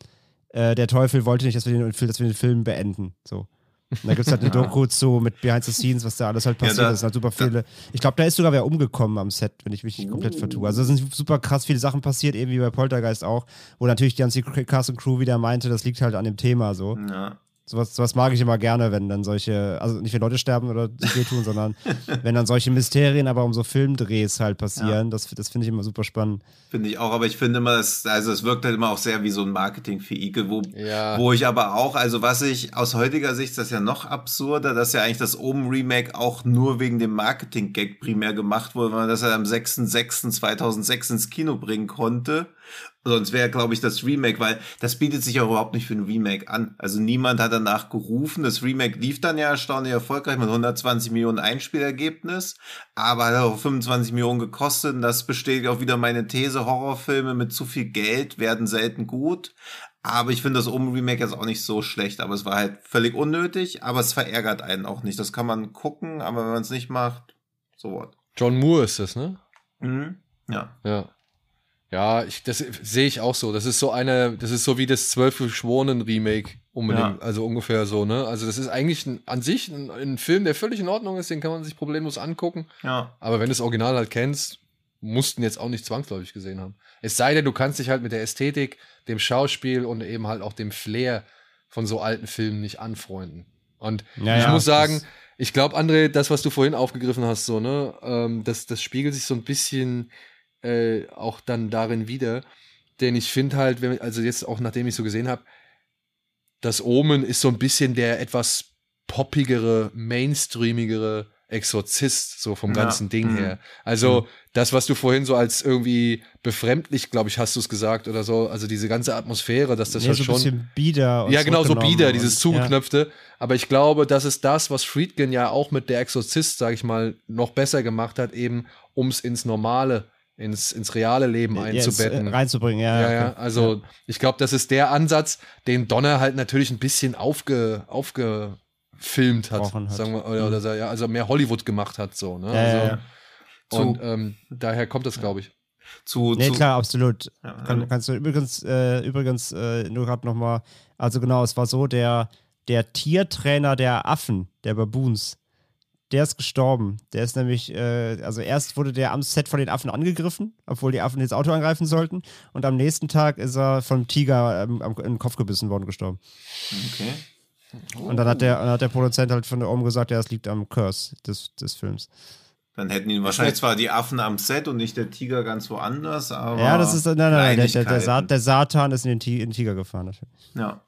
äh, der Teufel wollte nicht, dass wir den, dass wir den Film beenden. So. Und da gibt es halt eine Doku zu mit Behind the Scenes, was da alles halt Ja, passiert da- ist. Halt super viele. Ich glaube, da ist sogar wer umgekommen am Set, wenn ich mich nicht komplett vertue. Also da sind super krass viele Sachen passiert, eben wie bei Poltergeist auch, wo natürlich die ganze Cast und Crew wieder meinte, das liegt halt an dem Thema so. Ja. Sowas, sowas mag ich immer gerne, wenn dann solche, also nicht wenn Leute sterben oder sich wehtun, sondern wenn dann solche Mysterien aber um so Filmdrehs halt passieren. Das, das finde ich immer super spannend. Finde ich auch, aber ich finde immer, es, also es wirkt halt immer auch sehr wie so ein Marketing-Vehikel, wo, Ja. wo ich aber auch, also was ich aus heutiger Sicht, das ist ja noch absurder, dass ja eigentlich das Omen-Remake auch nur wegen dem Marketing-Gag primär gemacht wurde, weil man das ja am 6.6.2006 ins Kino bringen konnte. Sonst wäre, glaube ich, das Remake, weil das bietet sich ja überhaupt nicht für ein Remake an. Also niemand hat danach gerufen. Das Remake lief dann ja erstaunlich erfolgreich mit 120 Millionen Einspielergebnis, aber hat auch 25 Millionen gekostet. Und das bestätigt auch wieder meine These, Horrorfilme mit zu viel Geld werden selten gut. Aber ich finde das Omen-Remake jetzt auch nicht so schlecht, aber es war halt völlig unnötig, aber es verärgert einen auch nicht. Das kann man gucken, aber wenn man es nicht macht, so what. John Moore ist das, ne? Mhm. Ja. Ja. Ja, ich, das sehe ich auch so. Das ist so eine, das ist so wie das Zwölf Geschworenen Remake unbedingt, Ja. also ungefähr so, ne? Also das ist eigentlich ein, an sich ein, ein Film, der völlig in Ordnung ist, den kann man sich problemlos angucken. Ja. Aber wenn du das Original halt kennst, mussten jetzt auch nicht zwangsläufig gesehen haben. Es sei denn, du kannst dich halt mit der Ästhetik, dem Schauspiel und eben halt auch dem Flair von so alten Filmen nicht anfreunden. Und Ja, ich ja, muss sagen, ich glaube, André, das, was du vorhin aufgegriffen hast, so, ne, ähm, das, das spiegelt sich so ein bisschen äh, auch dann darin wieder. Denn ich finde halt, wenn, also jetzt auch nachdem ich so gesehen habe, das Omen ist so ein bisschen der etwas poppigere, mainstreamigere Exorzist, so vom Ja. ganzen Ding Mhm. her. Also das, was du vorhin so als irgendwie befremdlich, glaube ich, hast du es gesagt oder so, also diese ganze Atmosphäre, dass das nee, halt so ein schon bisschen bieder. ja, genau, so bieder, und- dieses Zugeknöpfte. Aber ich glaube, das ist das, was Friedkin ja auch mit der Exorzist, sag ich mal, noch besser gemacht hat, eben um es ins normale, ins, ins reale Leben Ja, jetzt, äh, einzubetten. reinzubringen, ja. ja, ja, okay. also ich glaube, das ist der Ansatz, den Donner halt natürlich ein bisschen aufge, aufgefilmt hat, hat. sagen wir, oder, oder so, ja, also mehr Hollywood gemacht hat, so, ne? Ja, also, ja, ja. Und Zu- ähm, daher kommt das, glaube ich. Zu, Nee, zu, klar, absolut. Ja, Kann, kannst du übrigens, äh, übrigens äh, nur gerade nochmal, also genau, es war so, der, der Tiertrainer der Affen, der Baboons, der ist gestorben. Der ist nämlich, äh, also erst wurde der am Set von den Affen angegriffen, obwohl die Affen das Auto angreifen sollten. Und am nächsten Tag ist er vom Tiger ähm, am, in den Kopf gebissen worden, gestorben. Okay. Und dann hat der, dann hat der Produzent halt von da oben gesagt, ja, es liegt am Curse des, des Films. Dann hätten ihn wahrscheinlich zwar die Affen am Set und nicht der Tiger ganz woanders, aber. ja, das ist, nein, nein, nein, der, der, der, der Satan ist in den, Ti- in den Tiger gefahren. Natürlich. Ja,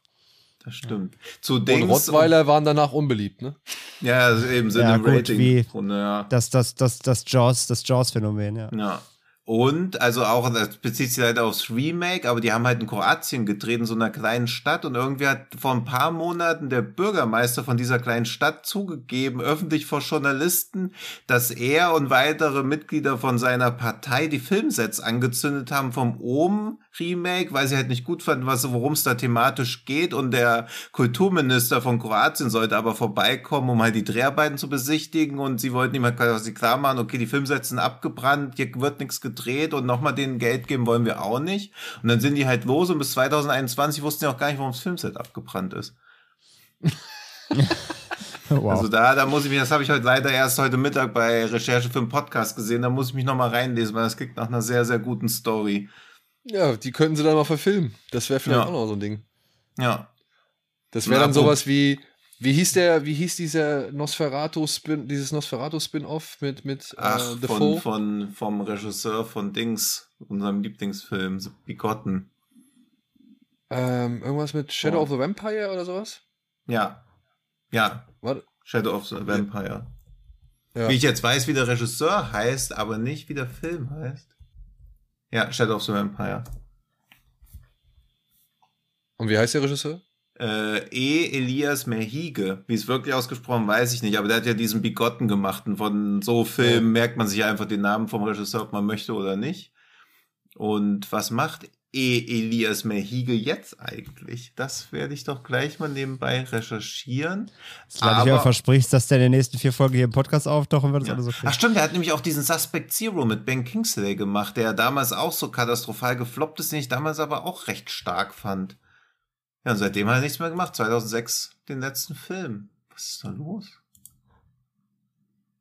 das stimmt. Zu Und. Rottweiler waren danach unbeliebt, ne? ja, also eben sind Ja, im gut, Rating. wie- Und, ja. Das, das, das, das Jaws, das Jaws-Phänomen, ja. Ja. Und, also auch, das bezieht sich leider aufs Remake, aber die haben halt in Kroatien gedreht, in so einer kleinen Stadt und irgendwie hat vor ein paar Monaten der Bürgermeister von dieser kleinen Stadt zugegeben, öffentlich vor Journalisten, dass er und weitere Mitglieder von seiner Partei die Filmsets angezündet haben vom Ohm Remake, weil sie halt nicht gut fanden, was, worum es da thematisch geht und der Kulturminister von Kroatien sollte aber vorbeikommen, um halt die Dreharbeiten zu besichtigen und sie wollten ihm halt quasi klar machen, okay, die Filmsets sind abgebrannt, hier wird nichts gedreht und nochmal denen Geld geben wollen wir auch nicht. Und dann sind die halt los und bis 2021 wussten die auch gar nicht, warum das Filmset abgebrannt ist. Wow. Also da, da muss ich mich, das habe ich heute leider erst heute Mittag bei Recherche für einen Podcast gesehen, da muss ich mich nochmal reinlesen, weil das klingt nach einer sehr, sehr guten Story. Ja, die könnten sie dann mal verfilmen. Das wäre vielleicht Ja. auch noch so ein Ding. Ja. Das wäre dann sowas wie, wie hieß der, wie hieß dieser Nosferatu-Spin, dieses Nosferatu-Spin-Off mit, mit Ach, äh, The von, von, vom Regisseur von Dings, unserem Lieblingsfilm, The Bigotten. Ähm, irgendwas mit Shadow Oh. of the Vampire oder sowas? Ja. Ja, Warte. Shadow of the Vampire. Ja. Wie ich jetzt weiß, wie der Regisseur heißt, aber nicht wie der Film heißt. Ja, Shadow of the Vampire. Und wie heißt der Regisseur? Äh, E. Elias Merhige. Wie es wirklich ausgesprochen, weiß ich nicht, aber der hat ja diesen Bigotten gemacht. Und von so Filmen merkt man sich einfach den Namen vom Regisseur, ob man möchte oder nicht. Und was macht E. Elias Merhige jetzt eigentlich? Das werde ich doch gleich mal nebenbei recherchieren. Solange du dir versprichst, dass der in den nächsten vier Folgen hier im Podcast auftauchen wird, ist Ja. alles okay. Ach stimmt, der hat nämlich auch diesen Suspect Zero mit Ben Kingsley gemacht, der damals auch so katastrophal gefloppt ist, den ich damals aber auch recht stark fand. Ja, und seitdem hat er nichts mehr gemacht. 2006 den letzten Film. Was ist da los?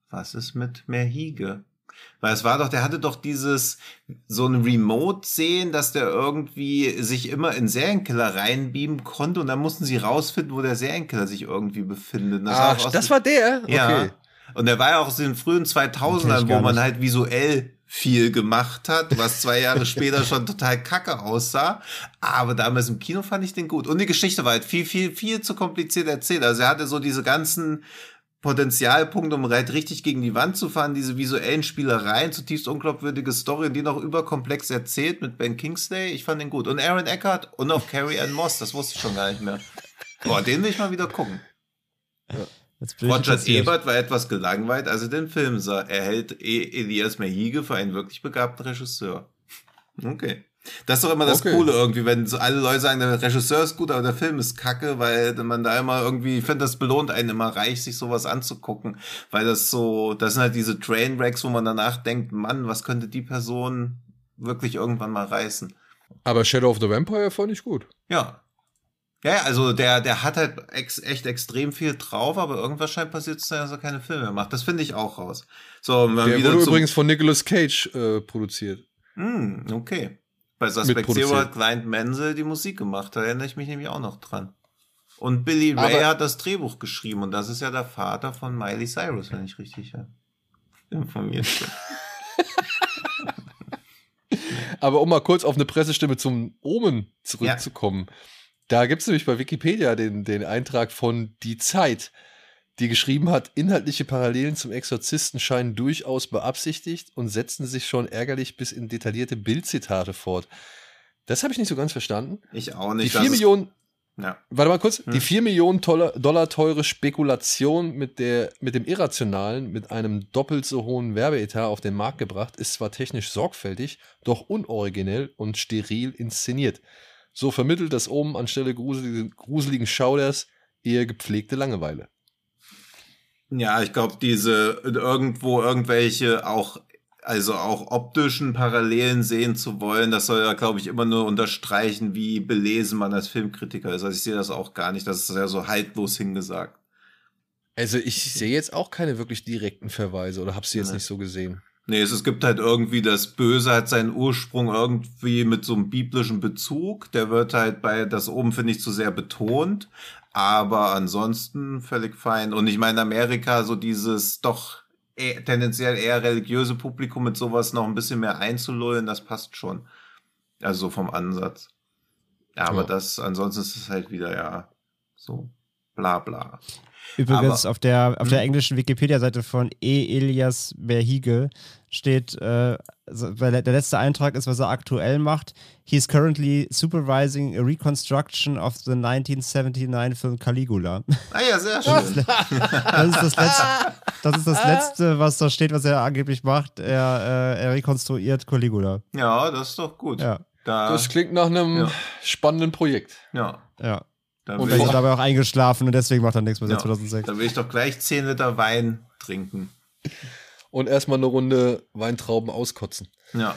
Was ist mit Merhige? Weil es war doch, der hatte doch dieses, so ein Remote sehen, dass der irgendwie sich immer in Serienkiller reinbeamen konnte und dann mussten sie rausfinden, wo der Serienkiller sich irgendwie befindet. Das Ach, aus das war der? ja. Okay. Und der war ja auch aus den frühen Den 2000ern, kenn ich wo man halt visuell viel gemacht hat, was zwei Jahre später schon total kacke aussah. Aber damals im Kino fand ich den gut. Und die Geschichte war halt viel, viel, viel zu kompliziert erzählt. Also er hatte so diese ganzen Potenzialpunkte, um halt richtig gegen die Wand zu fahren, diese visuellen Spielereien, zutiefst unglaubwürdige Story, die noch überkomplex erzählt mit Ben Kingsley. Ich fand den gut. Und Aaron Eckhart und auch Carrie Ann Moss, das wusste ich schon gar nicht mehr. Boah, den will ich mal wieder gucken. Ich Roger. Ebert war etwas gelangweilt, als er den Film sah. Er hält E- Elias Merhige für einen wirklich begabten Regisseur. Okay. Das ist doch immer das Okay. Coole irgendwie, wenn so alle Leute sagen, der Regisseur ist gut, aber der Film ist kacke, weil man da immer irgendwie, ich finde, das belohnt einen immer reich, sich sowas anzugucken, weil das so, das sind halt diese Trainwrecks, wo man danach denkt, Mann, was könnte die Person wirklich irgendwann mal reißen? Aber Shadow of the Vampire fand ich gut. Ja. Ja, also der, der hat halt ex, echt extrem viel drauf, aber irgendwas scheint passiert zu sein, dass er keine Filme mehr macht. Das finde ich auch raus. So, Der wurde übrigens von Nicolas Cage äh, produziert. Hm, okay. Bei Suspect. Zero hat Client Menzel die Musik gemacht. Da erinnere ich mich nämlich auch noch dran. Und Billy Ray Aber- hat das Drehbuch geschrieben und das ist ja der Vater von Miley Cyrus, wenn ich richtig informiert bin. Aber um mal kurz auf eine Pressestimme zum Omen zurückzukommen. Da gibt es nämlich bei Wikipedia den, den Eintrag von Die Zeit. Die geschrieben hat, inhaltliche Parallelen zum Exorzisten scheinen durchaus beabsichtigt und setzen sich schon ärgerlich bis in detaillierte Bildzitate fort. Das habe ich nicht so ganz verstanden. Ich auch nicht. Die 4 Millionen, ja. warte mal kurz, Hm. die 4 Millionen Dollar, teure Spekulation mit, der, mit dem Irrationalen mit einem doppelt so hohen Werbeetat auf den Markt gebracht, ist zwar technisch sorgfältig, doch unoriginell und steril inszeniert. So vermittelt das oben anstelle gruseligen, gruseligen Schauders eher gepflegte Langeweile. Ja, ich glaube, diese irgendwo irgendwelche auch, also auch optischen Parallelen sehen zu wollen, das soll ja, glaube ich, immer nur unterstreichen, wie belesen man als Filmkritiker ist. Also ich sehe das auch gar nicht. Das ist ja so haltlos hingesagt. Also ich sehe jetzt auch keine wirklich direkten Verweise oder habe sie jetzt Nee. nicht so gesehen. Nee, es, es gibt halt irgendwie, das Böse hat seinen Ursprung irgendwie mit so einem biblischen Bezug. Der wird halt bei, das oben finde ich zu sehr betont. Aber ansonsten völlig fein. Und ich meine, Amerika, so dieses doch eher, tendenziell eher religiöse Publikum mit sowas noch ein bisschen mehr einzulullen, das passt schon. Also so vom Ansatz. Ja, aber Ja. das, ansonsten ist es halt wieder, ja, so bla bla. Übrigens Aber- auf der auf der Hm? englischen Wikipedia-Seite von E. Elias Berhige steht, äh, weil der letzte Eintrag ist, was er aktuell macht. He is currently supervising a reconstruction of the 1979 film Caligula. Ah ja, sehr schön. Das ist das letzte, das ist das letzte was da steht, was er angeblich macht. Er, äh, er rekonstruiert Caligula. Ja, das ist doch gut. Ja, Da, Das klingt nach einem Ja. spannenden Projekt. ja. ja. Da Und ich- ist er dabei auch eingeschlafen und deswegen macht er nichts mehr seit Ja. 2006. Da will ich doch gleich 10 Liter Wein trinken. Und erstmal eine Runde Weintrauben auskotzen. Ja.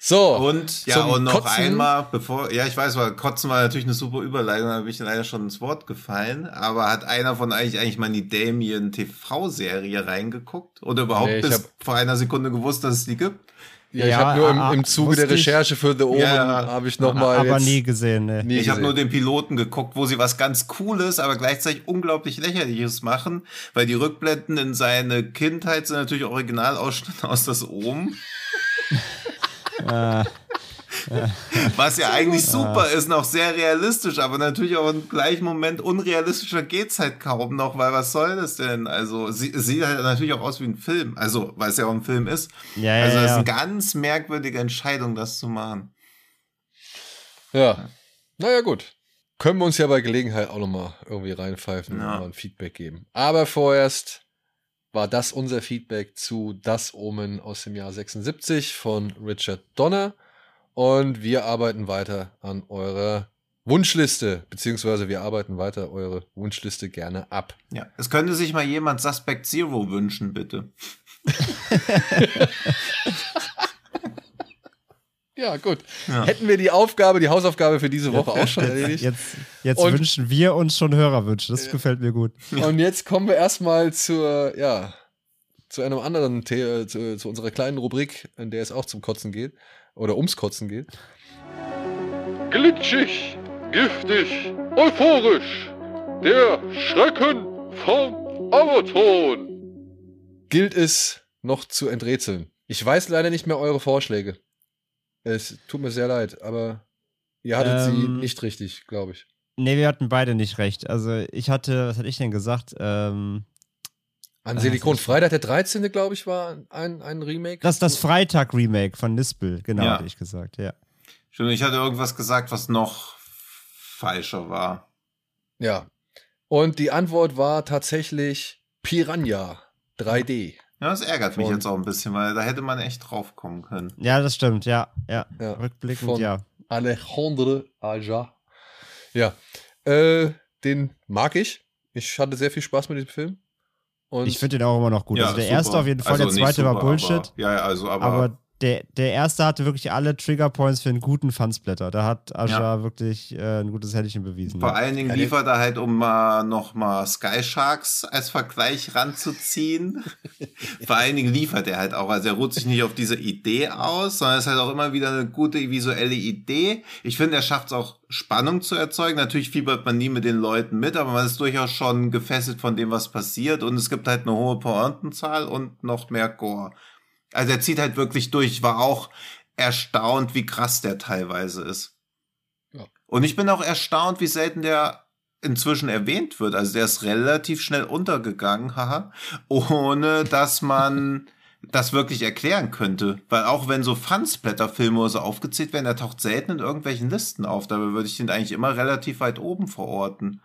So. Und ja, und noch Kotzen- einmal, bevor, ja, ich weiß, weil Kotzen war natürlich eine super Überleitung, da bin ich leider schon ins Wort gefallen, aber hat einer von euch eigentlich mal in die Damien TV-Serie reingeguckt? Oder überhaupt Nee, bis vor einer Sekunde gewusst, dass es die gibt? Ja, ich Ja, habe nur im, ah, im Zuge der. Recherche für The Omen Ja, habe ich nochmal Aber jetzt nie gesehen, ne. nie ich habe nur den Piloten geguckt, wo sie was ganz Cooles, aber gleichzeitig unglaublich Lächerliches machen, weil die Rückblenden in seine Kindheit sind natürlich Originalausschnitte aus das Ohm. Äh, Was ja eigentlich super ist, noch sehr realistisch, aber natürlich auch im gleichen Moment unrealistischer geht's halt kaum noch, weil was soll das denn? Also, sie sieht halt natürlich auch aus wie ein Film, also, weil es ja auch ein Film ist. ja, ja, Also, das ist ja. eine ganz merkwürdige Entscheidung, das zu machen. Ja. Naja, gut. Können wir uns ja bei Gelegenheit auch nochmal irgendwie reinpfeifen Ja. und mal ein Feedback geben. Aber vorerst war das unser Feedback zu Das Omen aus dem Jahr 76 von Richard Donner. Und wir arbeiten weiter an eurer Wunschliste, beziehungsweise wir arbeiten weiter eure Wunschliste gerne ab. Ja. Es könnte sich mal jemand Suspect Zero wünschen, bitte. Ja, gut. Ja. Hätten wir die Aufgabe, die Hausaufgabe für diese Woche auch schon erledigt. Jetzt, jetzt Und- wünschen wir uns schon Hörerwünsche. Das gefällt mir gut. Und jetzt kommen wir erstmal zur, ja, zu einem anderen, The zu, zu unserer kleinen Rubrik, in der es auch zum Kotzen geht oder ums Kotzen geht. Glitschig, giftig, euphorisch. Der Schrecken vom Amazon. Gilt es noch zu enträtseln? Ich weiß leider nicht mehr eure Vorschläge. Es tut mir sehr leid, aber ihr hattet sie Ähm, nicht richtig, glaube ich. Nee, wir hatten beide nicht recht. Also ich hatte, was hatte ich denn gesagt? Ähm, An Ah, Silikon ist- Freitag der 13., glaube ich, war ein, ein Remake. das das Freitag-Remake von Nispel, genau, Ja. hatte ich gesagt, ja. Stimmt, ich hatte irgendwas gesagt, was noch falscher war. Ja. Und die Antwort war tatsächlich Piranha 3D. Ja, das ärgert mich Von- jetzt auch ein bisschen, weil da hätte man echt drauf kommen können. Ja, das stimmt, ja, ja. Ja. Rückblickend, Von- ja. Alejandro Aja. Ja, äh, den mag ich. Ich hatte sehr viel Spaß mit dem Film. Und Ich finde den auch immer noch gut. also der super. erste auf jeden Fall, Also der zweite war Bullshit. Aber, ja, ja, also, aber, Aber der, der erste hatte wirklich alle Triggerpoints für einen guten Fansblätter. Da hat Asha wirklich äh, ein gutes Händchen bewiesen. vor Ja. allen Dingen Ja, liefert er halt, um mal noch mal Sky Sharks als Vergleich ranzuziehen. vor allen Dingen liefert er halt auch. Also er ruht sich nicht auf diese Idee aus, sondern es ist halt auch immer wieder eine gute visuelle Idee. Ich finde, er schafft es auch, Spannung zu erzeugen. Natürlich fiebert man nie mit den Leuten mit, aber man ist durchaus schon gefesselt von dem, was passiert. Und es gibt halt eine hohe Pointenzahl und noch mehr Gore. Also er zieht halt wirklich durch. Ich war auch erstaunt, wie krass der teilweise ist. Ja. Und ich bin auch erstaunt, wie selten der inzwischen erwähnt wird. Also der ist relativ schnell untergegangen, haha, ohne dass man das wirklich erklären könnte. Weil auch wenn so Fansblätterfilme so aufgezählt werden, der taucht selten in irgendwelchen Listen auf. Dabei würde ich den eigentlich immer relativ weit oben verorten.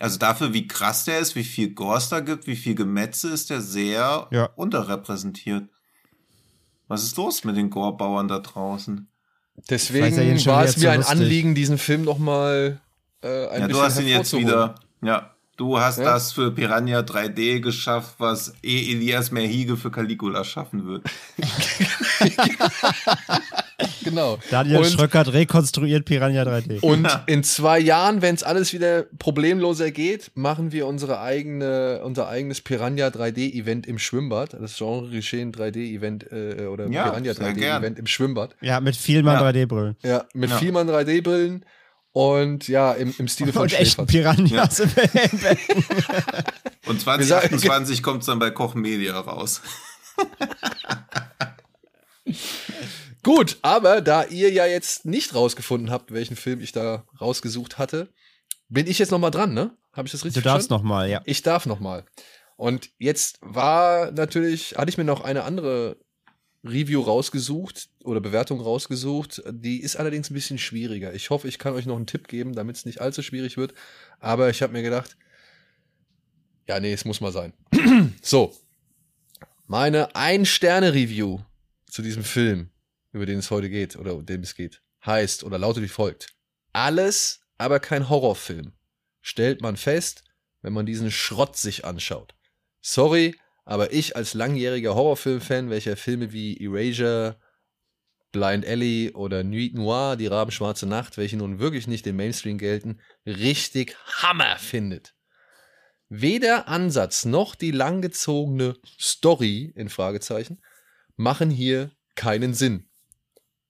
Also dafür, wie krass der ist, wie viel Gors da gibt, wie viel Gemetze, ist der sehr Ja. unterrepräsentiert. Was ist los mit den Gorbauern da draußen? Deswegen war es mir ein lustig. Anliegen, diesen Film nochmal äh, ein Ja, bisschen du hast ihn jetzt wieder. Ja, du hast Ja. das für Piranha 3D geschafft, was eh Elias Merhige für Caligula schaffen wird. Genau. Daniel und, Schröckert rekonstruiert Piranha 3D. und in zwei Jahren, wenn es alles wieder problemloser geht, machen wir unsere eigene, unser eigenes Piranha 3D-Event im Schwimmbad. Das Genre Geschehen 3D-Event äh, oder Ja, Piranha sehr gern. 3D-Event im Schwimmbad. Ja, mit Vielmann Ja. 3D-Brillen. Ja, mit Ja. Vielmann 3D-Brillen und ja, im, im Stile von Und echten. Piranhas im Bett. Und Wir sagen- 2028 kommt es dann bei Koch Media raus. Gut, aber da ihr ja jetzt nicht rausgefunden habt, welchen Film ich da rausgesucht hatte, bin ich jetzt noch mal dran, ne? Habe ich das Du richtig darfst verstanden? noch mal, ja. Ich darf noch mal. Und jetzt war natürlich, hatte ich mir noch eine andere Review rausgesucht oder Bewertung rausgesucht. Die ist allerdings ein bisschen schwieriger. Ich hoffe, ich kann euch noch einen Tipp geben, damit es nicht allzu schwierig wird. Aber ich habe mir gedacht, ja, nee, es muss mal sein. so. Meine Ein-Sterne-Review zu diesem Film, über den es heute geht oder um den es geht, heißt oder lautet wie folgt. Alles, aber kein Horrorfilm. Stellt man fest, wenn man diesen Schrott sich anschaut. Sorry, aber ich als langjähriger Horrorfilm-Fan, welcher Filme wie Erasure, Blind Alley oder Nuit Noir, die Rabenschwarze Nacht, welche nun wirklich nicht dem Mainstream gelten, richtig Hammer findet. Weder Ansatz noch die langgezogene Story in Fragezeichen machen hier keinen Sinn.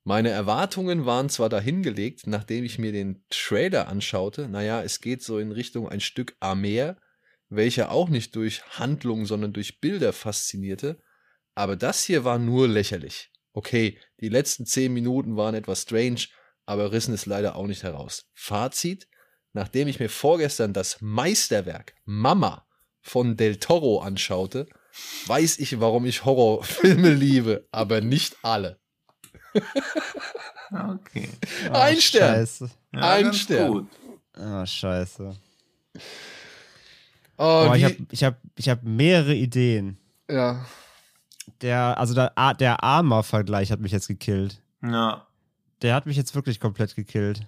Meine Erwartungen waren zwar dahingelegt, nachdem ich mir den Trailer anschaute, naja, es geht so in Richtung ein Stück Amer, welcher auch nicht durch Handlung, sondern durch Bilder faszinierte, aber das hier war nur lächerlich. Okay, die letzten zehn Minuten waren etwas strange, aber rissen es leider auch nicht heraus. Fazit, nachdem ich mir vorgestern das Meisterwerk Mama von Del Toro anschaute, weiß ich, warum ich Horrorfilme liebe, aber nicht alle. Okay. Ein Stern. Scheiße. Ja, Ein Stern. Gut. Ah, scheiße. Oh, Oh, ich habe ich hab, ich hab mehrere Ideen. ja. Der, also der, der Arma-Vergleich hat mich jetzt gekillt. Ja. Der hat mich jetzt wirklich komplett gekillt.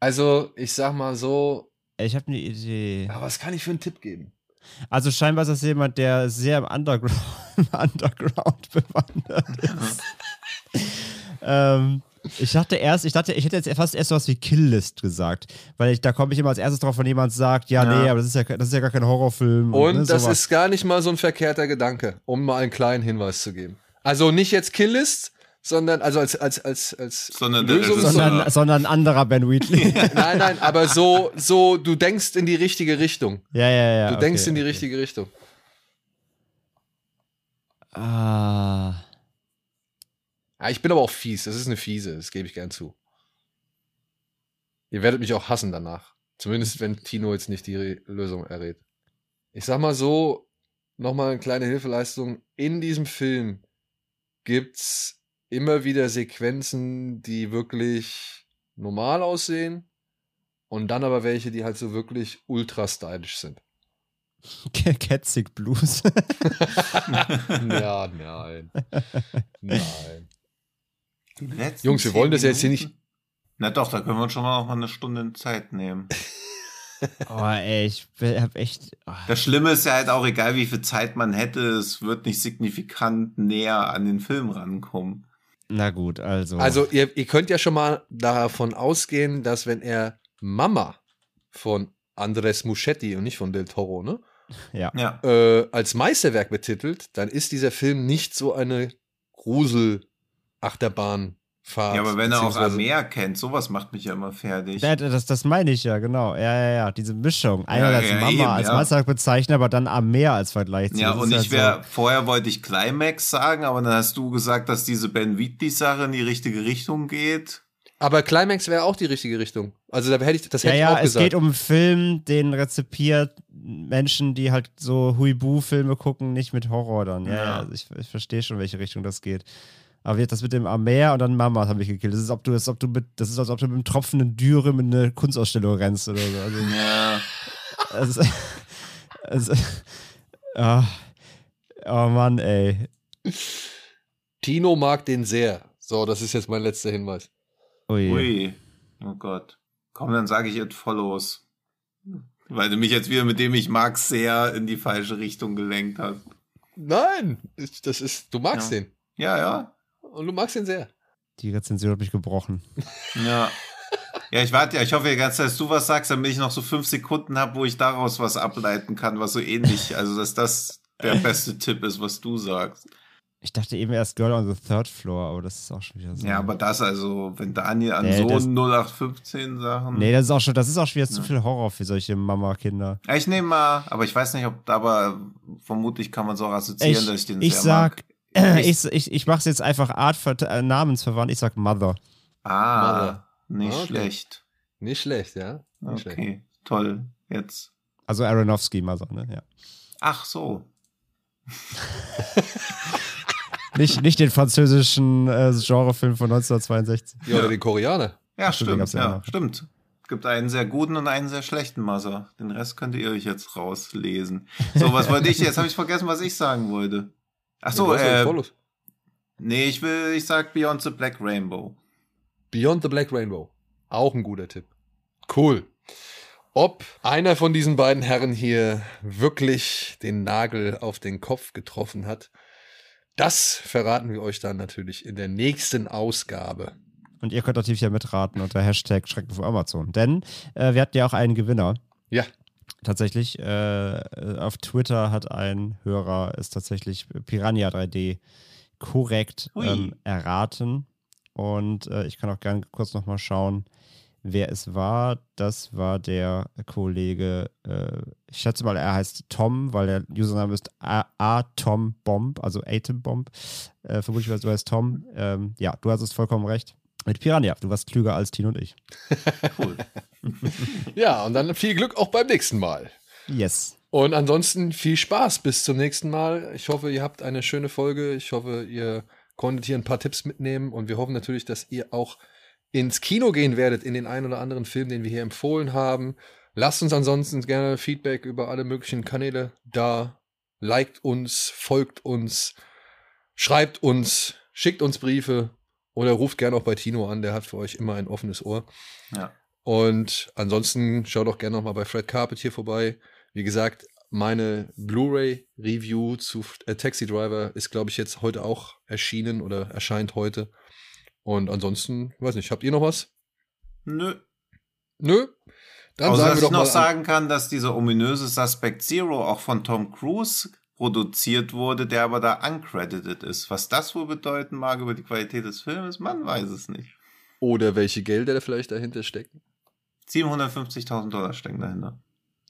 Also, ich sag mal so, Ich habe eine Idee. ja, was kann ich für einen Tipp geben? Also scheinbar ist das jemand, der sehr im Underground, im Underground bewandert ist. ähm, ich dachte erst, ich dachte, ich hätte jetzt fast erst sowas wie Killlist gesagt, weil ich, da komme ich immer als erstes drauf, wenn jemand sagt, ja, Ja. nee, aber das ist ja, das ist ja gar kein Horrorfilm. Und ne, das sowas. ist gar nicht mal so ein verkehrter Gedanke, um mal einen kleinen Hinweis zu geben. Also nicht jetzt Killlist, sondern also als als als als Sondern der Lösung, sondern, sondern ein anderer Ben Wheatley. ja, nein, nein, aber so so du denkst in die richtige Richtung. ja, ja. Du okay, denkst in die okay. richtige Richtung. Ah. Ja, ich bin aber auch fies. Das ist eine fiese, das gebe ich gern zu. Ihr werdet mich auch hassen danach. Zumindest wenn Tino jetzt nicht die Re Lösung errät. Ich sag mal so, nochmal eine kleine Hilfeleistung. In diesem Film gibt's immer wieder Sequenzen, die wirklich normal aussehen. Und dann aber welche, die halt so wirklich ultra stylisch sind. Ketzig Blues. ja, nein. Nein. Jungs, wir wollen das jetzt hier Minuten? Na doch, da können wir uns schon mal noch mal eine Stunde Zeit nehmen. oh, ey, ich hab echt. Oh. Das Schlimme ist ja halt auch, egal wie viel Zeit man hätte, es wird nicht signifikant näher an den Film rankommen. Na gut, also. Also ihr, ihr könnt ja schon mal davon ausgehen, dass wenn er Mama von Andres Muschetti und nicht von Del Toro, ne, ja. Ja. äh, als Meisterwerk betitelt, dann ist dieser Film nicht so eine Grusel-Achterbahnfahrt. Ja, aber wenn er auch Armea kennt, sowas macht mich ja immer fertig. Ja, das, das meine ich ja, genau. Ja, ja, ja. Diese Mischung. Einerseits ja, Mama eben, als ja. Meisterwerk bezeichnen, aber dann Armea als Vergleich zu. Ja, Das und ich halt wäre, vorher wollte ich Climax sagen, aber dann hast du gesagt, dass diese Ben Wheatley-Sache in die richtige Richtung geht. Aber Climax wäre auch die richtige Richtung. Also da hätte ich, das Ja, hätte ich ja, auch es gesagt. geht um einen Film, den rezipiert Menschen, die halt so Huibu-Filme gucken, nicht mit Horror dann. Ja, ja, Ja. also ich, ich verstehe schon, welche Richtung das geht. Aber jetzt das mit dem Amer und dann Mama hat mich gekillt. Das ist, ob du, das, ist, ob du mit, das ist, als ob du mit einem tropfenden Dürre mit einer Kunstausstellung rennst oder so. Also, Ja. also, also, ah, oh Mann, ey. Tino mag den sehr. So, das ist jetzt mein letzter Hinweis. Ui. Ui. Oh Gott. Komm, dann sage ich It Follows. Weil du mich jetzt wieder mit dem ich mag sehr in die falsche Richtung gelenkt hast. Nein, das ist, du magst Ja. den. Ja, ja. Und du magst den sehr. Die Rezension hat mich gebrochen. Ja. Ja, ich warte ja. Ich hoffe die ganze Zeit, dass du was sagst, damit ich noch so fünf Sekunden habe, wo ich daraus was ableiten kann, was so ähnlich, also dass das der beste Tipp ist, was du sagst. Ich dachte eben erst Girl on the Third Floor, aber das ist auch schon wieder so. Ja, aber das also, wenn Daniel an Nee, so das- 0815 Sachen. Nee, das ist auch schon, das ist auch schon wieder zu viel Horror für solche Mama-Kinder. Ja, Ich nehme mal, aber ich weiß nicht, ob, aber vermutlich kann man so auch assoziieren, Ich, dass ich den ich sehr sag, mag. Ich, ich, ich mach's jetzt einfach Art äh, namensverwandt, ich sag Mother. Ah, Mother. nicht Okay. schlecht. Nicht schlecht, ja? Nicht schlecht. Okay, toll. Jetzt. Also Aronofsky Mother, ne? Ja. Ach so. Nicht, nicht den französischen äh, Genrefilm von 1962. Ja, oder den Koreaner. Ja, Stimmt, den stimmt. ja Ja, stimmt. Es gibt einen sehr guten und einen sehr schlechten Mother. Den Rest könnt ihr euch jetzt rauslesen. So, was wollte ich? Jetzt habe ich vergessen, was ich sagen wollte. Ach so, Ja, äh, nee, ich will, ich sag Beyond the Black Rainbow. Beyond the Black Rainbow. Auch ein guter Tipp. Cool. Ob einer von diesen beiden Herren hier wirklich den Nagel auf den Kopf getroffen hat, das verraten wir euch dann natürlich in der nächsten Ausgabe. Und ihr könnt natürlich ja mitraten unter Hashtag Schrecken vor Amazon. Denn äh, wir hatten ja auch einen Gewinner. Ja, Tatsächlich, äh, auf Twitter hat ein Hörer es tatsächlich Piranha 3D korrekt ähm, erraten. Und äh, ich kann auch gerne kurz nochmal schauen, wer es war. Das war der Kollege, äh, ich schätze mal, er heißt Tom, weil der Username ist A- Atom Bomb, also Atom Bomb. Äh, vermutlich, weil du heißt Tom. Ähm, ja, du hast es vollkommen recht. Mit Piranha, du warst klüger als Tino und ich. Cool. ja, und dann viel Glück auch beim nächsten Mal. Yes. Und ansonsten viel Spaß bis zum nächsten Mal. Ich hoffe, ihr habt eine schöne Folge. Ich hoffe, ihr konntet hier ein paar Tipps mitnehmen. Und wir hoffen natürlich, dass ihr auch ins Kino gehen werdet in den einen oder anderen Film, den wir hier empfohlen haben. Lasst uns ansonsten gerne Feedback über alle möglichen Kanäle da. Liked uns, folgt uns, schreibt uns, schickt uns Briefe oder ruft gerne auch bei Tino an. Der hat für euch immer ein offenes Ohr. Ja. Und ansonsten schaut auch gerne nochmal bei Fred Carpet hier vorbei. Wie gesagt, meine Blu-ray-Review zu äh, Taxi Driver ist, glaube ich, jetzt heute auch erschienen oder erscheint heute. Und ansonsten, weiß nicht, habt ihr noch was? Nö. Nö? Dann Außer, sagen dass wir ich doch mal. noch sagen kann, dass dieser ominöse Suspect Zero auch von Tom Cruise produziert wurde, der aber da uncredited ist. Was das wohl bedeuten mag über die Qualität des Filmes, man weiß es nicht. oder welche Gelder da vielleicht dahinter stecken. 750.000 Dollar stecken dahinter.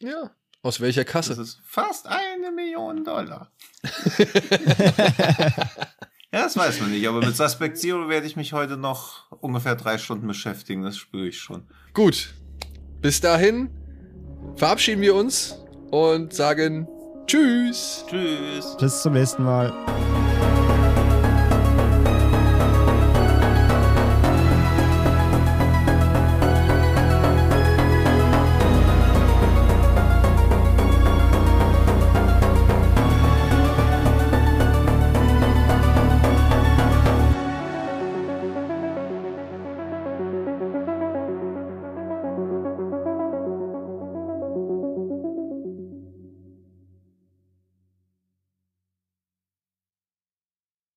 Ja. Aus welcher Das Kasse? ist fast eine Million Dollar. Ja, das weiß man nicht, aber mit Suspect Zero werde ich mich heute noch ungefähr drei Stunden beschäftigen, das spüre ich schon. Gut. Bis dahin verabschieden wir uns und sagen Tschüss. Tschüss. Bis zum nächsten Mal.